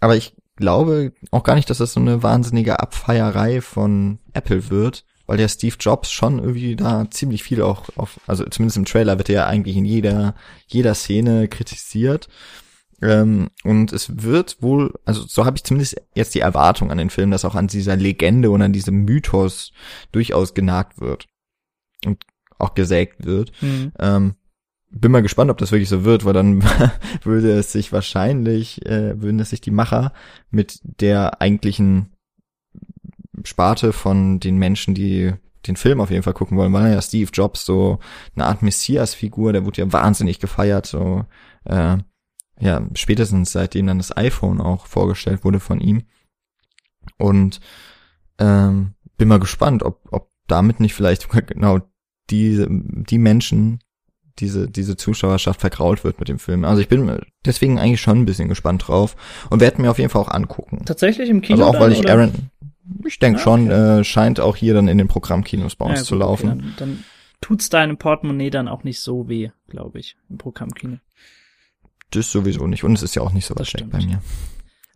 Aber ich glaube auch gar nicht, dass das so eine wahnsinnige Abfeierei von Apple wird, weil der Steve Jobs schon irgendwie da ziemlich viel auch auf, also zumindest im Trailer wird er ja eigentlich in jeder, jeder Szene kritisiert. Ähm, und es wird wohl, also so habe ich zumindest jetzt die Erwartung an den Film, dass auch an dieser Legende und an diesem Mythos durchaus genagt wird und auch gesägt wird. Mhm. Ähm, bin mal gespannt, ob das wirklich so wird, weil dann würde es sich wahrscheinlich, äh, würden es sich die Macher mit der eigentlichen Sparte von den Menschen, die den Film auf jeden Fall gucken wollen, weil ja Steve Jobs so eine Art Messias-Figur, der wurde ja wahnsinnig gefeiert, so äh, ja, spätestens seitdem dann das iPhone auch vorgestellt wurde von ihm. Und ähm, bin mal gespannt, ob, ob damit nicht vielleicht genau die, die Menschen, diese, diese Zuschauerschaft vergrault wird mit dem Film. Also ich bin deswegen eigentlich schon ein bisschen gespannt drauf und werde mir auf jeden Fall auch angucken. Tatsächlich im Kino? Also auch weil ich oder? Aaron, ich denke Ah, schon, okay. äh, scheint auch hier dann in den Programmkinos bei uns Ja, zu gut, laufen. okay, dann, dann tut's deinem Portemonnaie dann auch nicht so weh, glaube ich, im Programmkino. Das sowieso nicht. Und es ist ja auch nicht so weit weg bei mir.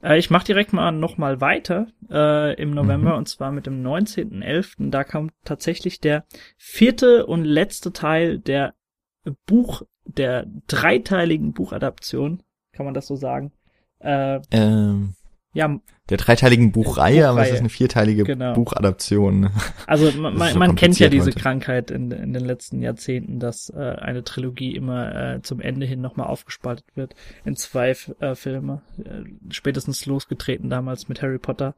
Äh, ich mache direkt mal noch mal weiter äh, im November Mhm. und zwar mit dem 19.11. Da kam tatsächlich der vierte und letzte Teil der Buch, der dreiteiligen Buchadaption, kann man das so sagen. Äh, Ähm, ja, der dreiteiligen Buchreihe, aber es Buchreihe. ist eine vierteilige Genau. Buchadaption. Also man, man, so man kennt ja diese heute. Krankheit in, in den letzten Jahrzehnten, dass äh, eine Trilogie immer äh, zum Ende hin nochmal aufgespaltet wird in zwei äh, Filme. Äh, spätestens losgetreten damals mit Harry Potter.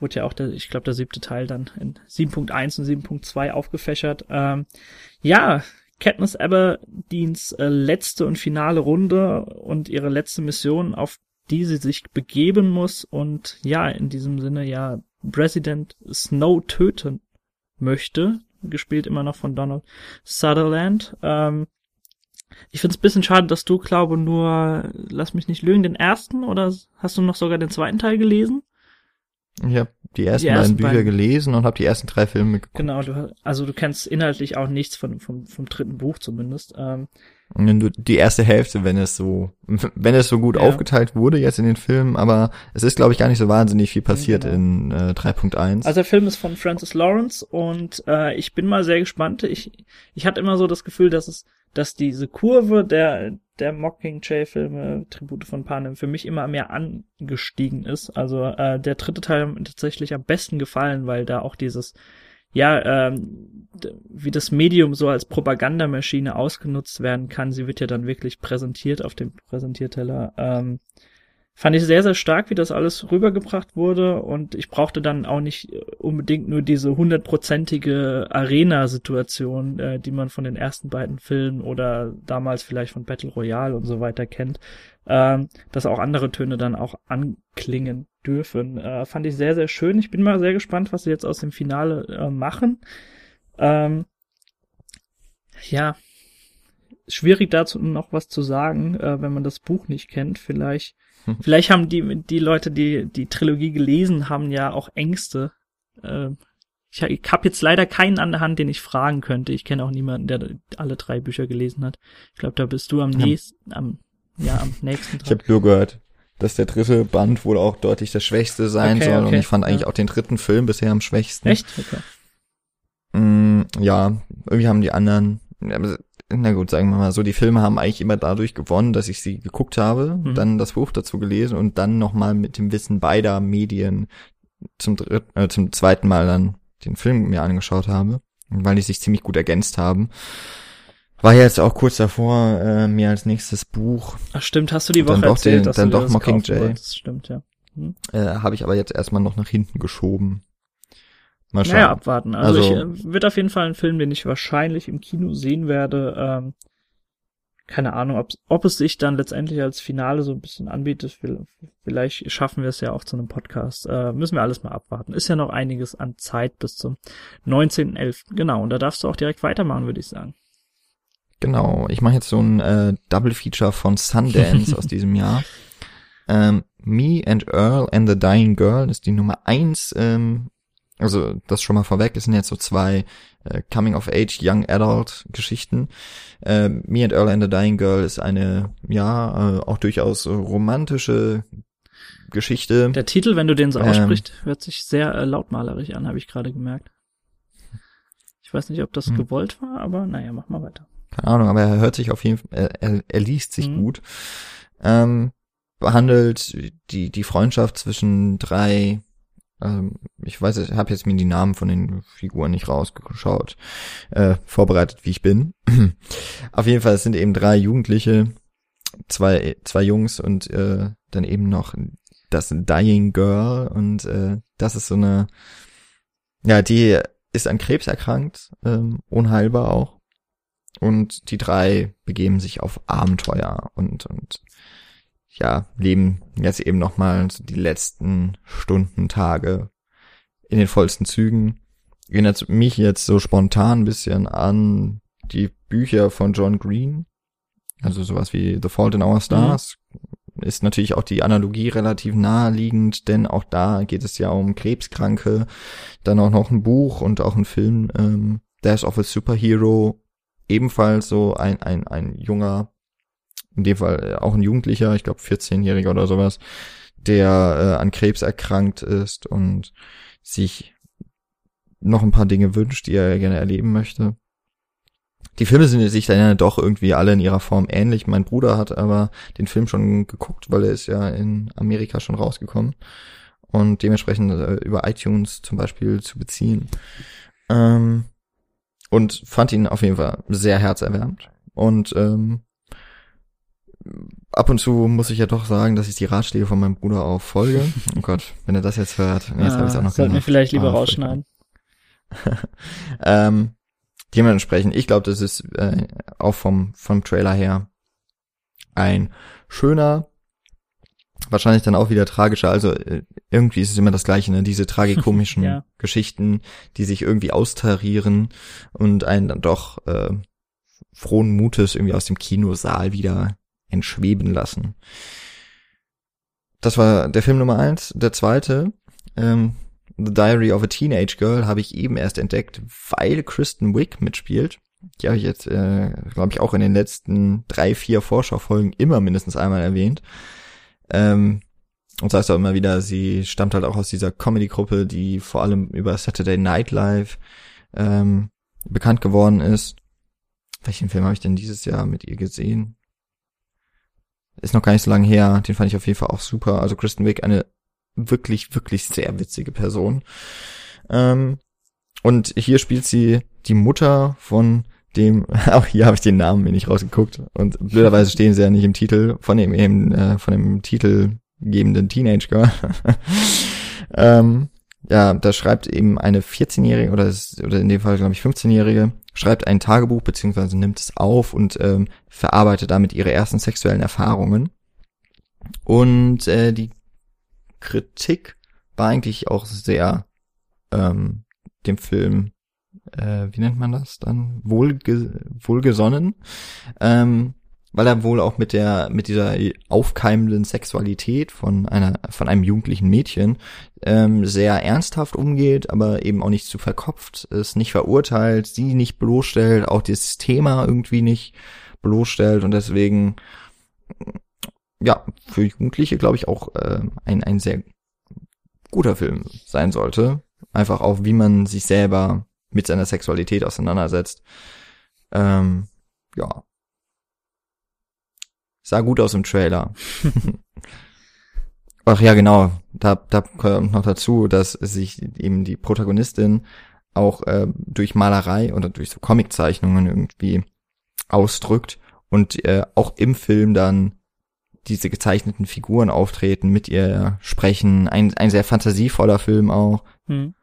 Wurde ja auch der, ich glaube, der siebte Teil dann in 7.1 und 7.2 aufgefächert. Ähm, ja, Katniss Aberdeens äh, letzte und finale Runde und ihre letzte Mission, auf die sie sich begeben muss und ja, in diesem Sinne ja Präsident Snow töten möchte, gespielt immer noch von Donald Sutherland. Ähm, ich finde es ein bisschen schade, dass du, glaube nur, lass mich nicht lügen, den ersten oder hast du noch sogar den zweiten Teil gelesen? Ich habe die ersten Die ersten beiden Bücher beiden. gelesen und habe die ersten drei Filme geguckt. Genau, du, also du kennst inhaltlich auch nichts von, vom, vom dritten Buch zumindest. Ähm, nur die erste Hälfte, wenn es so, wenn es so gut Ja. aufgeteilt wurde jetzt in den Filmen, aber es ist, glaube ich, gar nicht so wahnsinnig viel passiert Genau. in äh, 3.1. Also der Film ist von Francis Lawrence und äh, ich bin mal sehr gespannt. Ich, ich hatte immer so das Gefühl, dass es, dass diese Kurve der der Mockingjay-Filme, Tribute von Panem, für mich immer mehr angestiegen ist. Also äh, der dritte Teil hat mir tatsächlich am besten gefallen, weil da auch dieses ja, ähm, wie das Medium so als Propagandamaschine ausgenutzt werden kann. Sie wird ja dann wirklich präsentiert auf dem Präsentierteller. Ähm, fand ich sehr, sehr stark, wie das alles rübergebracht wurde und ich brauchte dann auch nicht äh, unbedingt nur diese hundertprozentige Arena-Situation, äh, die man von den ersten beiden Filmen oder damals vielleicht von Battle Royale und so weiter kennt, ähm, dass auch andere Töne dann auch anklingen dürfen. Äh, fand ich sehr, sehr schön. Ich bin mal sehr gespannt, was sie jetzt aus dem Finale äh, machen. Ähm, ja, schwierig dazu noch was zu sagen, äh, wenn man das Buch nicht kennt. Vielleicht, vielleicht haben die die Leute, die die Trilogie gelesen haben, ja auch Ängste. Äh, ich, ich habe jetzt leider keinen an der Hand, den ich fragen könnte. Ich kenne auch niemanden, der alle drei Bücher gelesen hat. Ich glaube, da bist du am nächsten, am ja am nächsten Ich habe nur gehört, dass der dritte Band wohl auch deutlich der schwächste sein Okay, soll und okay, ich fand eigentlich ja. auch den dritten Film bisher am schwächsten. Echt? Okay. Mm, ja, irgendwie haben die anderen, na gut, sagen wir mal so, die Filme haben eigentlich immer dadurch gewonnen, dass ich sie geguckt habe, Mhm. dann das Buch dazu gelesen und dann nochmal mit dem Wissen beider Medien zum dritten, äh, zum zweiten Mal dann den Film mir angeschaut habe, weil die sich ziemlich gut ergänzt haben. War jetzt auch kurz davor, äh, mir als nächstes Buch, Ach stimmt, hast du die Und dann Woche doch erzählt, den- dass dann du doch Mockingjay. Stimmt, ja. Hm. äh, habe ich aber jetzt erstmal noch nach hinten geschoben. Mal schauen. Naja, abwarten. Also, Also- ich äh, wird auf jeden Fall ein Film, den ich wahrscheinlich im Kino sehen werde. Ähm, keine Ahnung, ob, ob es sich dann letztendlich als Finale so ein bisschen anbietet. Vielleicht schaffen wir es ja auch zu einem Podcast. Äh, müssen wir alles mal abwarten. Ist ja noch einiges an Zeit bis zum 19.11. Genau, und da darfst du auch direkt weitermachen, würde ich sagen. Genau, ich mache jetzt so ein äh, Double Feature von Sundance aus diesem Jahr. Ähm, Me and Earl and the Dying Girl ist die Nummer eins. Ähm, also das schon mal vorweg, es sind jetzt so zwei äh, Coming of Age Young Adult Geschichten. Äh, Me and Earl and the Dying Girl ist eine ja äh, auch durchaus romantische Geschichte. Der Titel, wenn du den so Ähm. aussprichst, hört sich sehr äh, lautmalerisch an, habe ich gerade gemerkt. Ich weiß nicht, ob das Hm. gewollt war, aber naja, mach mal weiter. keine Ahnung, aber er hört sich auf jeden Fall, er, er, er liest sich Mhm. gut. Ähm, behandelt die, die Freundschaft zwischen drei Ähm, ich weiß, ich habe jetzt mir die Namen von den Figuren nicht rausgeschaut, äh, vorbereitet wie ich bin. Auf jeden Fall es sind eben drei Jugendliche, zwei zwei Jungs und äh, dann eben noch das Dying Girl und äh, das ist so eine, ja, die ist an Krebs erkrankt, ähm, unheilbar auch. Und die drei begeben sich auf Abenteuer und und ja, leben jetzt eben nochmal so die letzten Stunden, Tage in den vollsten Zügen. Erinnert mich jetzt so spontan ein bisschen an die Bücher von John Green. Also sowas wie The Fault in Our Stars. Mhm. Ist natürlich auch die Analogie relativ naheliegend, denn auch da geht es ja um Krebskranke. Dann auch noch ein Buch und auch ein Film, ähm, Death of a Superhero. Ebenfalls so ein, ein, ein junger in dem Fall äh, auch ein Jugendlicher, ich glaube 14-Jähriger oder sowas, der äh, an Krebs erkrankt ist und sich noch ein paar Dinge wünscht, die er gerne erleben möchte. Die Filme sind sich dann ja doch irgendwie alle in ihrer Form ähnlich. Mein Bruder hat aber den Film schon geguckt, weil er ist ja in Amerika schon rausgekommen und dementsprechend äh, über iTunes zum Beispiel zu beziehen. Ähm, und fand ihn auf jeden Fall sehr herzerwärmend. Und ähm, ab und zu muss ich ja doch sagen, dass ich die Ratschläge von meinem Bruder auch folge. Oh Gott, wenn er das jetzt hört. Nee, jetzt ah, habe ich auch noch Sollten wir vielleicht lieber ah, rausschneiden. ähm, dementsprechend, ich glaube, das ist äh, auch vom, vom Trailer her ein schöner, wahrscheinlich dann auch wieder tragischer. Also äh, irgendwie ist es immer das Gleiche, ne? Diese tragikomischen ja. Geschichten, die sich irgendwie austarieren und einen dann doch äh, frohen Mutes irgendwie aus dem Kinosaal wieder entschweben lassen. Das war der Film Nummer eins. Der zweite, ähm, The Diary of a Teenage Girl, habe ich eben erst entdeckt, weil Kristen Wick mitspielt. Die habe ich jetzt, äh, glaube ich, auch in den letzten drei, vier Vorschaufolgen immer mindestens einmal erwähnt. Ähm, und heißt auch immer wieder, sie stammt halt auch aus dieser Comedy-Gruppe, die vor allem über Saturday Night Live ähm, bekannt geworden ist. Welchen Film habe ich denn dieses Jahr mit ihr gesehen? Ist noch gar nicht so lange her. Den fand ich auf jeden Fall auch super. Also Kristen Wiig, eine wirklich, wirklich sehr witzige Person. Ähm, und hier spielt sie die Mutter von dem, auch hier habe ich den Namen mir nicht rausgeguckt und blöderweise stehen sie ja nicht im Titel von dem eben, äh, von dem titelgebenden Teenage Girl. ähm, ja, da schreibt eben eine 14-Jährige oder, oder in dem Fall glaube ich 15-Jährige schreibt ein Tagebuch beziehungsweise nimmt es auf und ähm, verarbeitet damit ihre ersten sexuellen Erfahrungen. Und äh, die Kritik war eigentlich auch sehr ähm, dem Film, äh, wie nennt man das dann, wohlge wohlgesonnen. Ähm, weil er wohl auch mit der mit dieser aufkeimenden Sexualität von einer von einem jugendlichen Mädchen ähm, sehr ernsthaft umgeht, aber eben auch nicht zu verkopft, es nicht verurteilt, sie nicht bloßstellt, auch das Thema irgendwie nicht bloßstellt und deswegen ja für Jugendliche glaube ich auch äh, ein ein sehr guter Film sein sollte, einfach auch wie man sich selber mit seiner Sexualität auseinandersetzt. Ähm, ja, Sah gut aus im Trailer. Ach ja, genau. Da, da kommt noch dazu, dass sich eben die Protagonistin auch äh, durch Malerei oder durch so Comiczeichnungen irgendwie ausdrückt und äh, auch im Film dann diese gezeichneten Figuren auftreten, mit ihr sprechen. Ein, ein sehr fantasievoller Film auch. Hm.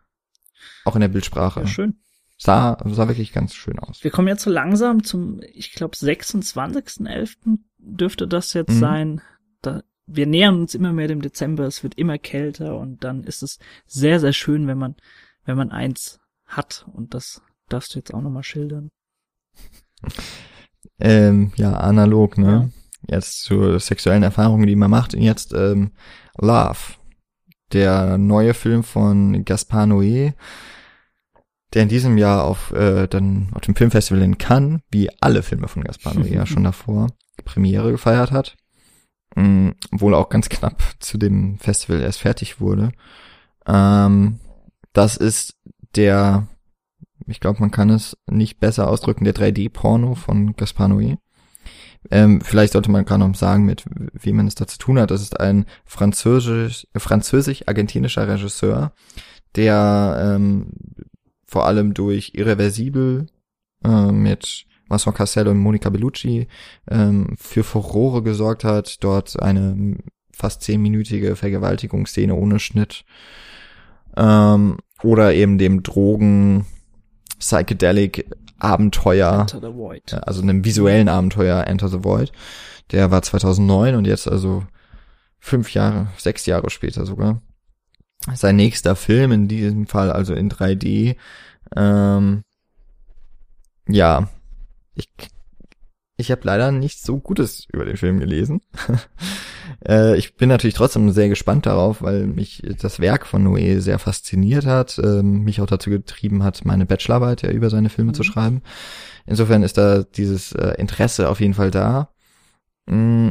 Auch in der Bildsprache. Ja, schön. Sah, sah wirklich ganz schön aus. Wir kommen jetzt so langsam zum, ich glaube, 26.11 dürfte das jetzt mhm. sein. Da, wir nähern uns immer mehr dem Dezember, es wird immer kälter und dann ist es sehr, sehr schön, wenn man, wenn man eins hat und das darfst du jetzt auch nochmal schildern. Ähm, ja, analog, ne? Ja. Jetzt zur sexuellen Erfahrungen, die man macht. Und jetzt ähm, Love, der neue Film von Gaspar Noé, der in diesem Jahr auf äh, dann auf dem Filmfestival in Cannes, wie alle Filme von Gaspar Noé ja schon davor, Premiere gefeiert hat. Ähm, wohl auch ganz knapp zu dem Festival erst fertig wurde. Ähm, das ist der, ich glaube, man kann es nicht besser ausdrücken, der 3D-Porno von Gaspar Noé. Ähm, vielleicht sollte man gerade noch sagen, mit wie man es da zu tun hat. Das ist ein französisch, französisch-argentinischer Regisseur, der ähm, vor allem durch Irreversibel äh, mit Vincent Cassel und Monica Bellucci ähm, für Furore gesorgt hat. Dort eine fast zehnminütige Vergewaltigungsszene ohne Schnitt. Ähm, oder eben dem Drogen Psychedelic Abenteuer, also einem visuellen Abenteuer Enter the Void. Der war 2009 und jetzt also fünf Jahre, sechs Jahre später sogar. Sein nächster Film, in diesem Fall also in 3D. Ähm, ja, ich, ich habe leider nichts so Gutes über den Film gelesen. äh, ich bin natürlich trotzdem sehr gespannt darauf, weil mich das Werk von Noé sehr fasziniert hat, äh, mich auch dazu getrieben hat, meine Bachelorarbeit ja über seine Filme Mhm. zu schreiben. Insofern ist da dieses äh, Interesse auf jeden Fall da. Mm,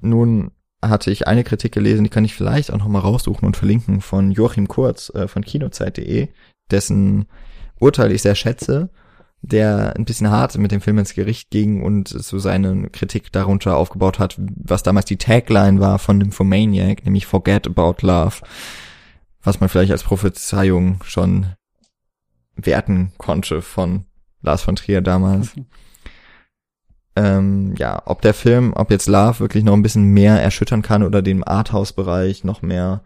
nun hatte ich eine Kritik gelesen, die kann ich vielleicht auch noch mal raussuchen und verlinken von Joachim Kurz äh, von kinozeit.de, dessen Urteil ich sehr schätze, der ein bisschen hart mit dem Film ins Gericht ging und so seine Kritik darunter aufgebaut hat, was damals die Tagline war von Nymphomaniac, nämlich Forget About Love, was man vielleicht als Prophezeiung schon werten konnte von Lars von Trier damals Mhm. Ähm, ja, ob der Film, ob jetzt Love wirklich noch ein bisschen mehr erschüttern kann oder dem Arthouse-Bereich noch mehr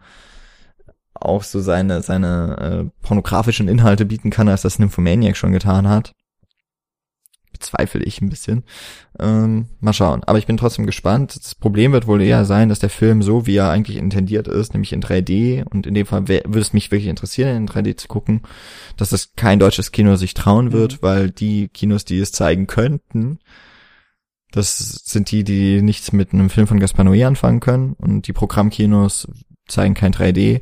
auch so seine, seine äh, pornografischen Inhalte bieten kann, als das Nymphomaniac schon getan hat. Bezweifle ich ein bisschen. Ähm, mal schauen. Aber ich bin trotzdem gespannt. Das Problem wird wohl eher sein, dass der Film so, wie er eigentlich intendiert ist, nämlich in 3D, und in dem Fall würde es mich wirklich interessieren, in 3D zu gucken, dass es kein deutsches Kino sich trauen wird, Mhm. weil die Kinos, die es zeigen könnten, das sind die, die nichts mit einem Film von Gaspar Noé anfangen können und die Programmkinos zeigen kein 3D.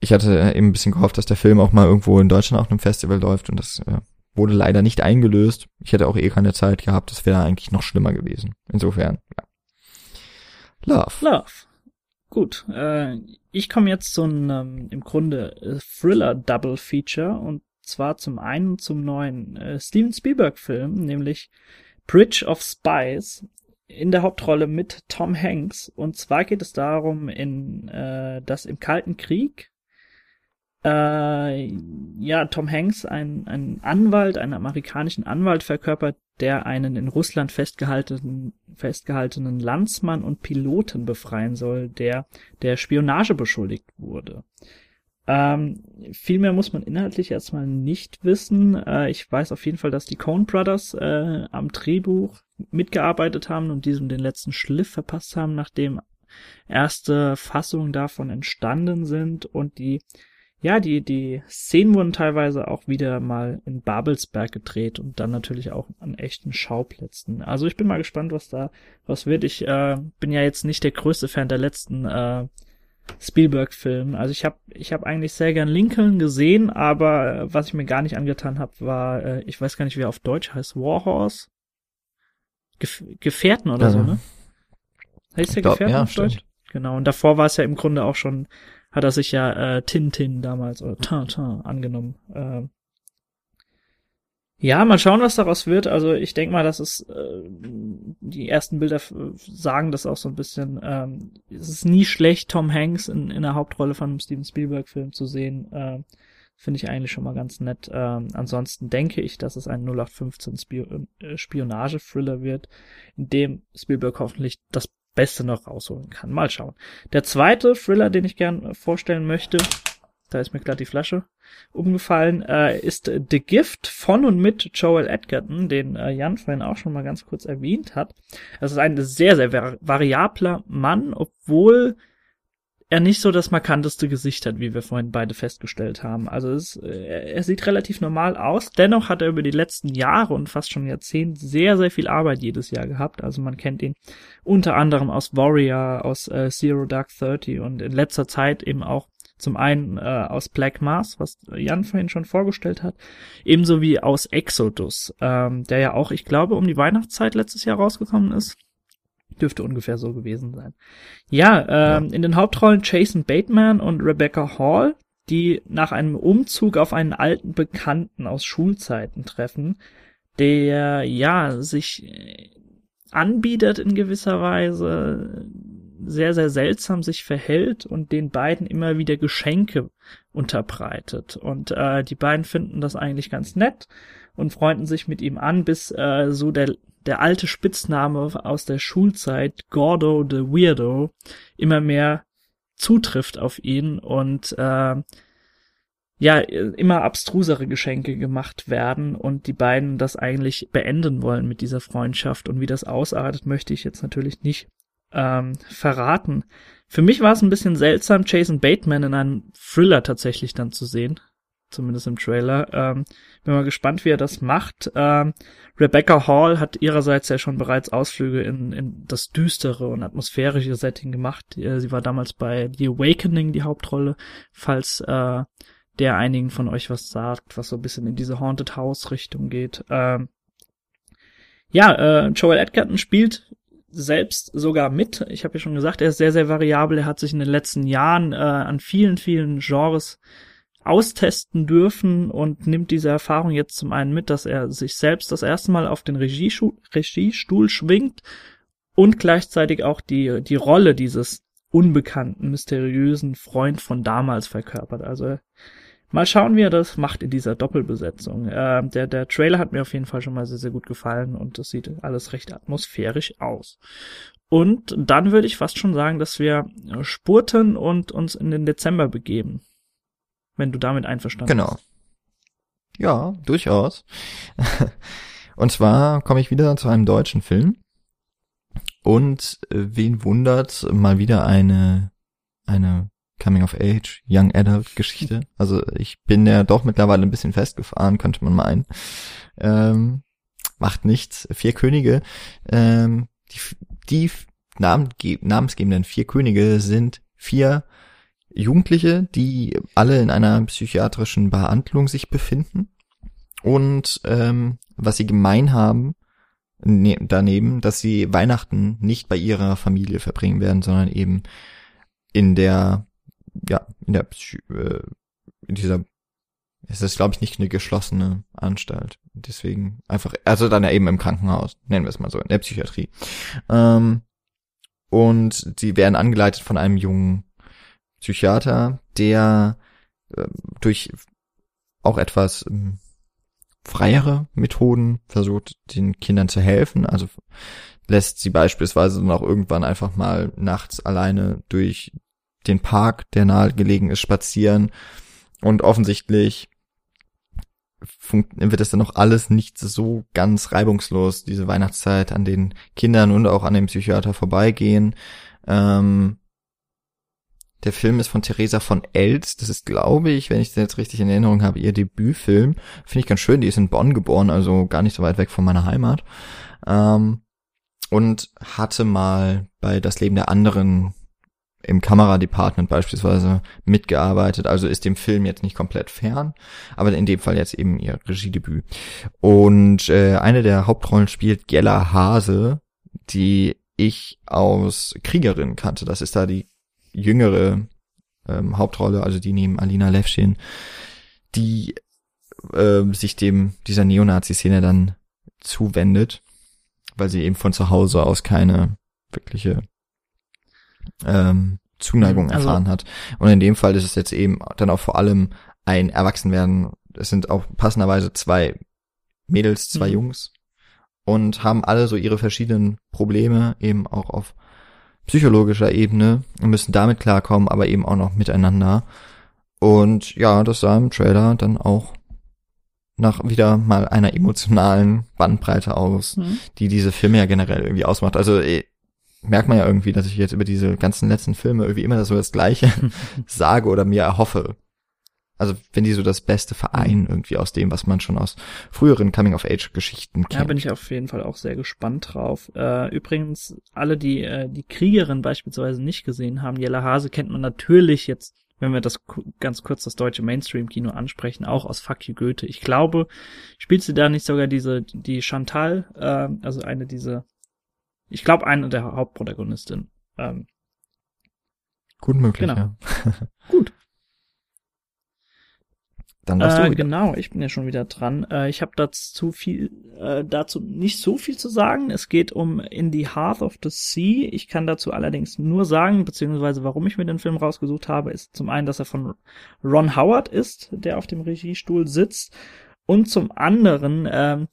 Ich hatte eben ein bisschen gehofft, dass der Film auch mal irgendwo in Deutschland auf einem Festival läuft und das äh, wurde leider nicht eingelöst. Ich hätte auch eh keine Zeit gehabt, das wäre eigentlich noch schlimmer gewesen. Insofern, ja. Love. Love. Gut, äh, ich komme jetzt zu einem im Grunde äh, Thriller Double Feature und zwar zum einen zum neuen äh, Steven Spielberg Film, nämlich Bridge of Spies in der Hauptrolle mit Tom Hanks und zwar geht es darum, in äh, dass im Kalten Krieg äh, ja Tom Hanks ein ein Anwalt, einen amerikanischen Anwalt verkörpert, der einen in Russland festgehaltenen, festgehaltenen Landsmann und Piloten befreien soll, der der Spionage beschuldigt wurde. Ähm, viel mehr muss man inhaltlich erstmal nicht wissen. Äh, ich weiß auf jeden Fall, dass die Coen Brothers äh, am Drehbuch mitgearbeitet haben und diesem den letzten Schliff verpasst haben, nachdem erste Fassungen davon entstanden sind und die ja, die, die Szenen wurden teilweise auch wieder mal in Babelsberg gedreht und dann natürlich auch an echten Schauplätzen. Also ich bin mal gespannt, was da was wird. Ich äh, bin ja jetzt nicht der größte Fan der letzten äh, Spielberg-Filme. Also ich habe ich hab eigentlich sehr gern Lincoln gesehen, aber äh, was ich mir gar nicht angetan habe, war, äh, ich weiß gar nicht, wie er auf Deutsch heißt, Warhorse? Gef Gefährten oder Ja. so, ne? Heißt der glaub, Gefährten ja, auf Deutsch? stimmt. Genau, und davor war es ja im Grunde auch schon hat er sich ja äh, Tintin damals oder Tintin angenommen. Ähm, ja, mal schauen, was daraus wird. Also ich denke mal, dass es äh, die ersten Bilder sagen das auch so ein bisschen. Ähm, es ist nie schlecht, Tom Hanks in, in der Hauptrolle von einem Steven Spielberg-Film zu sehen. Ähm, Finde ich eigentlich schon mal ganz nett. Ähm, ansonsten denke ich, dass es ein 0815 Spio äh, Spionage-Thriller wird, in dem Spielberg hoffentlich das Beste noch rausholen kann. Mal schauen. Der zweite Thriller, den ich gern äh, vorstellen möchte, da ist mir gerade die Flasche umgefallen, äh, ist The Gift von und mit Joel Edgerton, den äh, Jan vorhin auch schon mal ganz kurz erwähnt hat. Das ist ein sehr, sehr vari variabler Mann, obwohl er nicht so das markanteste Gesicht hat, wie wir vorhin beide festgestellt haben. Also es, äh, er sieht relativ normal aus. Dennoch hat er über die letzten Jahre und fast schon Jahrzehnte sehr, sehr viel Arbeit jedes Jahr gehabt. Also man kennt ihn unter anderem aus Warrior, aus äh, Zero Dark Thirty und in letzter Zeit eben auch zum einen äh, aus Black Mars, was Jan vorhin schon vorgestellt hat, ebenso wie aus Exodus, ähm, der ja auch, ich glaube, um die Weihnachtszeit letztes Jahr rausgekommen ist. Dürfte ungefähr so gewesen sein. Ja, ähm, in den Hauptrollen Jason Bateman und Rebecca Hall, die nach einem Umzug auf einen alten Bekannten aus Schulzeiten treffen, der ja sich äh, anbietet in gewisser Weise, sehr, sehr seltsam sich verhält und den beiden immer wieder Geschenke unterbreitet. Und äh, die beiden finden das eigentlich ganz nett und freunden sich mit ihm an, bis äh, so der, der alte Spitzname aus der Schulzeit, Gordo the Weirdo, immer mehr zutrifft auf ihn und äh, ja, immer abstrusere Geschenke gemacht werden und die beiden das eigentlich beenden wollen mit dieser Freundschaft. Und wie das ausartet, möchte ich jetzt natürlich nicht ähm, verraten. Für mich war es ein bisschen seltsam, Jason Bateman in einem Thriller tatsächlich dann zu sehen. Zumindest im Trailer. Ähm, bin mal gespannt, wie er das macht. Ähm, Rebecca Hall hat ihrerseits ja schon bereits Ausflüge in, in das düstere und atmosphärische Setting gemacht. Äh, sie war damals bei The Awakening die Hauptrolle, falls äh, der einigen von euch was sagt, was so ein bisschen in diese Haunted House Richtung geht. Ähm, ja, äh, Joel Edgerton spielt selbst sogar mit. Ich habe ja schon gesagt, er ist sehr, sehr variabel. Er hat sich in den letzten Jahren äh, an vielen, vielen Genres austesten dürfen und nimmt diese Erfahrung jetzt zum einen mit, dass er sich selbst das erste Mal auf den Regiestuhl, Regiestuhl schwingt und gleichzeitig auch die, die Rolle dieses unbekannten, mysteriösen Freund von damals verkörpert. Also Mal schauen, wie er das macht in dieser Doppelbesetzung. Äh, der, der Trailer hat mir auf jeden Fall schon mal sehr, sehr gut gefallen und das sieht alles recht atmosphärisch aus. Und dann würde ich fast schon sagen, dass wir spurten und uns in den Dezember begeben. Wenn du damit einverstanden genau. bist. Genau. Ja, durchaus. und zwar komme ich wieder zu einem deutschen Film. Und äh, wen wundert, mal wieder eine, eine Coming of Age, Young Adult Geschichte. Also ich bin ja doch mittlerweile ein bisschen festgefahren, könnte man meinen. Ähm, macht nichts. Vier Könige. Ähm, die die namensgebenden vier Könige sind vier Jugendliche, die alle in einer psychiatrischen Behandlung sich befinden. Und ähm, was sie gemein haben, ne daneben, dass sie Weihnachten nicht bei ihrer Familie verbringen werden, sondern eben in der ja, in der, äh, in dieser, es ist glaube ich nicht eine geschlossene Anstalt. Deswegen einfach, also dann ja eben im Krankenhaus, nennen wir es mal so, in der Psychiatrie. Ähm, und sie werden angeleitet von einem jungen Psychiater, der äh, durch auch etwas äh, freiere Methoden versucht, den Kindern zu helfen. Also lässt sie beispielsweise dann auch irgendwann einfach mal nachts alleine durch den Park, der nahegelegen ist, spazieren. Und offensichtlich wird es dann noch alles nicht so ganz reibungslos, diese Weihnachtszeit an den Kindern und auch an dem Psychiater vorbeigehen. Ähm, der Film ist von Theresa von Elst. Das ist, glaube ich, wenn ich das jetzt richtig in Erinnerung habe, ihr Debütfilm. Finde ich ganz schön. Die ist in Bonn geboren, also gar nicht so weit weg von meiner Heimat. Ähm, und hatte mal bei Das Leben der anderen im Kameradepartment beispielsweise mitgearbeitet, also ist dem Film jetzt nicht komplett fern, aber in dem Fall jetzt eben ihr Regiedebüt. Und äh, eine der Hauptrollen spielt Gella Hase, die ich aus Kriegerin kannte. Das ist da die jüngere ähm, Hauptrolle, also die neben Alina Levschin, die äh, sich dem dieser Neonazi-Szene dann zuwendet, weil sie eben von zu Hause aus keine wirkliche ähm, Zuneigung mhm, also, erfahren hat. Und in dem Fall ist es jetzt eben dann auch vor allem ein Erwachsenwerden. Es sind auch passenderweise zwei Mädels, zwei mhm. Jungs und haben alle so ihre verschiedenen Probleme eben auch auf psychologischer Ebene und müssen damit klarkommen, aber eben auch noch miteinander. Und ja, das sah im Trailer dann auch nach wieder mal einer emotionalen Bandbreite aus, mhm. die diese Filme ja generell irgendwie ausmacht. Also eh, merkt man ja irgendwie, dass ich jetzt über diese ganzen letzten Filme irgendwie immer so das Gleiche sage oder mir erhoffe. Also wenn die so das Beste vereinen irgendwie aus dem, was man schon aus früheren Coming-of-Age-Geschichten kennt. Ja, bin ich auf jeden Fall auch sehr gespannt drauf. Äh, übrigens, alle, die äh, die Kriegerin beispielsweise nicht gesehen haben, Jella Hase kennt man natürlich jetzt, wenn wir das ganz kurz das deutsche Mainstream-Kino ansprechen, auch aus Fuck You Goethe. Ich glaube, spielt sie da nicht sogar diese, die Chantal, äh, also eine dieser ich glaube, eine der Hauptprotagonistinnen. Ähm, Gut möglich, genau. ja. Gut. Dann warst äh, du wieder. Genau, ich bin ja schon wieder dran. Äh, ich habe dazu viel, äh, dazu nicht so viel zu sagen. Es geht um In the Heart of the Sea. Ich kann dazu allerdings nur sagen, beziehungsweise warum ich mir den Film rausgesucht habe, ist zum einen, dass er von Ron Howard ist, der auf dem Regiestuhl sitzt, und zum anderen, ähm,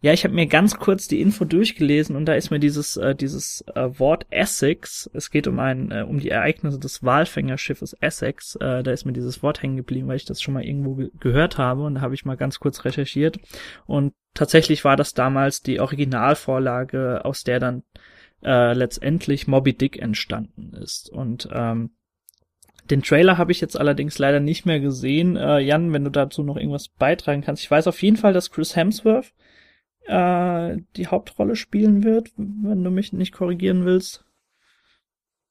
ja, ich habe mir ganz kurz die Info durchgelesen und da ist mir dieses äh, dieses äh, Wort Essex, es geht um ein äh, um die Ereignisse des Walfängerschiffes Essex, äh, da ist mir dieses Wort hängen geblieben, weil ich das schon mal irgendwo ge gehört habe und da habe ich mal ganz kurz recherchiert und tatsächlich war das damals die Originalvorlage, aus der dann äh, letztendlich Moby Dick entstanden ist und ähm, den Trailer habe ich jetzt allerdings leider nicht mehr gesehen. Äh, Jan, wenn du dazu noch irgendwas beitragen kannst. Ich weiß auf jeden Fall, dass Chris Hemsworth äh, die Hauptrolle spielen wird, wenn du mich nicht korrigieren willst.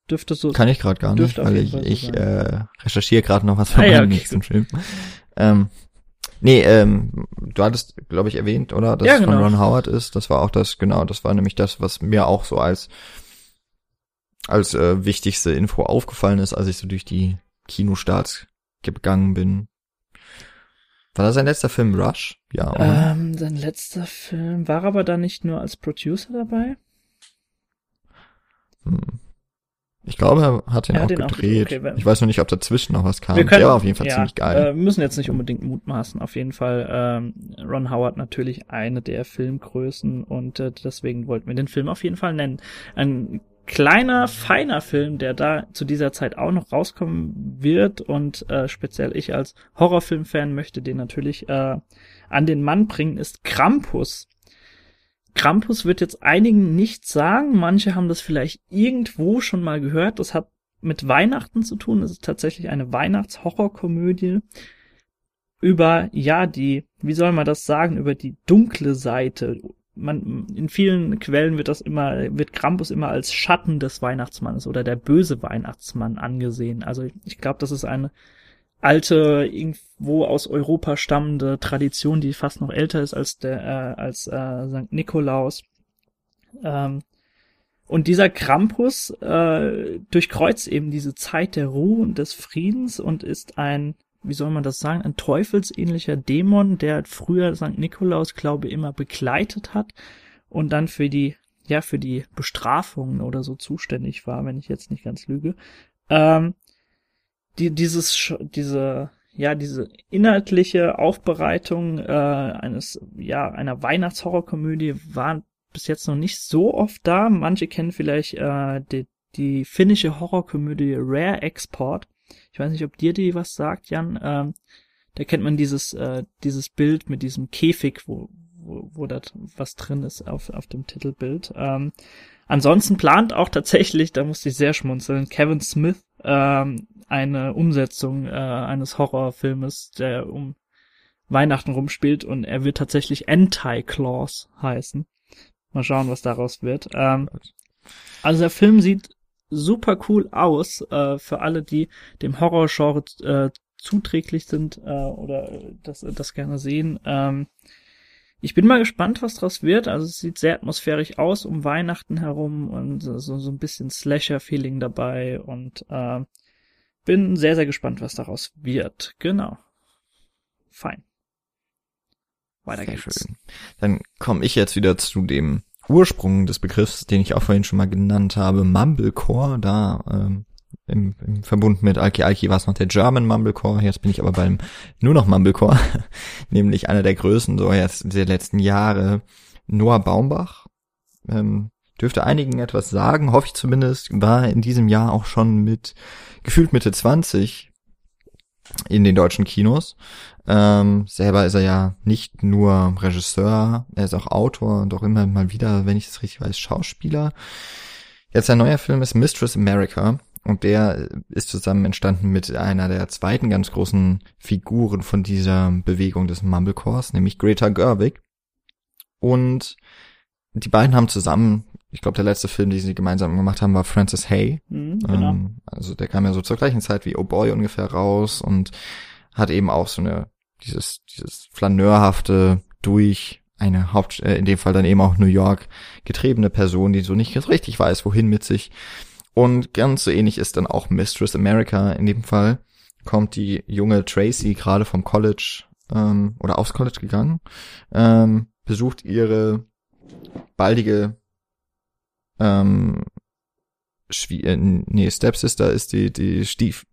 Dürfte so. Kann ich gerade gar nicht, weil ich, ich äh, recherchiere gerade noch was für Ah, ja, meinen okay, nächsten gut. Film. Ähm, nee, ähm, du hattest, glaube ich, erwähnt, oder, dass Ja, es von genau. Ron Howard ist. Das war auch das, genau, das war nämlich das, was mir auch so als als äh, wichtigste Info aufgefallen ist, als ich so durch die Kinostarts gegangen bin. War das sein letzter Film Rush? Ja, oder? Ähm, sein letzter Film war aber da nicht nur als Producer dabei. Hm. Ich glaube, er hat den Er auch hat den auch- gedreht. okay, wenn- ich weiß noch nicht, ob dazwischen noch was kam. Wir können- Der war auf jeden Fall ja, ziemlich geil. Äh, müssen jetzt nicht unbedingt mutmaßen. Auf jeden Fall ähm, Ron Howard natürlich eine der Filmgrößen und äh, deswegen wollten wir den Film auf jeden Fall nennen. Ein kleiner, feiner Film, der da zu dieser Zeit auch noch rauskommen wird und äh, speziell ich als Horrorfilmfan möchte den natürlich äh, an den Mann bringen, ist Krampus. Krampus wird jetzt einigen nichts sagen, manche haben das vielleicht irgendwo schon mal gehört. Das hat mit Weihnachten zu tun. Es ist tatsächlich eine Weihnachtshorrorkomödie über, ja, die, wie soll man das sagen, über die dunkle Seite. Man, in vielen Quellen wird das immer, wird Krampus immer als Schatten des Weihnachtsmannes oder der böse Weihnachtsmann angesehen. Also ich, glaube, das ist eine alte, irgendwo aus Europa stammende Tradition, die fast noch älter ist als der, äh, als äh, St. Nikolaus. Ähm, und dieser Krampus äh, durchkreuzt eben diese Zeit der Ruhe und des Friedens und ist ein, wie soll man das sagen, ein teufelsähnlicher Dämon, der früher St. Nikolaus, glaube ich, immer begleitet hat und dann für die, ja, für die Bestrafungen oder so zuständig war, wenn ich jetzt nicht ganz lüge. Ähm, die, dieses, diese, ja, diese inhaltliche Aufbereitung äh, eines, ja, einer Weihnachtshorrorkomödie war bis jetzt noch nicht so oft da. Manche kennen vielleicht äh, die, die finnische Horrorkomödie Rare Export. Ich weiß nicht, ob dir die was sagt, Jan. Ähm, da kennt man dieses, äh, dieses Bild mit diesem Käfig, wo, wo, wo da was drin ist auf, auf dem Titelbild. Ähm, ansonsten plant auch tatsächlich, da musste ich sehr schmunzeln, Kevin Smith ähm, eine Umsetzung äh, eines Horrorfilmes, der um Weihnachten rumspielt und er wird tatsächlich Anti-Claus heißen. Mal schauen, was daraus wird. Ähm, also der Film sieht super cool aus äh, für alle, die dem Horrorgenre äh, zuträglich sind äh, oder das, das gerne sehen. Ähm, ich bin mal gespannt, was draus wird. Also es sieht sehr atmosphärisch aus um Weihnachten herum und so, so ein bisschen Slasher-Feeling dabei und äh, bin sehr, sehr gespannt, was daraus wird. Genau. Fein. Weiter Sehr geht's. schön. Dann komme ich jetzt wieder zu dem Ursprung des Begriffs, den ich auch vorhin schon mal genannt habe, Mumblecore, da ähm, im, im Verbund mit Alki Alki war es noch der German Mumblecore, jetzt bin ich aber beim nur noch Mumblecore, nämlich einer der Größen so jetzt der letzten Jahre, Noah Baumbach. Ähm, dürfte einigen etwas sagen, hoffe ich zumindest, war in diesem Jahr auch schon mit gefühlt Mitte 20 in den deutschen Kinos. Ähm, selber ist er ja nicht nur Regisseur, er ist auch Autor und auch immer mal wieder, wenn ich das richtig weiß, Schauspieler. Jetzt sein neuer Film ist Mistress America und der ist zusammen entstanden mit einer der zweiten ganz großen Figuren von dieser Bewegung des Mumblecores, nämlich Greta Gerwig. Und die beiden haben zusammen, ich glaube, der letzte Film, den sie gemeinsam gemacht haben, war Francis Hay. Mhm, genau. Ähm, also der kam ja so zur gleichen Zeit wie Oh Boy ungefähr raus und hat eben auch so eine dieses dieses flaneurhafte durch eine Haupt äh, in dem Fall dann eben auch New York getriebene Person, die so nicht ganz richtig weiß, wohin mit sich. Und ganz so ähnlich ist dann auch Mistress America in dem Fall. kommt die junge Tracy gerade vom College ähm, oder aufs College gegangen, ähm, besucht ihre baldige ähm, Schwie äh, nee, Stepsister ist die, die Stief.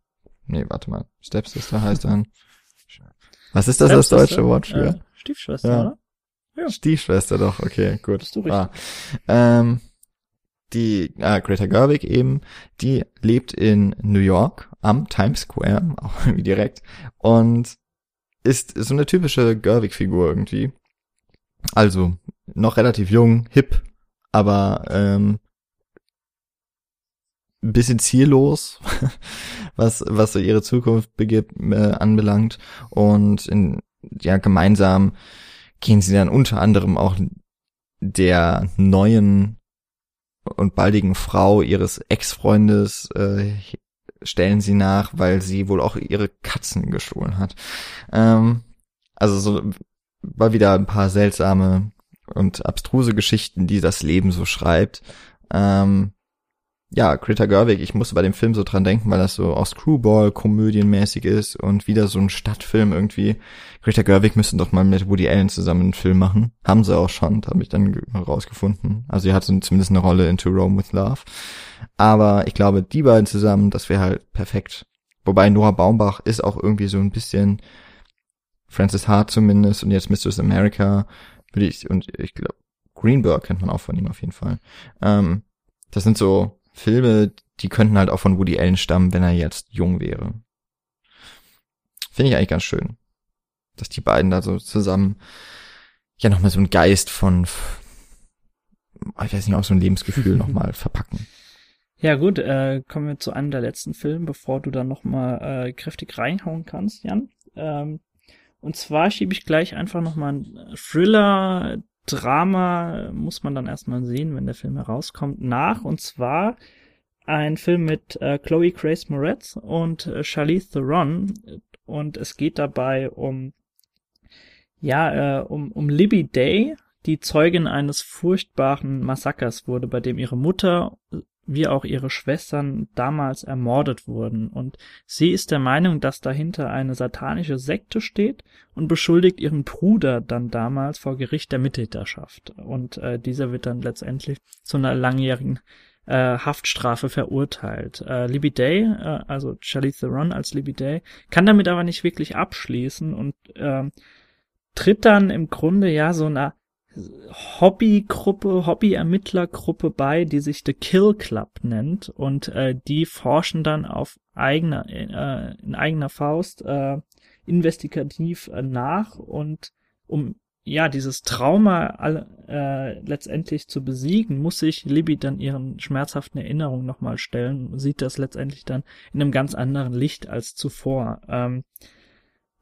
Nee, warte mal. Stepsister heißt dann. Was ist das das deutsche Wort für? Äh, Stiefschwester, ja. oder? Ja. Stiefschwester doch, okay, gut. Bist du richtig. Ah. Ähm, die ah, Greta Gerwig eben, die lebt in New York am Times Square, auch irgendwie direkt, und ist so eine typische Gerwig-Figur irgendwie. Also noch relativ jung, hip, aber ähm, ein bisschen ziellos, was was so ihre Zukunft begibt, äh, anbelangt und in, ja gemeinsam gehen sie dann unter anderem auch der neuen und baldigen Frau ihres Ex-Freundes äh, stellen sie nach, weil sie wohl auch ihre Katzen gestohlen hat. Ähm, also so war wieder ein paar seltsame und abstruse Geschichten, die das Leben so schreibt. Ähm, ja, Greta Gerwig, ich musste bei dem Film so dran denken, weil das so auch Screwball-komödienmäßig ist und wieder so ein Stadtfilm irgendwie. Greta Gerwig müssten doch mal mit Woody Allen zusammen einen Film machen. Haben sie auch schon, habe ich dann rausgefunden. Also sie hatte zumindest eine Rolle in To Rome with Love. Aber ich glaube, die beiden zusammen, das wäre halt perfekt. Wobei Noah Baumbach ist auch irgendwie so ein bisschen Francis Hart zumindest und jetzt Mistress America will ich und ich glaube Greenberg kennt man auch von ihm auf jeden Fall. Ähm, das sind so Filme, die könnten halt auch von Woody Allen stammen, wenn er jetzt jung wäre. Finde ich eigentlich ganz schön, dass die beiden da so zusammen ja nochmal so einen Geist von, ich weiß nicht, auch so ein Lebensgefühl nochmal verpacken. Ja gut, äh, kommen wir zu einem der letzten Filme, bevor du dann nochmal äh, kräftig reinhauen kannst, Jan. Ähm, und zwar schiebe ich gleich einfach nochmal einen Thriller, Drama muss man dann erstmal sehen, wenn der Film herauskommt, nach. Und zwar ein Film mit äh, Chloe Grace Moretz und äh, Charlize Theron. Und es geht dabei um, ja, äh, um, um Libby Day, die Zeugin eines furchtbaren Massakers wurde, bei dem ihre Mutter wie auch ihre Schwestern damals ermordet wurden. Und sie ist der Meinung, dass dahinter eine satanische Sekte steht und beschuldigt ihren Bruder dann damals vor Gericht der Mittäterschaft. Und äh, dieser wird dann letztendlich zu einer langjährigen äh, Haftstrafe verurteilt. Äh, Libby Day, äh, also Charlize Theron als Libby Day, kann damit aber nicht wirklich abschließen und äh, tritt dann im Grunde ja so einer Hobbygruppe, Hobbyermittlergruppe bei, die sich The Kill Club nennt und äh, die forschen dann auf eigener äh, in eigener Faust äh, investigativ äh, nach und um ja dieses Trauma all, äh, letztendlich zu besiegen, muss sich Libby dann ihren schmerzhaften Erinnerungen nochmal stellen, sieht das letztendlich dann in einem ganz anderen Licht als zuvor. Ähm,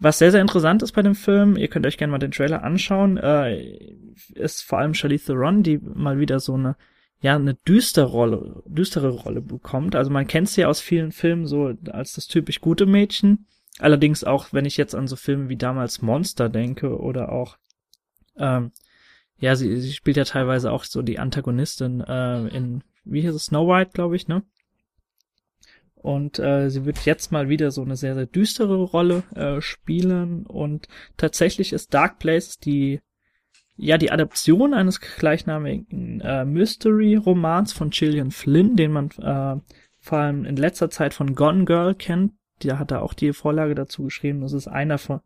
was sehr, sehr interessant ist bei dem Film, ihr könnt euch gerne mal den Trailer anschauen, äh, ist vor allem Charlize Theron, die mal wieder so eine, ja, eine düstere Rolle, düstere Rolle bekommt. Also man kennt sie ja aus vielen Filmen so als das typisch gute Mädchen. Allerdings auch, wenn ich jetzt an so Filme wie damals Monster denke oder auch, ähm, ja, sie, sie spielt ja teilweise auch so die Antagonistin äh, in, wie hieß es, Snow White, glaube ich, ne? Und äh, sie wird jetzt mal wieder so eine sehr, sehr düstere Rolle äh, spielen. Und tatsächlich ist Dark Place die, ja, die Adaption eines gleichnamigen äh, Mystery-Romans von Gillian Flynn, den man äh, vor allem in letzter Zeit von Gone Girl kennt. Der hat da auch die Vorlage dazu geschrieben. Das ist einer von,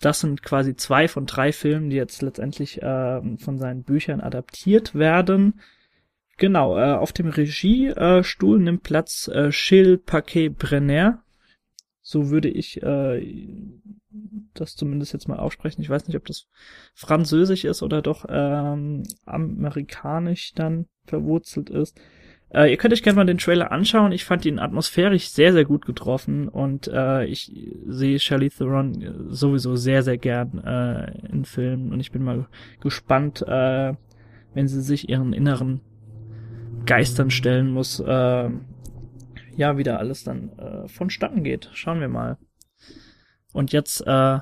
das sind quasi zwei von drei Filmen, die jetzt letztendlich äh, von seinen Büchern adaptiert werden. Genau, äh, auf dem Regiestuhl nimmt Platz äh, Paquet-Brenner. So würde ich äh, das zumindest jetzt mal aussprechen. Ich weiß nicht, ob das französisch ist oder doch ähm, amerikanisch dann verwurzelt ist. Äh, ihr könnt euch gerne mal den Trailer anschauen. Ich fand ihn atmosphärisch sehr, sehr gut getroffen und äh, ich sehe Charlize Theron sowieso sehr, sehr gern äh, in Filmen und ich bin mal gespannt, äh, wenn sie sich ihren inneren Geistern stellen muss, äh, ja, wieder alles dann äh, vonstatten geht. Schauen wir mal. Und jetzt, äh,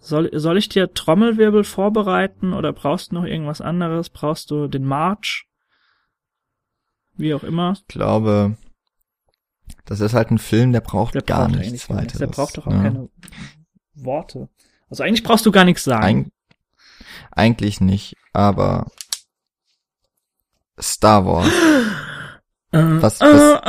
soll, soll ich dir Trommelwirbel vorbereiten oder brauchst du noch irgendwas anderes? Brauchst du den March? Wie auch immer. Ich glaube, Das ist halt ein Film, der braucht Der gar braucht nichts gar nichts. weiter. Der braucht doch auch keine Worte. Also eigentlich brauchst du gar nichts sagen. Eig eigentlich nicht, aber Star Wars Äh, was- äh, was-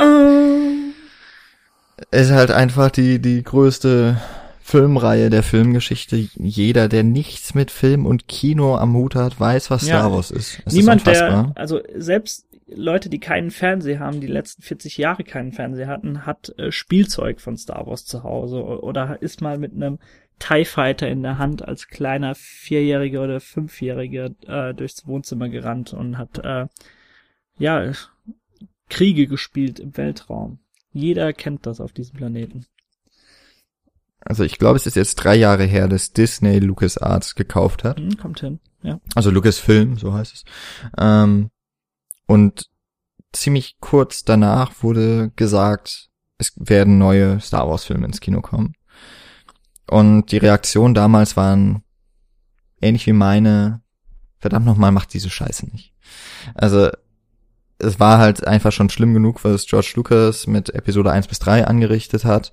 äh. ist halt einfach die, die größte Filmreihe der Filmgeschichte. Jeder, der nichts mit Film und Kino am Hut hat, weiß, was Ja. Star Wars ist. Es Niemand, ist der, also selbst Leute, die keinen Fernseher haben, die letzten 40 Jahre keinen Fernseher hatten, hat äh, Spielzeug von Star Wars zu Hause oder ist mal mit einem TIE Fighter in der Hand als kleiner Vierjähriger oder Fünfjähriger äh, durchs Wohnzimmer gerannt und hat, äh, ja, Kriege gespielt im Weltraum. Jeder kennt das auf diesem Planeten. Also ich glaube, es ist jetzt drei Jahre her, dass Disney LucasArts gekauft hat. Hm, kommt hin, ja. Also Lucasfilm, so heißt es. Ähm, und ziemlich kurz danach wurde gesagt, es werden neue Star Wars Filme ins Kino kommen. Und die Reaktionen damals waren ähnlich wie meine, verdammt nochmal, macht diese Scheiße nicht. Also es war halt einfach schon schlimm genug, was George Lucas mit Episode 1 bis 3 angerichtet hat.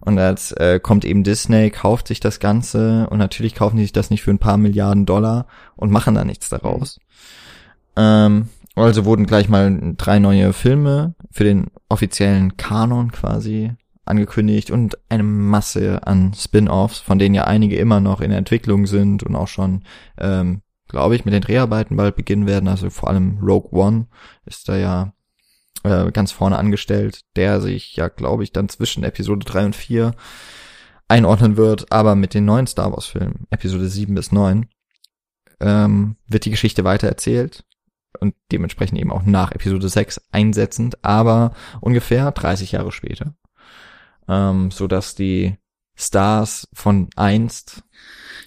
Und jetzt äh, kommt eben Disney, kauft sich das Ganze und natürlich kaufen die sich das nicht für ein paar Milliarden Dollar und machen da nichts daraus. Ähm, also wurden gleich mal drei neue Filme für den offiziellen Kanon quasi angekündigt und eine Masse an Spin-offs, von denen ja einige immer noch in Entwicklung sind und auch schon, ähm, glaube ich, mit den Dreharbeiten bald beginnen werden. Also vor allem Rogue One ist da ja äh, ganz vorne angestellt, der sich ja, glaube ich, dann zwischen Episode 3 und 4 einordnen wird, aber mit den neuen Star Wars Filmen, Episode 7 bis 9, ähm, wird die Geschichte weitererzählt und dementsprechend eben auch nach Episode 6 einsetzend, aber ungefähr 30 Jahre später. Ähm, so dass die Stars von einst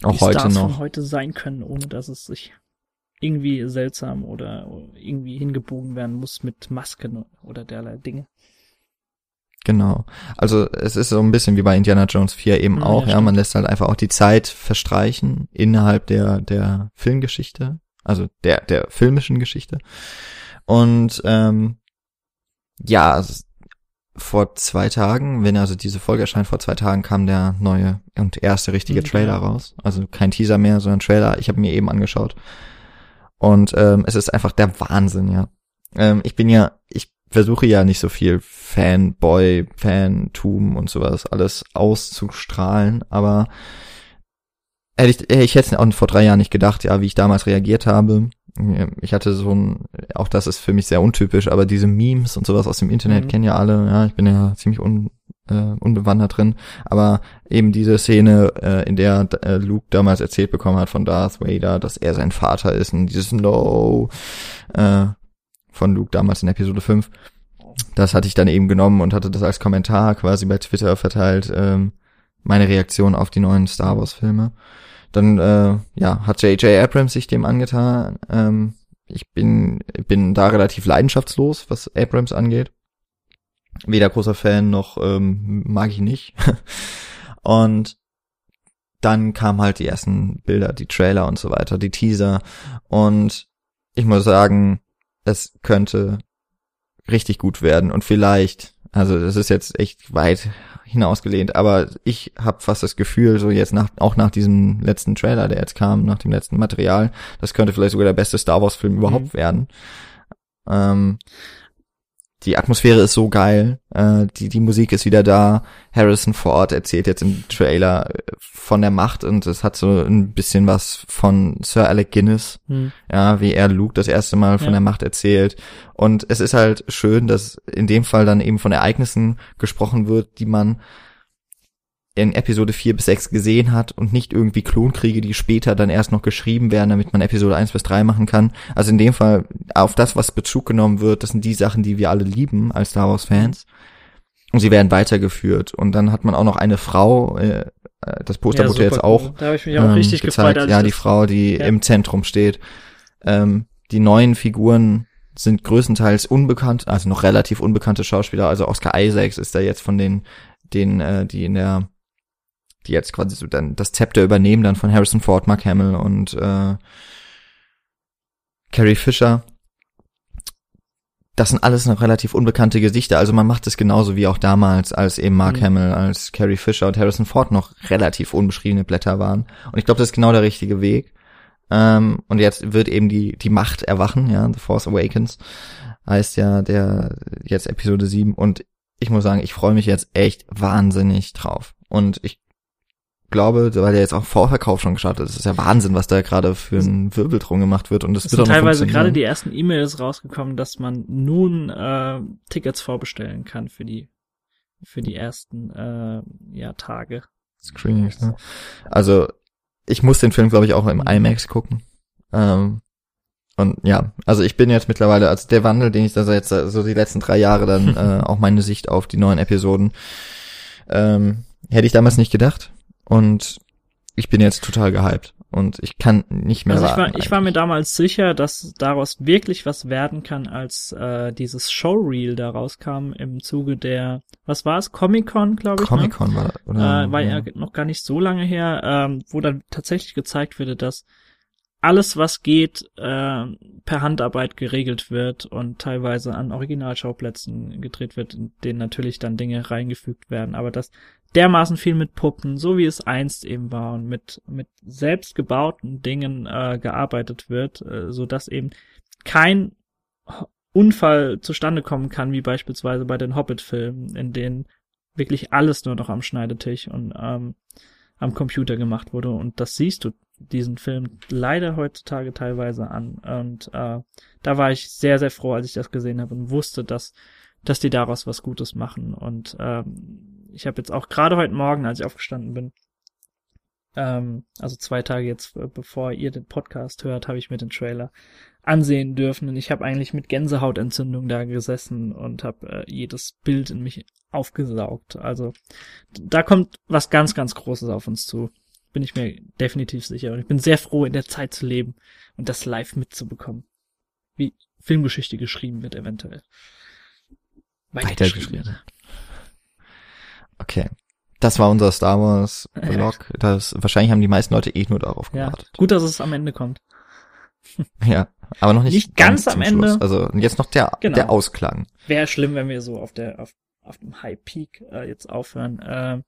auch die heute Stars noch von heute sein können, ohne dass es sich irgendwie seltsam oder irgendwie hingebogen werden muss mit Masken oder derlei Dinge. Genau. Also es ist so ein bisschen wie bei Indiana Jones 4 eben Ja, auch, ja, stimmt. man lässt halt einfach auch die Zeit verstreichen innerhalb der der Filmgeschichte, also der der filmischen Geschichte. Und ähm, ja, es- vor zwei Tagen, wenn also diese Folge erscheint, vor zwei Tagen kam der neue und erste richtige Mhm, Trailer raus. Also kein Teaser mehr, sondern Trailer. Ich habe mir eben angeschaut. Und ähm, es ist einfach der Wahnsinn, ja. Ähm, ich bin ja, ich versuche ja nicht so viel Fanboy, Fantum und sowas alles auszustrahlen, aber hätte ich, ich hätte es auch vor drei Jahren nicht gedacht, ja, wie ich damals reagiert habe. Ich hatte so ein, auch das ist für mich sehr untypisch, aber diese Memes und sowas aus dem Internet Mhm. kennen ja alle, ja, ich bin ja ziemlich un, äh, unbewandert drin, aber eben diese Szene, äh, in der äh, Luke damals erzählt bekommen hat von Darth Vader, dass er sein Vater ist und dieses No äh, von Luke damals in Episode 5, das hatte ich dann eben genommen und hatte das als Kommentar quasi bei Twitter verteilt, ähm, meine Reaktion auf die neuen Star Wars Filme. Dann äh, ja, hat J.J. Abrams sich dem angetan. Ähm, ich bin bin da relativ leidenschaftslos, was Abrams angeht. Weder großer Fan noch ähm, mag ich nicht. und dann kamen halt die ersten Bilder, die Trailer und so weiter, die Teaser. Und ich muss sagen, es könnte richtig gut werden. Und vielleicht, also das ist jetzt echt weit hinausgelehnt, aber ich habe fast das Gefühl, so jetzt nach, auch nach diesem letzten Trailer, der jetzt kam, nach dem letzten Material, das könnte vielleicht sogar der beste Star Wars Film überhaupt Mhm. werden. Ähm, die Atmosphäre ist so geil, äh, die, die Musik ist wieder da. Harrison Ford erzählt jetzt im Trailer äh, von der Macht und es hat so ein bisschen was von Sir Alec Guinness, Hm. ja, wie er Luke das erste Mal von Ja. der Macht erzählt. Und es ist halt schön, dass in dem Fall dann eben von Ereignissen gesprochen wird, die man in Episode 4 bis 6 gesehen hat und nicht irgendwie Klonkriege, die später dann erst noch geschrieben werden, damit man Episode 1 bis 3 machen kann. Also in dem Fall auf das, was Bezug genommen wird, das sind die Sachen, die wir alle lieben als Star Wars Fans. Und sie werden weitergeführt. Und dann hat man auch noch eine Frau, äh, äh, das Poster Ja, wurde jetzt auch. Da habe ich mich auch ähm, richtig gezeigt. gefreut. ja, die Frau, die Ja. im Zentrum steht. Ähm, die neuen Figuren sind größtenteils unbekannt, also noch relativ unbekannte Schauspieler. Also Oscar Isaacs ist da jetzt von den, den, äh, die in der, die jetzt quasi so dann das Zepter übernehmen, dann von Harrison Ford, Mark Hamill und äh, Carrie Fisher. das sind alles noch relativ unbekannte Gesichter. Also man macht es genauso wie auch damals, als eben Mark mhm. Hamill, als Carrie Fisher und Harrison Ford noch relativ unbeschriebene Blätter waren. Und ich glaube, das ist genau der richtige Weg. Ähm, und jetzt wird eben die, die Macht erwachen, ja, The Force Awakens heißt ja der jetzt Episode 7. Und ich muss sagen, ich freue mich jetzt echt wahnsinnig drauf. Und ich glaube, weil der jetzt auch Vorverkauf schon gestartet ist, ist ja Wahnsinn, was da gerade für ein Wirbel drum gemacht wird und das es wird sind teilweise gerade die ersten E-Mails rausgekommen, dass man nun äh, Tickets vorbestellen kann für die für die ersten äh, ja, Tage. Screenings, ne? Also ich muss den Film, glaube ich, auch im mhm. IMAX gucken. Ähm, und ja, also ich bin jetzt mittlerweile, also der Wandel, den ich da seit so die letzten drei Jahre dann äh, auch meine Sicht auf die neuen Episoden, ähm, hätte ich damals nicht gedacht. Und ich bin jetzt total gehypt und ich kann nicht mehr also. Ich war, ich war mir damals sicher, dass daraus wirklich was werden kann, als äh, dieses Showreel da rauskam im Zuge der, was war es, Comic-Con, glaube ich. Ne? Comic-Con ne? war, oder? Äh, war ja noch gar nicht so lange her, ähm, wo dann tatsächlich gezeigt wurde, dass alles, was geht, äh, per Handarbeit geregelt wird und teilweise an Originalschauplätzen gedreht wird, in denen natürlich dann Dinge reingefügt werden, aber das dermaßen viel mit Puppen, so wie es einst eben war und mit, mit selbstgebauten Dingen äh, gearbeitet wird, äh, so dass eben kein Unfall zustande kommen kann, wie beispielsweise bei den Hobbit-Filmen, in denen wirklich alles nur noch am Schneidetisch und ähm, am Computer gemacht wurde. Und das siehst du diesen Film leider heutzutage teilweise an. Und äh, da war ich sehr, sehr froh, als ich das gesehen habe und wusste, dass, dass die daraus was Gutes machen. Und ähm, ich habe jetzt auch gerade heute Morgen, als ich aufgestanden bin, ähm, also zwei Tage jetzt, äh, bevor ihr den Podcast hört, habe ich mir den Trailer ansehen dürfen und ich habe eigentlich mit Gänsehautentzündung da gesessen und habe äh, jedes Bild in mich aufgesaugt. Also da kommt was ganz, ganz Großes auf uns zu. Bin ich mir definitiv sicher. Und ich bin sehr froh, in der Zeit zu leben und das live mitzubekommen. Wie Filmgeschichte geschrieben wird, eventuell. Weitergeschrieben. Okay. Das war unser Star Wars Blog. Das, wahrscheinlich haben die meisten Leute eh nur darauf gewartet. Ja, gut, dass es am Ende kommt. ja, aber noch nicht, nicht ganz, ganz am Ende. Schluss. Also jetzt noch der, genau. der Ausklang. Wäre schlimm, wenn wir so auf der, auf, auf dem High Peak äh, jetzt aufhören. Äh,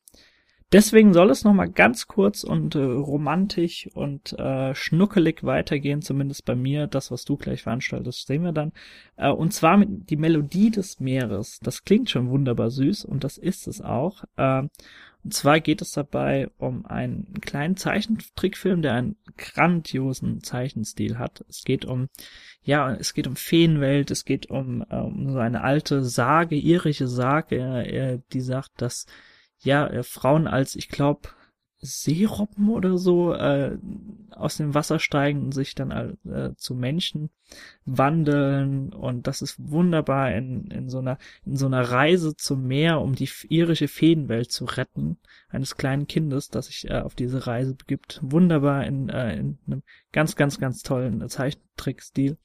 Deswegen soll es nochmal ganz kurz und äh, romantisch und äh, schnuckelig weitergehen, zumindest bei mir. Das, was du gleich veranstaltest, sehen wir dann. Äh, und zwar mit die Melodie des Meeres. Das klingt schon wunderbar süß und das ist es auch. Äh, und zwar geht es dabei um einen kleinen Zeichentrickfilm, der einen grandiosen Zeichenstil hat. Es geht um, ja, es geht um Feenwelt, es geht um, äh, um so eine alte Sage, irische Sage, äh, die sagt, dass ja, äh, Frauen als, ich glaube, Seerobben oder so äh, aus dem Wasser steigen und sich dann äh, zu Menschen wandeln und das ist wunderbar in, in so einer in so einer Reise zum Meer, um die irische Feenwelt zu retten eines kleinen Kindes, das sich äh, auf diese Reise begibt. Wunderbar in, äh, in einem ganz ganz ganz tollen Zeichentrickstil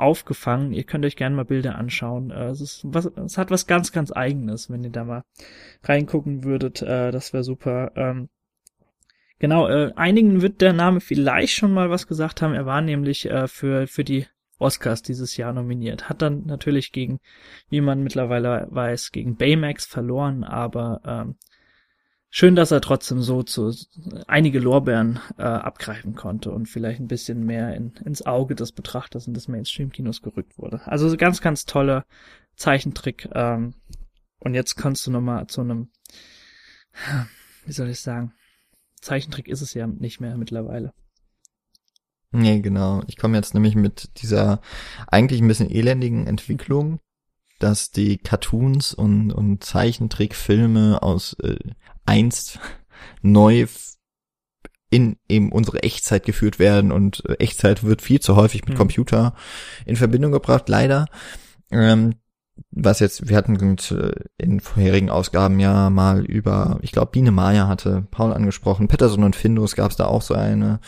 aufgefangen. Ihr könnt euch gerne mal Bilder anschauen. Äh, es, ist was, es hat was ganz, ganz eigenes, wenn ihr da mal reingucken würdet. Äh, das wäre super. Ähm, genau, äh, einigen wird der Name vielleicht schon mal was gesagt haben. Er war nämlich für, für die Oscars dieses Jahr nominiert. Hat dann natürlich gegen, wie man mittlerweile weiß, gegen Baymax verloren, aber ähm, schön, dass er trotzdem so zu einige Lorbeeren äh, abgreifen konnte und vielleicht ein bisschen mehr in, ins Auge des Betrachters und des Mainstream-Kinos gerückt wurde. Also ganz, ganz toller Zeichentrick. Ähm, und jetzt kannst du nochmal zu einem, wie soll ich sagen, Zeichentrick ist es ja nicht mehr mittlerweile. Nee, genau. Ich komme jetzt nämlich mit dieser eigentlich ein bisschen elendigen Entwicklung, dass die Cartoons und, und Zeichentrickfilme aus äh, einst neu in eben unsere Echtzeit geführt werden und äh, Echtzeit wird viel zu häufig mit mhm. Computer in Verbindung gebracht, leider. Ähm, was jetzt, wir hatten äh, in vorherigen Ausgaben ja mal über, ich glaube, Biene Maya hatte Paul angesprochen, Peterson und Findus gab es da auch so eine,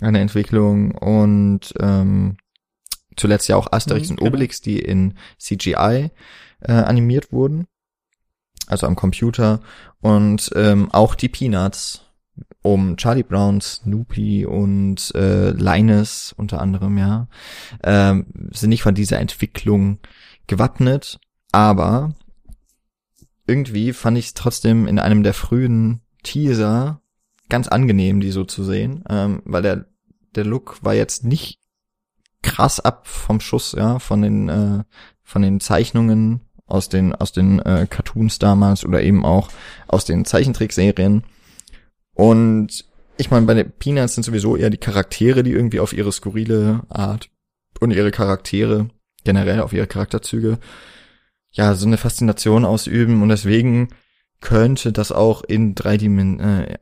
eine Entwicklung und ähm, zuletzt ja auch Asterix mhm, und Obelix, genau. die in CGI äh, animiert wurden also am Computer und ähm, auch die Peanuts um Charlie Brown, Snoopy und äh, Linus unter anderem, ja, ähm, sind nicht von dieser Entwicklung gewappnet, aber irgendwie fand ich es trotzdem in einem der frühen Teaser ganz angenehm, die so zu sehen, ähm, weil der der Look war jetzt nicht krass ab vom Schuss, ja, von den äh, von den Zeichnungen aus den aus den äh, Cartoons damals oder eben auch aus den Zeichentrickserien. Und ich meine, bei den Peanuts sind sowieso eher die Charaktere, die irgendwie auf ihre skurrile Art und ihre Charaktere generell auf ihre Charakterzüge ja so eine Faszination ausüben und deswegen könnte das auch in drei Dimensionen, äh,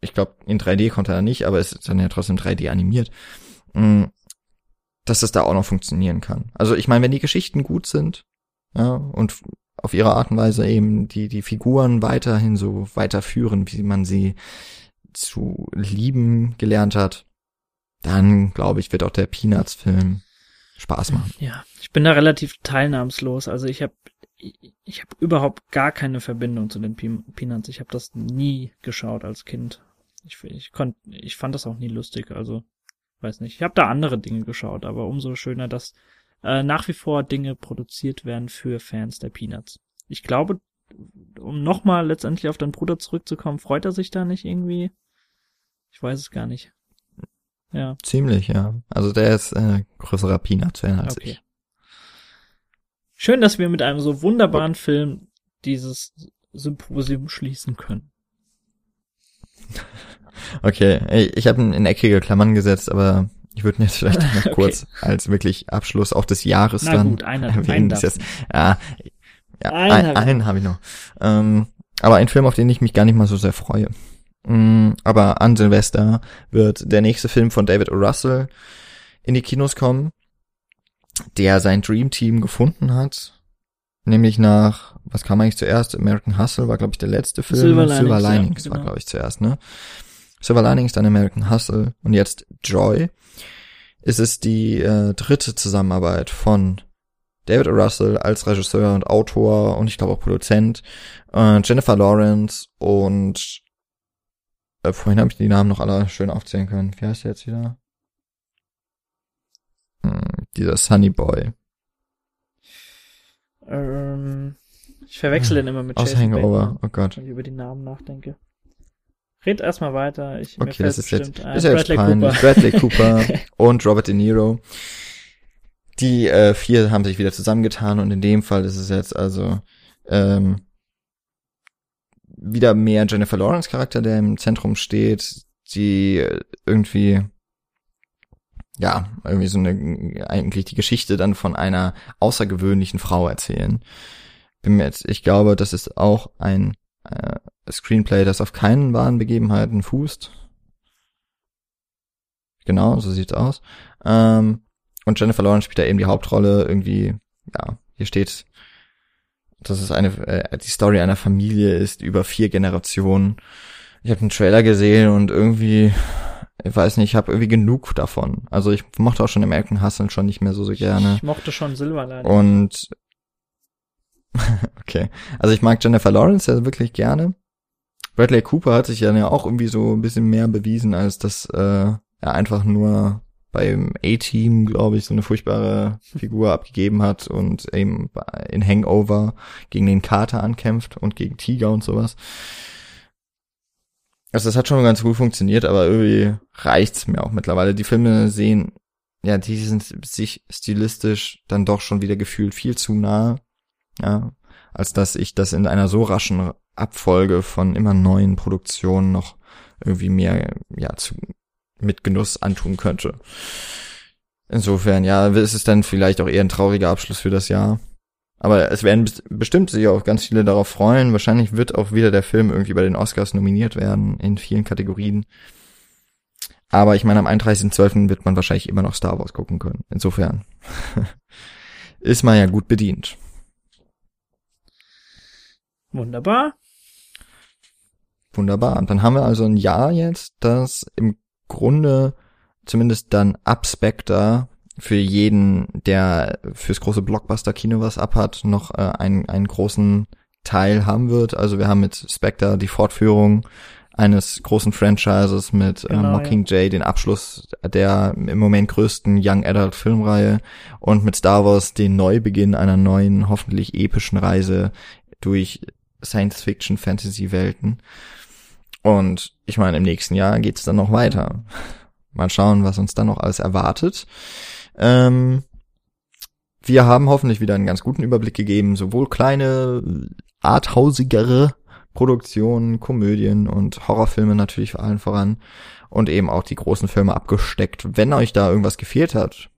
ich glaube in 3D konnte er nicht, aber es ist dann ja trotzdem 3D animiert, mm, dass das da auch noch funktionieren kann. Also ich meine, wenn die Geschichten gut sind, ja, und auf ihre Art und Weise eben die, die Figuren weiterhin so weiterführen, wie man sie zu lieben gelernt hat, dann glaube ich, wird auch der Peanuts-Film Spaß machen. Ja, ich bin da relativ teilnahmslos. Also ich habe ich habe überhaupt gar keine Verbindung zu den Peanuts. Ich habe das nie geschaut als Kind. Ich, ich konnte, ich fand das auch nie lustig. Also weiß nicht. Ich habe da andere Dinge geschaut, aber umso schöner, dass äh, nach wie vor Dinge produziert werden für Fans der Peanuts. Ich glaube, um nochmal letztendlich auf deinen Bruder zurückzukommen, freut er sich da nicht irgendwie? Ich weiß es gar nicht. Ja. Ziemlich, ja. Also der ist äh, größerer Peanut-Fan als okay. ich. Schön, dass wir mit einem so wunderbaren okay. Film dieses Symposium schließen können. Okay, ich habe in eckige Klammern gesetzt, aber ich würde jetzt vielleicht noch okay. kurz als wirklich Abschluss auch des Jahres Na dann gut, einer, erwähnen. Einen, ja, ja, einen, einen habe ich noch. Ähm, aber ein Film, auf den ich mich gar nicht mal so sehr freue. Mm, aber an Silvester wird der nächste Film von David O. Russell in die Kinos kommen, der sein Dream Team gefunden hat. Nämlich nach, was kam eigentlich zuerst? American Hustle war, glaube ich, der letzte Film. Silver Linings, Silver Linings ja, genau. war, glaube ich, zuerst, ne? Silver Linings, dann American Hustle und jetzt Joy. Ist es die äh, dritte Zusammenarbeit von David o. Russell als Regisseur und Autor und ich glaube auch Produzent, äh, Jennifer Lawrence und äh, vorhin habe ich die Namen noch alle schön aufzählen können. Wie heißt der jetzt wieder? Hm, dieser Sunny Boy. Ähm, ich verwechsel den immer mit Aus Jason Hangover, oh Gott. Wenn ich über die Namen nachdenke. Red erstmal weiter. Ich, okay, das ist jetzt, ein. ist ja Bradley jetzt peinlich. Cooper. Bradley Cooper und Robert De Niro. Die äh, vier haben sich wieder zusammengetan und in dem Fall ist es jetzt also ähm, wieder mehr Jennifer Lawrence Charakter, der im Zentrum steht, die irgendwie ja, irgendwie so eine, eigentlich die Geschichte dann von einer außergewöhnlichen Frau erzählen. Bin mir jetzt, ich glaube, das ist auch ein äh, Screenplay, das auf keinen wahren Begebenheiten fußt. Genau, so sieht's aus. Ähm, und Jennifer Lawrence spielt da eben die Hauptrolle irgendwie, ja, hier steht dass es eine äh, die Story einer Familie ist über vier Generationen. Ich habe einen Trailer gesehen und irgendwie, ich weiß nicht, ich habe irgendwie genug davon. Also ich mochte auch schon American Hustle schon nicht mehr so so gerne. Ich mochte schon Silverline. Und okay, also ich mag Jennifer Lawrence ja wirklich gerne. Bradley Cooper hat sich ja auch irgendwie so ein bisschen mehr bewiesen, als dass äh, er einfach nur beim A-Team, glaube ich, so eine furchtbare Figur abgegeben hat und eben in Hangover gegen den Kater ankämpft und gegen Tiger und sowas. Also das hat schon ganz gut funktioniert, aber irgendwie reicht's mir auch mittlerweile. Die Filme sehen, ja, die sind sich stilistisch dann doch schon wieder gefühlt viel zu nah, ja, als dass ich das in einer so raschen Abfolge von immer neuen Produktionen noch irgendwie mehr, ja, zu, mit Genuss antun könnte. Insofern, ja, ist es dann vielleicht auch eher ein trauriger Abschluss für das Jahr. Aber es werden bestimmt sich auch ganz viele darauf freuen. Wahrscheinlich wird auch wieder der Film irgendwie bei den Oscars nominiert werden in vielen Kategorien. Aber ich meine, am 31.12. wird man wahrscheinlich immer noch Star Wars gucken können. Insofern ist man ja gut bedient. Wunderbar. Wunderbar. Und dann haben wir also ein Jahr jetzt, das im Grunde zumindest dann ab Spectre für jeden, der fürs große Blockbuster-Kino was abhat, noch äh, einen, einen großen Teil haben wird. Also wir haben mit Spectre die Fortführung eines großen Franchises mit Genau, äh, Mockingjay, den Abschluss der im Moment größten Young Adult Filmreihe und mit Star Wars den Neubeginn einer neuen, hoffentlich epischen Reise durch Science-Fiction, Fantasy-Welten. Und ich meine, im nächsten Jahr geht's dann noch weiter. Mal schauen, was uns dann noch alles erwartet. Ähm, wir haben hoffentlich wieder einen ganz guten Überblick gegeben, sowohl kleine, arthausigere Produktionen, Komödien und Horrorfilme natürlich vor allem voran und eben auch die großen Filme abgesteckt. Wenn euch da irgendwas gefehlt hat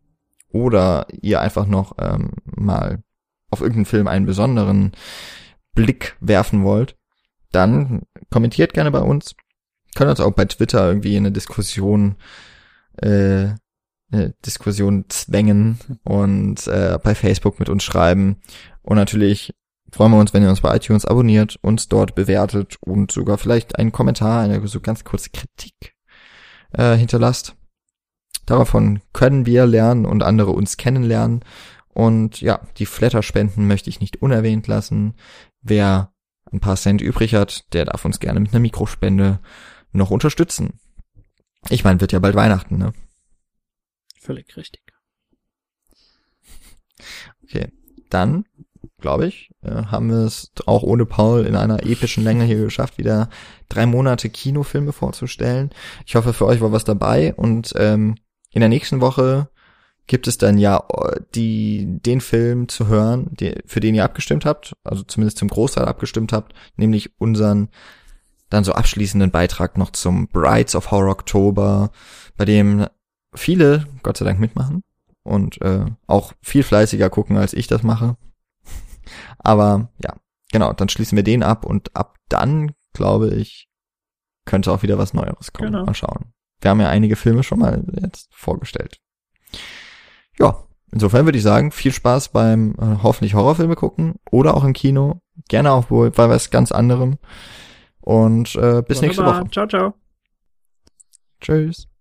oder ihr einfach noch ähm, mal auf irgendeinen Film einen besonderen Blick werfen wollt, dann kommentiert gerne bei uns. Könnt uns auch bei Twitter irgendwie in eine Diskussion äh, eine Diskussion zwängen und äh, bei Facebook mit uns schreiben. Und natürlich freuen wir uns, wenn ihr uns bei iTunes abonniert, uns dort bewertet und sogar vielleicht einen Kommentar, eine so ganz kurze Kritik äh, hinterlasst. Davon können wir lernen und andere uns kennenlernen. Und ja, die Flatterspenden möchte ich nicht unerwähnt lassen. Wer ein paar Cent übrig hat, der darf uns gerne mit einer Mikrospende noch unterstützen. Ich meine, wird ja bald Weihnachten, ne? Völlig richtig. Okay, dann glaube ich, äh, haben wir es auch ohne Paul in einer epischen Länge hier geschafft, wieder drei Monate Kinofilme vorzustellen. Ich hoffe, für euch war was dabei und ähm, in der nächsten Woche gibt es dann ja äh, die den Film zu hören, die, für den ihr abgestimmt habt, also zumindest zum Großteil abgestimmt habt, nämlich unseren dann so abschließenden Beitrag noch zum Brides of Horror Oktober, bei dem viele Gott sei Dank mitmachen und äh, auch viel fleißiger gucken, als ich das mache. Aber ja, genau, dann schließen wir den ab und ab dann, glaube ich, könnte auch wieder was Neueres kommen. Genau. Mal schauen. Wir haben ja einige Filme schon mal jetzt vorgestellt. Ja, insofern würde ich sagen, viel Spaß beim äh, hoffentlich Horrorfilme gucken oder auch im Kino. Gerne auch wohl bei was ganz anderem. Und äh, bis nächste Wunderbar. Woche. Ciao, ciao. Tschüss.